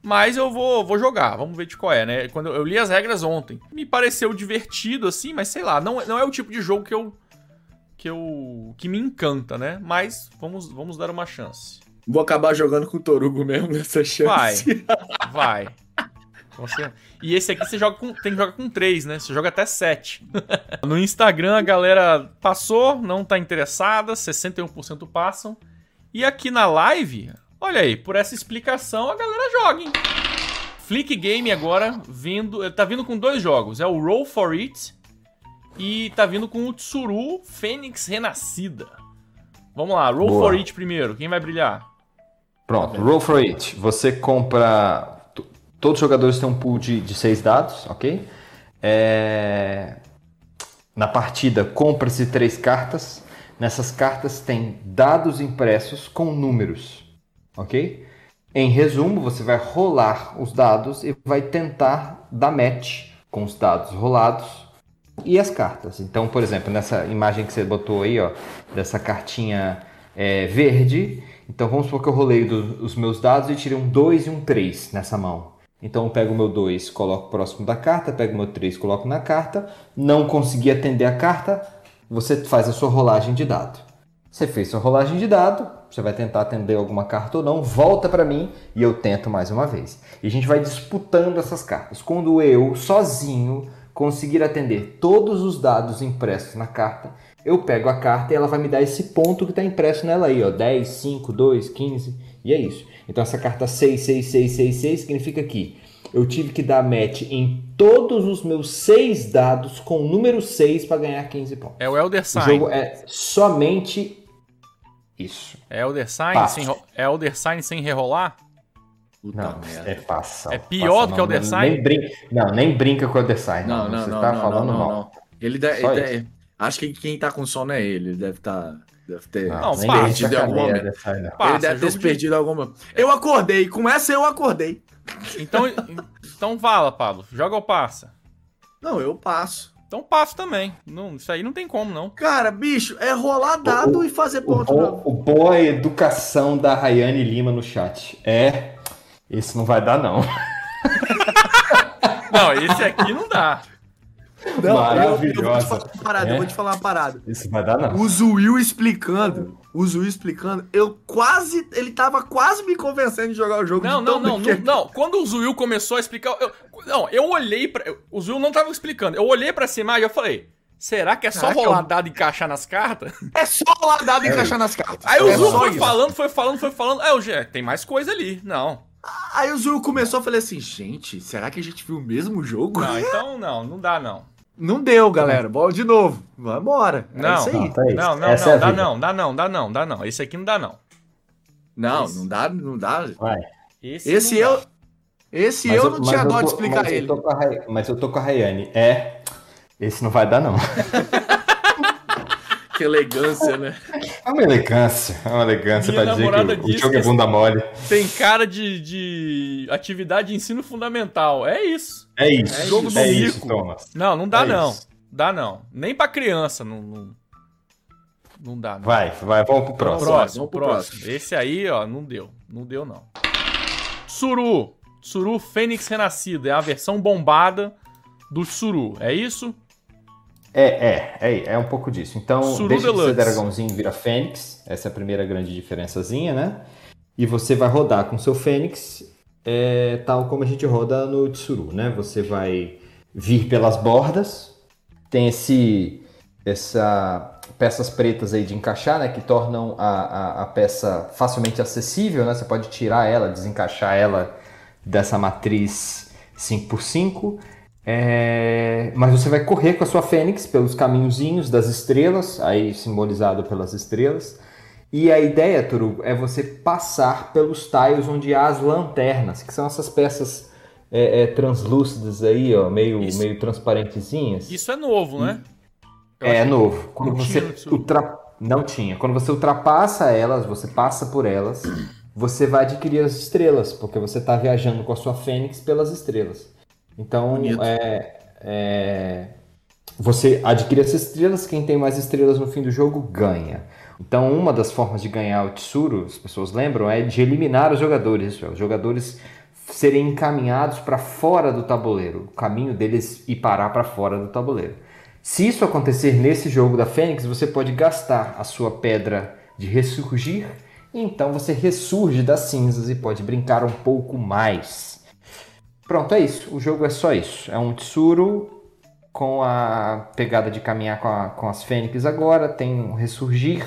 mas eu vou, vou jogar, vamos ver de qual é, né? Quando eu, li as regras ontem, me pareceu divertido assim, mas sei lá, não, não é o tipo de jogo que eu que eu que me encanta, né? Mas vamos, vamos dar uma chance. Vou acabar jogando com o Torugo mesmo nessa chance. Vai. [laughs] Vai. Você... E esse aqui você joga com, tem que jogar com 3, né? Você joga até 7. [laughs] no Instagram a galera passou, não tá interessada, 61% passam. E aqui na live, olha aí, por essa explicação a galera joga, hein? Flick Game agora vindo, tá vindo com dois jogos, é o Roll for It e tá vindo com o Tsuru Fênix Renascida. Vamos lá, Roll Boa. for It primeiro, quem vai brilhar? Pronto, roll for it. Você compra. Todos os jogadores têm um pool de, de seis dados, ok? É, Na partida, compra-se três cartas. Nessas cartas tem dados impressos com números, ok? Em resumo, você vai rolar os dados e vai tentar dar match com os dados rolados e as cartas. Então, por exemplo, nessa imagem que você botou aí, ó, dessa cartinha é, verde, então vamos supor que eu rolei do- os meus dados e tirei um 2 e um 3 nessa mão. Então eu pego o meu 2, coloco próximo da carta, pego o meu 3, coloco na carta, não consegui atender a carta, você faz a sua rolagem de dado. Você fez sua rolagem de dado, você vai tentar atender alguma carta ou não, volta para mim e eu tento mais uma vez. E a gente vai disputando essas cartas. Quando eu, sozinho, conseguir atender todos os dados impressos na carta, eu pego a carta e ela vai me dar esse ponto que está impresso nela aí, ó, 10, 5, 2, 15, e é isso. Então essa carta 6, 6, 6, 6, 6 significa que eu tive que dar match em todos os meus seis dados com o número 6 para ganhar 15 pontos. É o Elder O Sign. jogo é somente isso. É Elder Sign Fácil. sem, é Elder Sign sem rerolar? Puta Não, merda. é passa. É pior do que o Elder nem brin- Não, nem brinca com o Elder Sign. Não, não, Você não, tá não, falando não, mal. não. Ele deve, ele deve- Acho que quem tá com sono é ele. Ele deve tá. Deve ter. Não, perdido Em algum algum momento. Elder Sign, não. Passa, ele deve ter perdido alguma. Eu acordei. Com essa eu acordei. Então, então fala, Pablo. Joga ou passa? Não, eu passo. Então passo também. Não, isso aí não tem como, não. Cara, bicho, é rolar dado O- e fazer ponto. o bom é a educação da Rayane Lima no chat. É. Esse não vai dar, não. [laughs] Não, esse aqui não dá. Não, eu, eu vou te Maravilhosa. falar uma parada, É? eu vou te falar uma parada. Isso vai dar, não. O Zuil explicando, o Zuil explicando, eu quase, ele tava quase me convencendo de jogar o jogo. Não, de não, não, que- não. Quando o Zuil começou a explicar. Eu, não, eu olhei pra. eu- o Zuil não tava explicando. Eu olhei pra essa imagem e eu falei. Será que é só Caraca, rolar eu- dado e encaixar nas cartas? É só rolar dado e encaixar nas cartas. Aí o é Zuil foi isso. falando, foi falando, foi falando. Aí eu, "Gê, tem mais coisa ali. Não. Aí o Zuil começou, eu falei assim, gente, será que a gente viu o mesmo jogo? Não, então não, não dá não. Não deu, galera. Bora de novo. Vambora. É Não, isso aí. Não, tá isso. Não, não, Essa não, é a dá não, dá não, dá não, dá não. Esse aqui não dá não. Não, Isso. não dá, não dá. Vai. Esse, Esse não eu, dá. esse Mas eu não tinha dó de explicar mas ele. Eu Ray- mas eu tô com a Rayane. É. Esse não vai dar, não. [laughs] Que elegância, né? É uma elegância. É uma elegância Minha pra dizer namorada que o- o jogo é bunda mole. Tem cara de, de atividade de ensino fundamental. É isso. É isso. É jogo do é isso, mico. Thomas. Não, não dá É não. isso. Dá não. Nem pra criança não. Não, não dá, não. Vai, vai, vamos pro próximo. Próximo, Vamos pro próximo. Esse aí, ó, não deu. Não deu, não. Suru. Suru Fênix Renascido. É a versão bombada do Suru. É isso? É, é, é, é um pouco disso. Então, Suru deixa de Deluxe. ser dragãozinho e vira fênix. Essa é a primeira grande diferençazinha, né? E você vai rodar com seu fênix, é, tal como a gente roda no Tsuru, né? Você vai vir pelas bordas. Tem esse, essa peças pretas aí de encaixar, né? Que tornam a, a, a peça facilmente acessível, né? Você pode tirar ela, desencaixar ela dessa matriz 5x5. É, mas você vai correr com a sua fênix pelos caminhozinhos das estrelas, aí simbolizado pelas estrelas. E a ideia, Turugo, é você passar pelos tiles onde há as lanternas, que são essas peças é, é, translúcidas aí, ó, meio, Isso- meio transparentezinhas. Isso é novo, né? Eu É achei- novo. Quando você ultra... Não tinha. Quando você ultrapassa elas, você passa por elas, você vai adquirir as estrelas, porque você está viajando com a sua Fênix pelas estrelas. Então, é, é, você adquire essas estrelas, quem tem mais estrelas no fim do jogo ganha. Então, uma das formas de ganhar o Tsuru, as pessoas lembram, é de eliminar os jogadores. Os jogadores serem encaminhados para fora do tabuleiro. O caminho deles ir parar para fora do tabuleiro. Se isso acontecer nesse jogo da Fênix, você pode gastar a sua pedra de ressurgir, e então você ressurge das cinzas e pode brincar um pouco mais. Pronto, é isso. O jogo é só isso. É um Tsuru com a pegada de caminhar com, a- com as Fênix agora, tem um ressurgir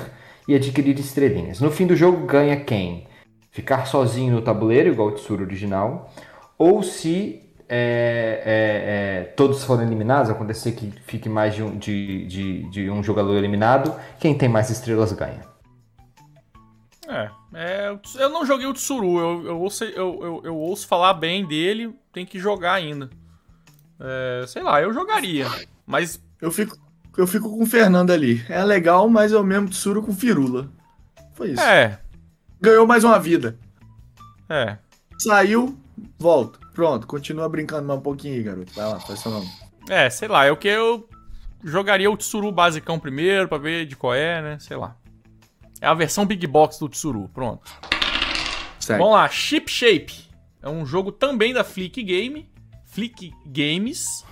e adquirir estrelinhas. No fim do jogo ganha quem? Ficar sozinho no tabuleiro, igual o Tsuru original, ou se é, é, é, todos forem eliminados, acontecer que fique mais de um, de, de, de um jogador eliminado, quem tem mais estrelas ganha. É, é, eu não joguei o Tsuru, eu, eu, ouço, eu, eu, eu ouço falar bem dele, tem que jogar ainda. É, sei lá, eu jogaria, mas Eu fico, eu fico com o Fernando ali. É legal, mas eu mesmo tsuru com firula. Foi isso. é, Ganhou mais uma vida. é. Saiu, volta. Pronto, continua brincando mais um pouquinho aí, garoto. Vai lá, faz seu nome. É, sei lá, é o que eu jogaria o Tsuru basicão primeiro pra ver de qual é, né? Sei lá. É a versão Big Box do Tsuru, pronto. Segue. Vamos lá, Ship Shape. É um jogo também da Flick Game. Flick Games.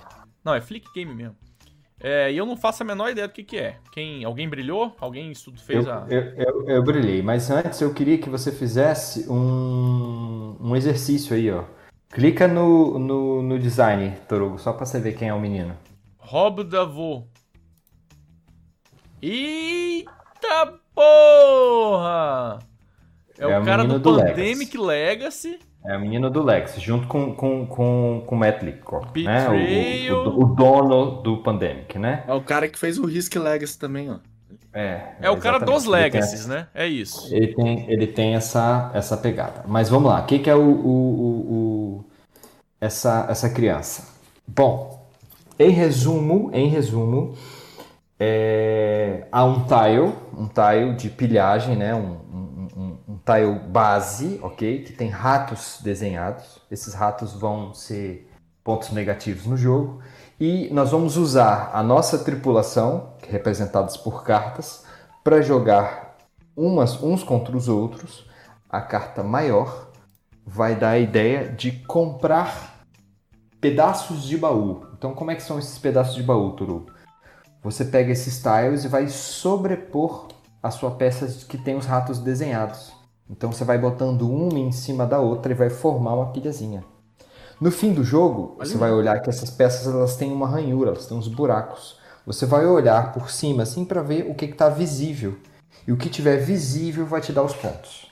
Não, é Flick Game mesmo. É, e eu não faço a menor ideia do que, que é. Quem, alguém brilhou? Alguém estudo fez Eu, a. eu, eu, eu brilhei, mas antes eu queria que você fizesse um, um exercício aí, ó. Clica no, no, no design, Torugo, só pra você ver quem é o menino. Rob Davô. Eita porra! É, É o cara do, do Pandemic Legacy. É o menino do Lex, junto com, com, com, com o Matt Leacock, né? O-. O, o, dono do Pandemic, né? É o cara que fez o Risk Legacy também, ó. É, É o cara dos Legacies, né? É isso. Ele tem, ele tem essa, essa pegada. Mas vamos lá, o que, que é o, o, o- essa, essa criança? Bom, em resumo, em resumo, é, há um tile, um tile de pilhagem, né? um, um tile base, ok? Que tem ratos desenhados. Esses ratos vão ser pontos negativos no jogo. E nós vamos usar a nossa tripulação, é representadas por cartas, para jogar umas, uns contra os outros. A carta maior vai dar a ideia de comprar pedaços de baú. Então, como é que são esses pedaços de baú, Turu? Você pega esses tiles e vai sobrepor a sua peça que tem os ratos desenhados. Então, você vai botando uma em cima da outra e vai formar uma pilhazinha. No fim do jogo, você vai olhar que essas peças elas têm uma ranhura, elas têm uns buracos. Você vai olhar por cima assim para ver o que está visível. E o que tiver visível vai te dar os pontos.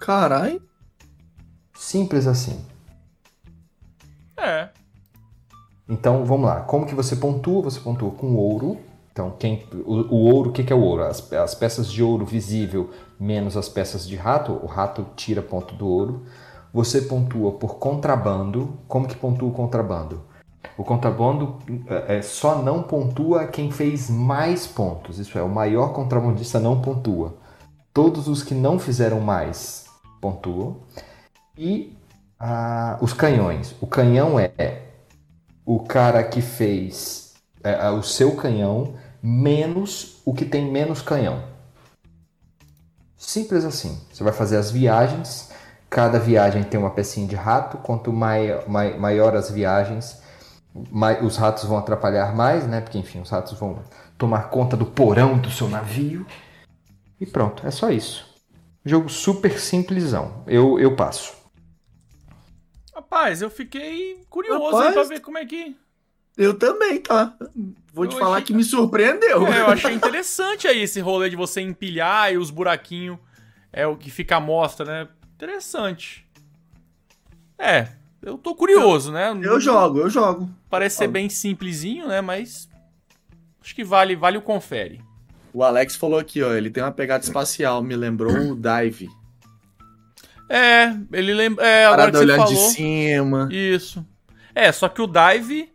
Carai. Simples assim. É. Então vamos lá. Como que você pontua? Você pontua com ouro. Então quem, o, o ouro, o que, que é o ouro? As, as peças de ouro visível menos as peças de rato. O rato tira ponto do ouro. Você pontua por contrabando. Como que pontua o contrabando? O contrabando é, é, só não pontua quem fez mais pontos. Isso é, o maior contrabandista não pontua. Todos os que não fizeram mais pontuam. E ah, os canhões. O canhão é o cara que fez é, é, o seu canhão menos o que tem menos canhão. Simples assim. Você vai fazer as viagens. Cada viagem tem uma pecinha de rato. Quanto mai, mai, maior as viagens, mai, os ratos vão atrapalhar mais, né? Porque enfim, os ratos vão tomar conta do porão do seu navio. E pronto, é só isso. Jogo super simplesão. Eu, eu passo. Rapaz, eu fiquei curioso Rapaz. aí pra ver como é que. Eu também, tá? Vou te Eu falar achei- que me surpreendeu. É, eu achei interessante aí esse rolê de você empilhar e os buraquinhos é o que fica à mostra, né? Interessante. É, eu tô curioso, né? Eu jogo, eu jogo. Parece ser bem simplesinho, né? Mas acho que vale, vale o confere. O Alex falou aqui, ó, ele tem uma pegada espacial, me lembrou o Dive. É, ele lembra. É, agora que você olhando falou. de cima. Isso. É, só que o dive.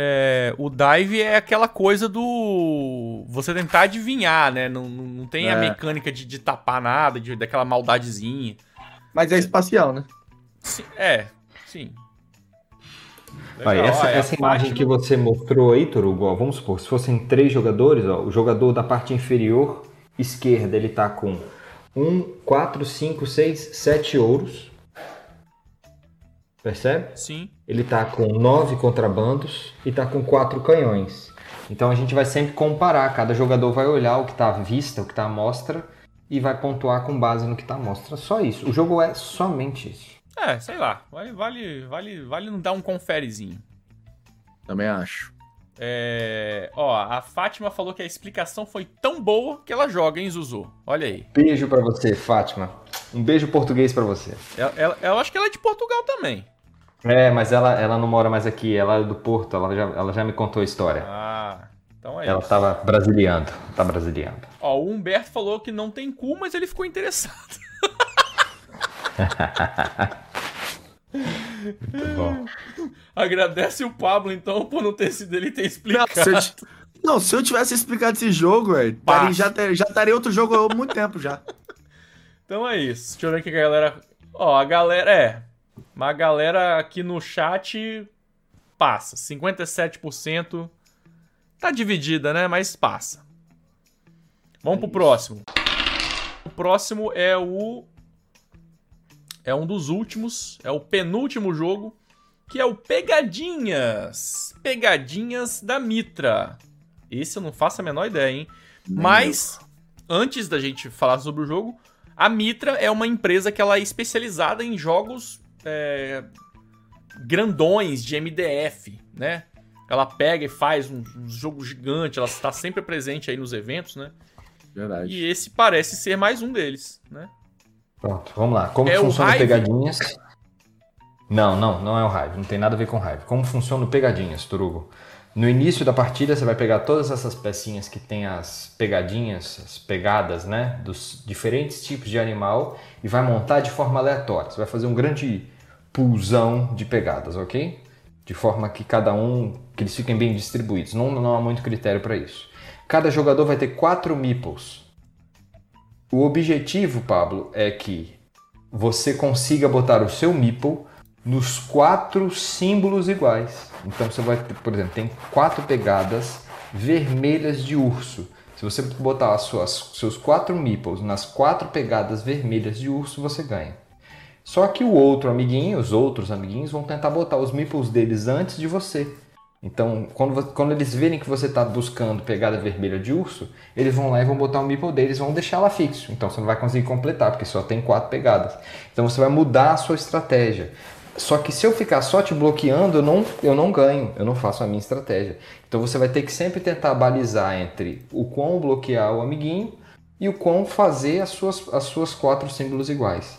É, o dive é aquela coisa do. Você tentar adivinhar, né? Não, não não tem a É. mecânica de, de tapar nada, de, daquela maldadezinha. Mas é espacial, né? Sim, é, sim. Aí, Legal, essa ó, é a essa imagem que você mostrou aí, Torugo, ó, vamos supor, se fossem três jogadores, ó, o jogador da parte inferior esquerda ele tá com um, quatro, cinco, seis, sete ouros. Percebe? Sim. Ele tá com nove contrabandos e tá com quatro canhões. Então a gente vai sempre comparar, cada jogador vai olhar o que tá à vista, o que tá à mostra e vai pontuar com base no que tá à mostra. Só isso. O jogo é somente isso. É, sei lá. Vale, vale, vale, vale não dar um conferezinho. Também acho. É, ó, a Fátima falou que a explicação foi tão boa que ela joga, hein, Zuzu? Olha aí. Beijo pra você, Fátima. Um beijo português pra você. Ela, ela- eu acho que ela é de Portugal também. É, mas ela, ela não mora mais aqui, ela é do Porto, ela já, ela já me contou a história. Ah, então é ela isso. tava brasiliando, tá brasiliando. Ó, o Humberto falou que não tem cu, mas ele ficou interessado. Bom. [laughs] Agradece o Pablo, então, por não ter sido ele ter Não, explicado. se eu, não, se eu tivesse explicado esse jogo, velho, já, ter- já estaria outro jogo há muito tempo já. Então é isso. Deixa eu ver o que a galera. Ó, a galera. É. Mas a galera aqui no chat passa. 57%. Tá dividida, né? Mas passa. Vamos pro próximo. O próximo é o. É um dos últimos. É o penúltimo jogo. Que é o Pegadinhas. Pegadinhas da Mitra. Esse eu não faço a menor ideia, hein? Mas, antes da gente falar sobre o jogo, a Mitra é uma empresa que ela é especializada em jogos é, grandões de MDF, né? Ela pega e faz um, um jogo gigante, ela está sempre presente aí nos eventos, né? Verdade. E esse parece ser mais um deles, né? Pronto, vamos lá. Como É funciona o? Pegadinhas? Não, não, não é o Hive, não tem nada a ver com Hive. Como funciona o Pegadinhas, Turugo? No início da partida você vai pegar todas essas pecinhas que tem as pegadinhas, as pegadas, né, dos diferentes tipos de animal e vai montar de forma aleatória. Você vai fazer um grande pulsão de pegadas, ok? De forma que cada um, que eles fiquem bem distribuídos. Não, não há muito critério para isso. Cada jogador vai ter quatro meeples. O objetivo, Pablo, é que você consiga botar o seu meeple nos quatro símbolos iguais. Então você vai, por exemplo, tem quatro pegadas vermelhas de urso. Se você botar as suas, seus quatro meeples nas quatro pegadas vermelhas de urso, você ganha. Só que o outro amiguinho, os outros amiguinhos, vão tentar botar os meeples deles antes de você. Então, quando, quando eles verem que você está buscando pegada vermelha de urso, eles vão lá e vão botar o meeple deles, vão deixar lá fixo. Então você não vai conseguir completar, porque só tem quatro pegadas. Então você vai mudar a sua estratégia. Só que se eu ficar só te bloqueando, eu não, eu não ganho, eu não faço a minha estratégia. Então você vai ter que sempre tentar balizar entre o quão bloquear o amiguinho e o quão fazer as suas, as suas quatro símbolos iguais.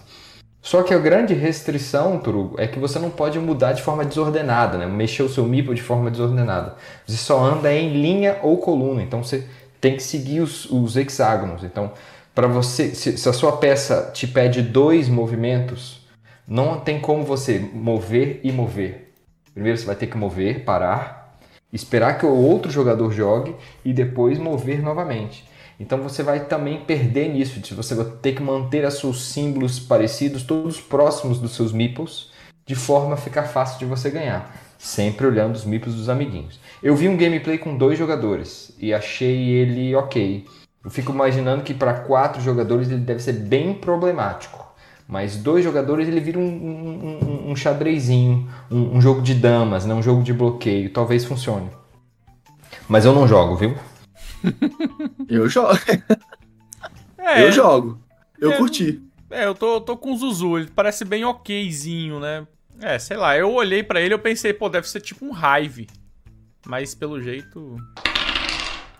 Só que a grande restrição, Turugo, é que você não pode mudar de forma desordenada, né? mexer o seu meeple de forma desordenada. Você só anda em linha ou coluna, então você tem que seguir os, os hexágonos. Então, para você, se, se a sua peça te pede dois movimentos, não tem como você mover e mover. Primeiro você vai ter que mover, parar, esperar que o outro jogador jogue e depois mover novamente. Então você vai também perder nisso, você vai ter que manter os seus símbolos parecidos, todos próximos dos seus meeples, de forma a ficar fácil de você ganhar, sempre olhando os meeples dos amiguinhos. Eu vi um gameplay com dois jogadores e achei ele ok. Eu fico imaginando que para quatro jogadores ele deve ser bem problemático. Mas dois jogadores ele vira um, um, um, um xadrezinho, um, um jogo de damas, né? um jogo de bloqueio. Talvez funcione. Mas eu não jogo, viu? [laughs] Eu jogo. É, Eu jogo. Eu É. curti. É, eu tô, tô com o Zuzu, ele parece bem okzinho, né? É, sei lá, eu olhei pra ele e eu pensei, pô, deve ser tipo um Hive. Mas pelo jeito.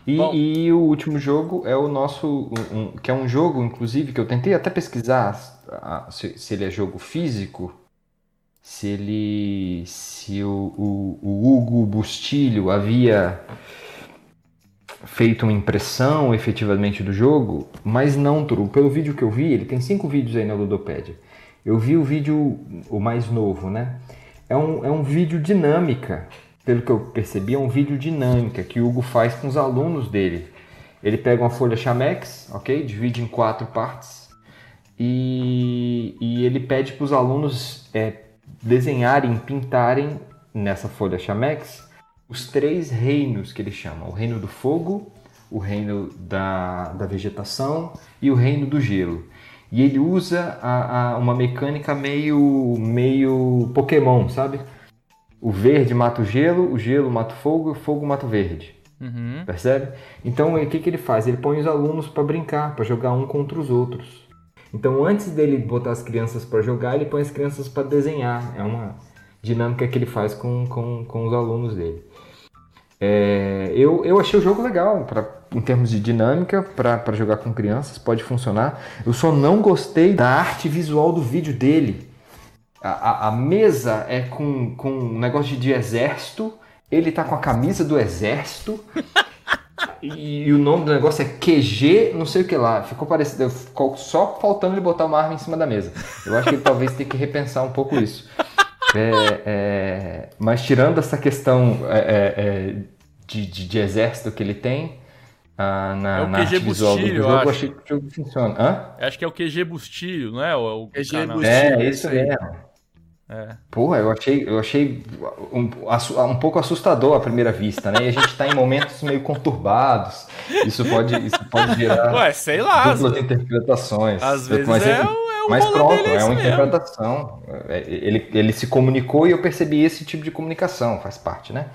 E, Bom. e o último jogo é o nosso, um- que é um jogo, inclusive, que eu tentei até pesquisar se, se ele é jogo físico, se ele, se o, o, o Hugo Bustilho havia feito uma impressão efetivamente do jogo, mas não, Turu. Pelo vídeo que eu vi, ele tem cinco vídeos aí na Ludopédia. Eu vi o vídeo, o mais novo, né? É um, é um vídeo dinâmica, pelo que eu percebi, é um vídeo dinâmica que o Hugo faz com os alunos dele. Ele pega uma folha Chamex, ok? Divide em quatro partes e, e ele pede para os alunos é, desenharem, pintarem nessa folha Chamex os três reinos que ele chama: o reino do fogo, o reino da, da vegetação e o reino do gelo. E ele usa a, a, uma mecânica meio, meio Pokémon, sabe? O verde mata o gelo, o gelo mata o fogo e o fogo mata o verde. Uhum. Percebe? Então o que, que ele faz? Ele põe os alunos para brincar, para jogar um contra os outros. Então antes dele botar as crianças para jogar, ele põe as crianças para desenhar. É uma dinâmica que ele faz com, com, com os alunos dele. É, eu, eu achei o jogo legal, pra, em termos de dinâmica, para jogar com crianças, pode funcionar. Eu só não gostei da arte visual do vídeo dele. A, a, mesa é com, com um negócio de, de exército, ele tá com a camisa do exército. [laughs] e, e, o nome do negócio é QG, não sei o que lá. Ficou parecido. Ficou só faltando ele botar uma arma em cima da mesa. Eu acho que ele talvez tenha que repensar um pouco isso. É, é, mas tirando essa questão é, é, é de, de, de, exército que ele tem ah, na, é o na QG arte visual do jogo, acho. achei que o jogo funciona. Hã? Acho que é o QG Bustilho, não é? O, o QG canal. Bustilho. É, é isso mesmo. É. Porra, eu achei, eu achei um, um pouco assustador à primeira vista, né? E a gente tá em momentos meio conturbados. Isso pode, isso pode gerar Ué, sei lá. duplas interpretações. Às vezes Mas é, o- é o Mas pronto, é isso uma interpretação. É, Ele, ele se comunicou e eu percebi esse tipo de comunicação, faz parte, né?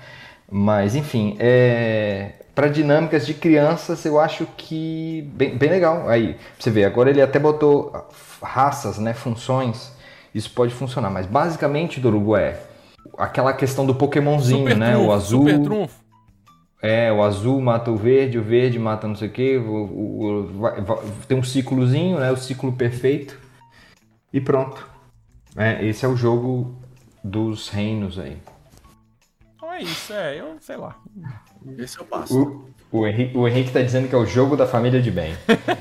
Mas, enfim, é... para dinâmicas de crianças, eu acho que bem, bem legal. Aí, você ver, agora ele até botou raças, né, funções. Isso pode funcionar, mas basicamente, Dorugo, é aquela questão do Pokémonzinho, Super né? trunfo, o azul. Super trunfo. É, o azul mata o verde, o verde mata não sei o que, tem um ciclozinho, né? O ciclo perfeito. E pronto. É, esse é o jogo dos reinos aí. Então é isso, é. Eu sei lá. Esse eu passo. O, o, Henrique, o Henrique tá dizendo que é o jogo da família de bem.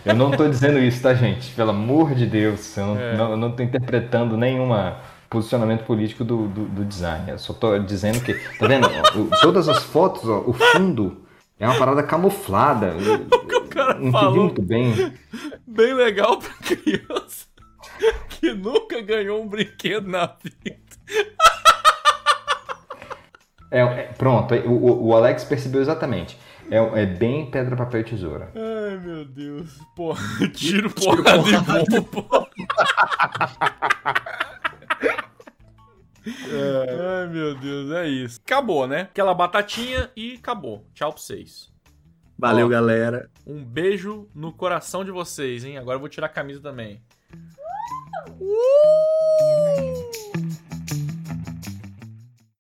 Eu não tô dizendo isso, tá, gente? Pelo amor de Deus. Eu não, É. não, eu não tô interpretando nenhuma posicionamento político do, do, do design. Eu só tô dizendo que. Tá vendo? O- todas as fotos, ó, o fundo é uma parada camuflada. [laughs] Eu- O cara não falou muito bem. bem legal pra criança que nunca ganhou um brinquedo na vida. É, é- pronto, o, o- o Alex percebeu exatamente. É, é bem pedra, papel e tesoura. Ai, meu Deus. Pô, [laughs] tiro porrada de bomba. [laughs] Ai, meu Deus, é isso. Acabou, né? Aquela batatinha e acabou. Tchau pra vocês. Valeu, Ó. galera. Um beijo no coração de vocês, hein? Agora eu vou tirar a camisa também. Uh!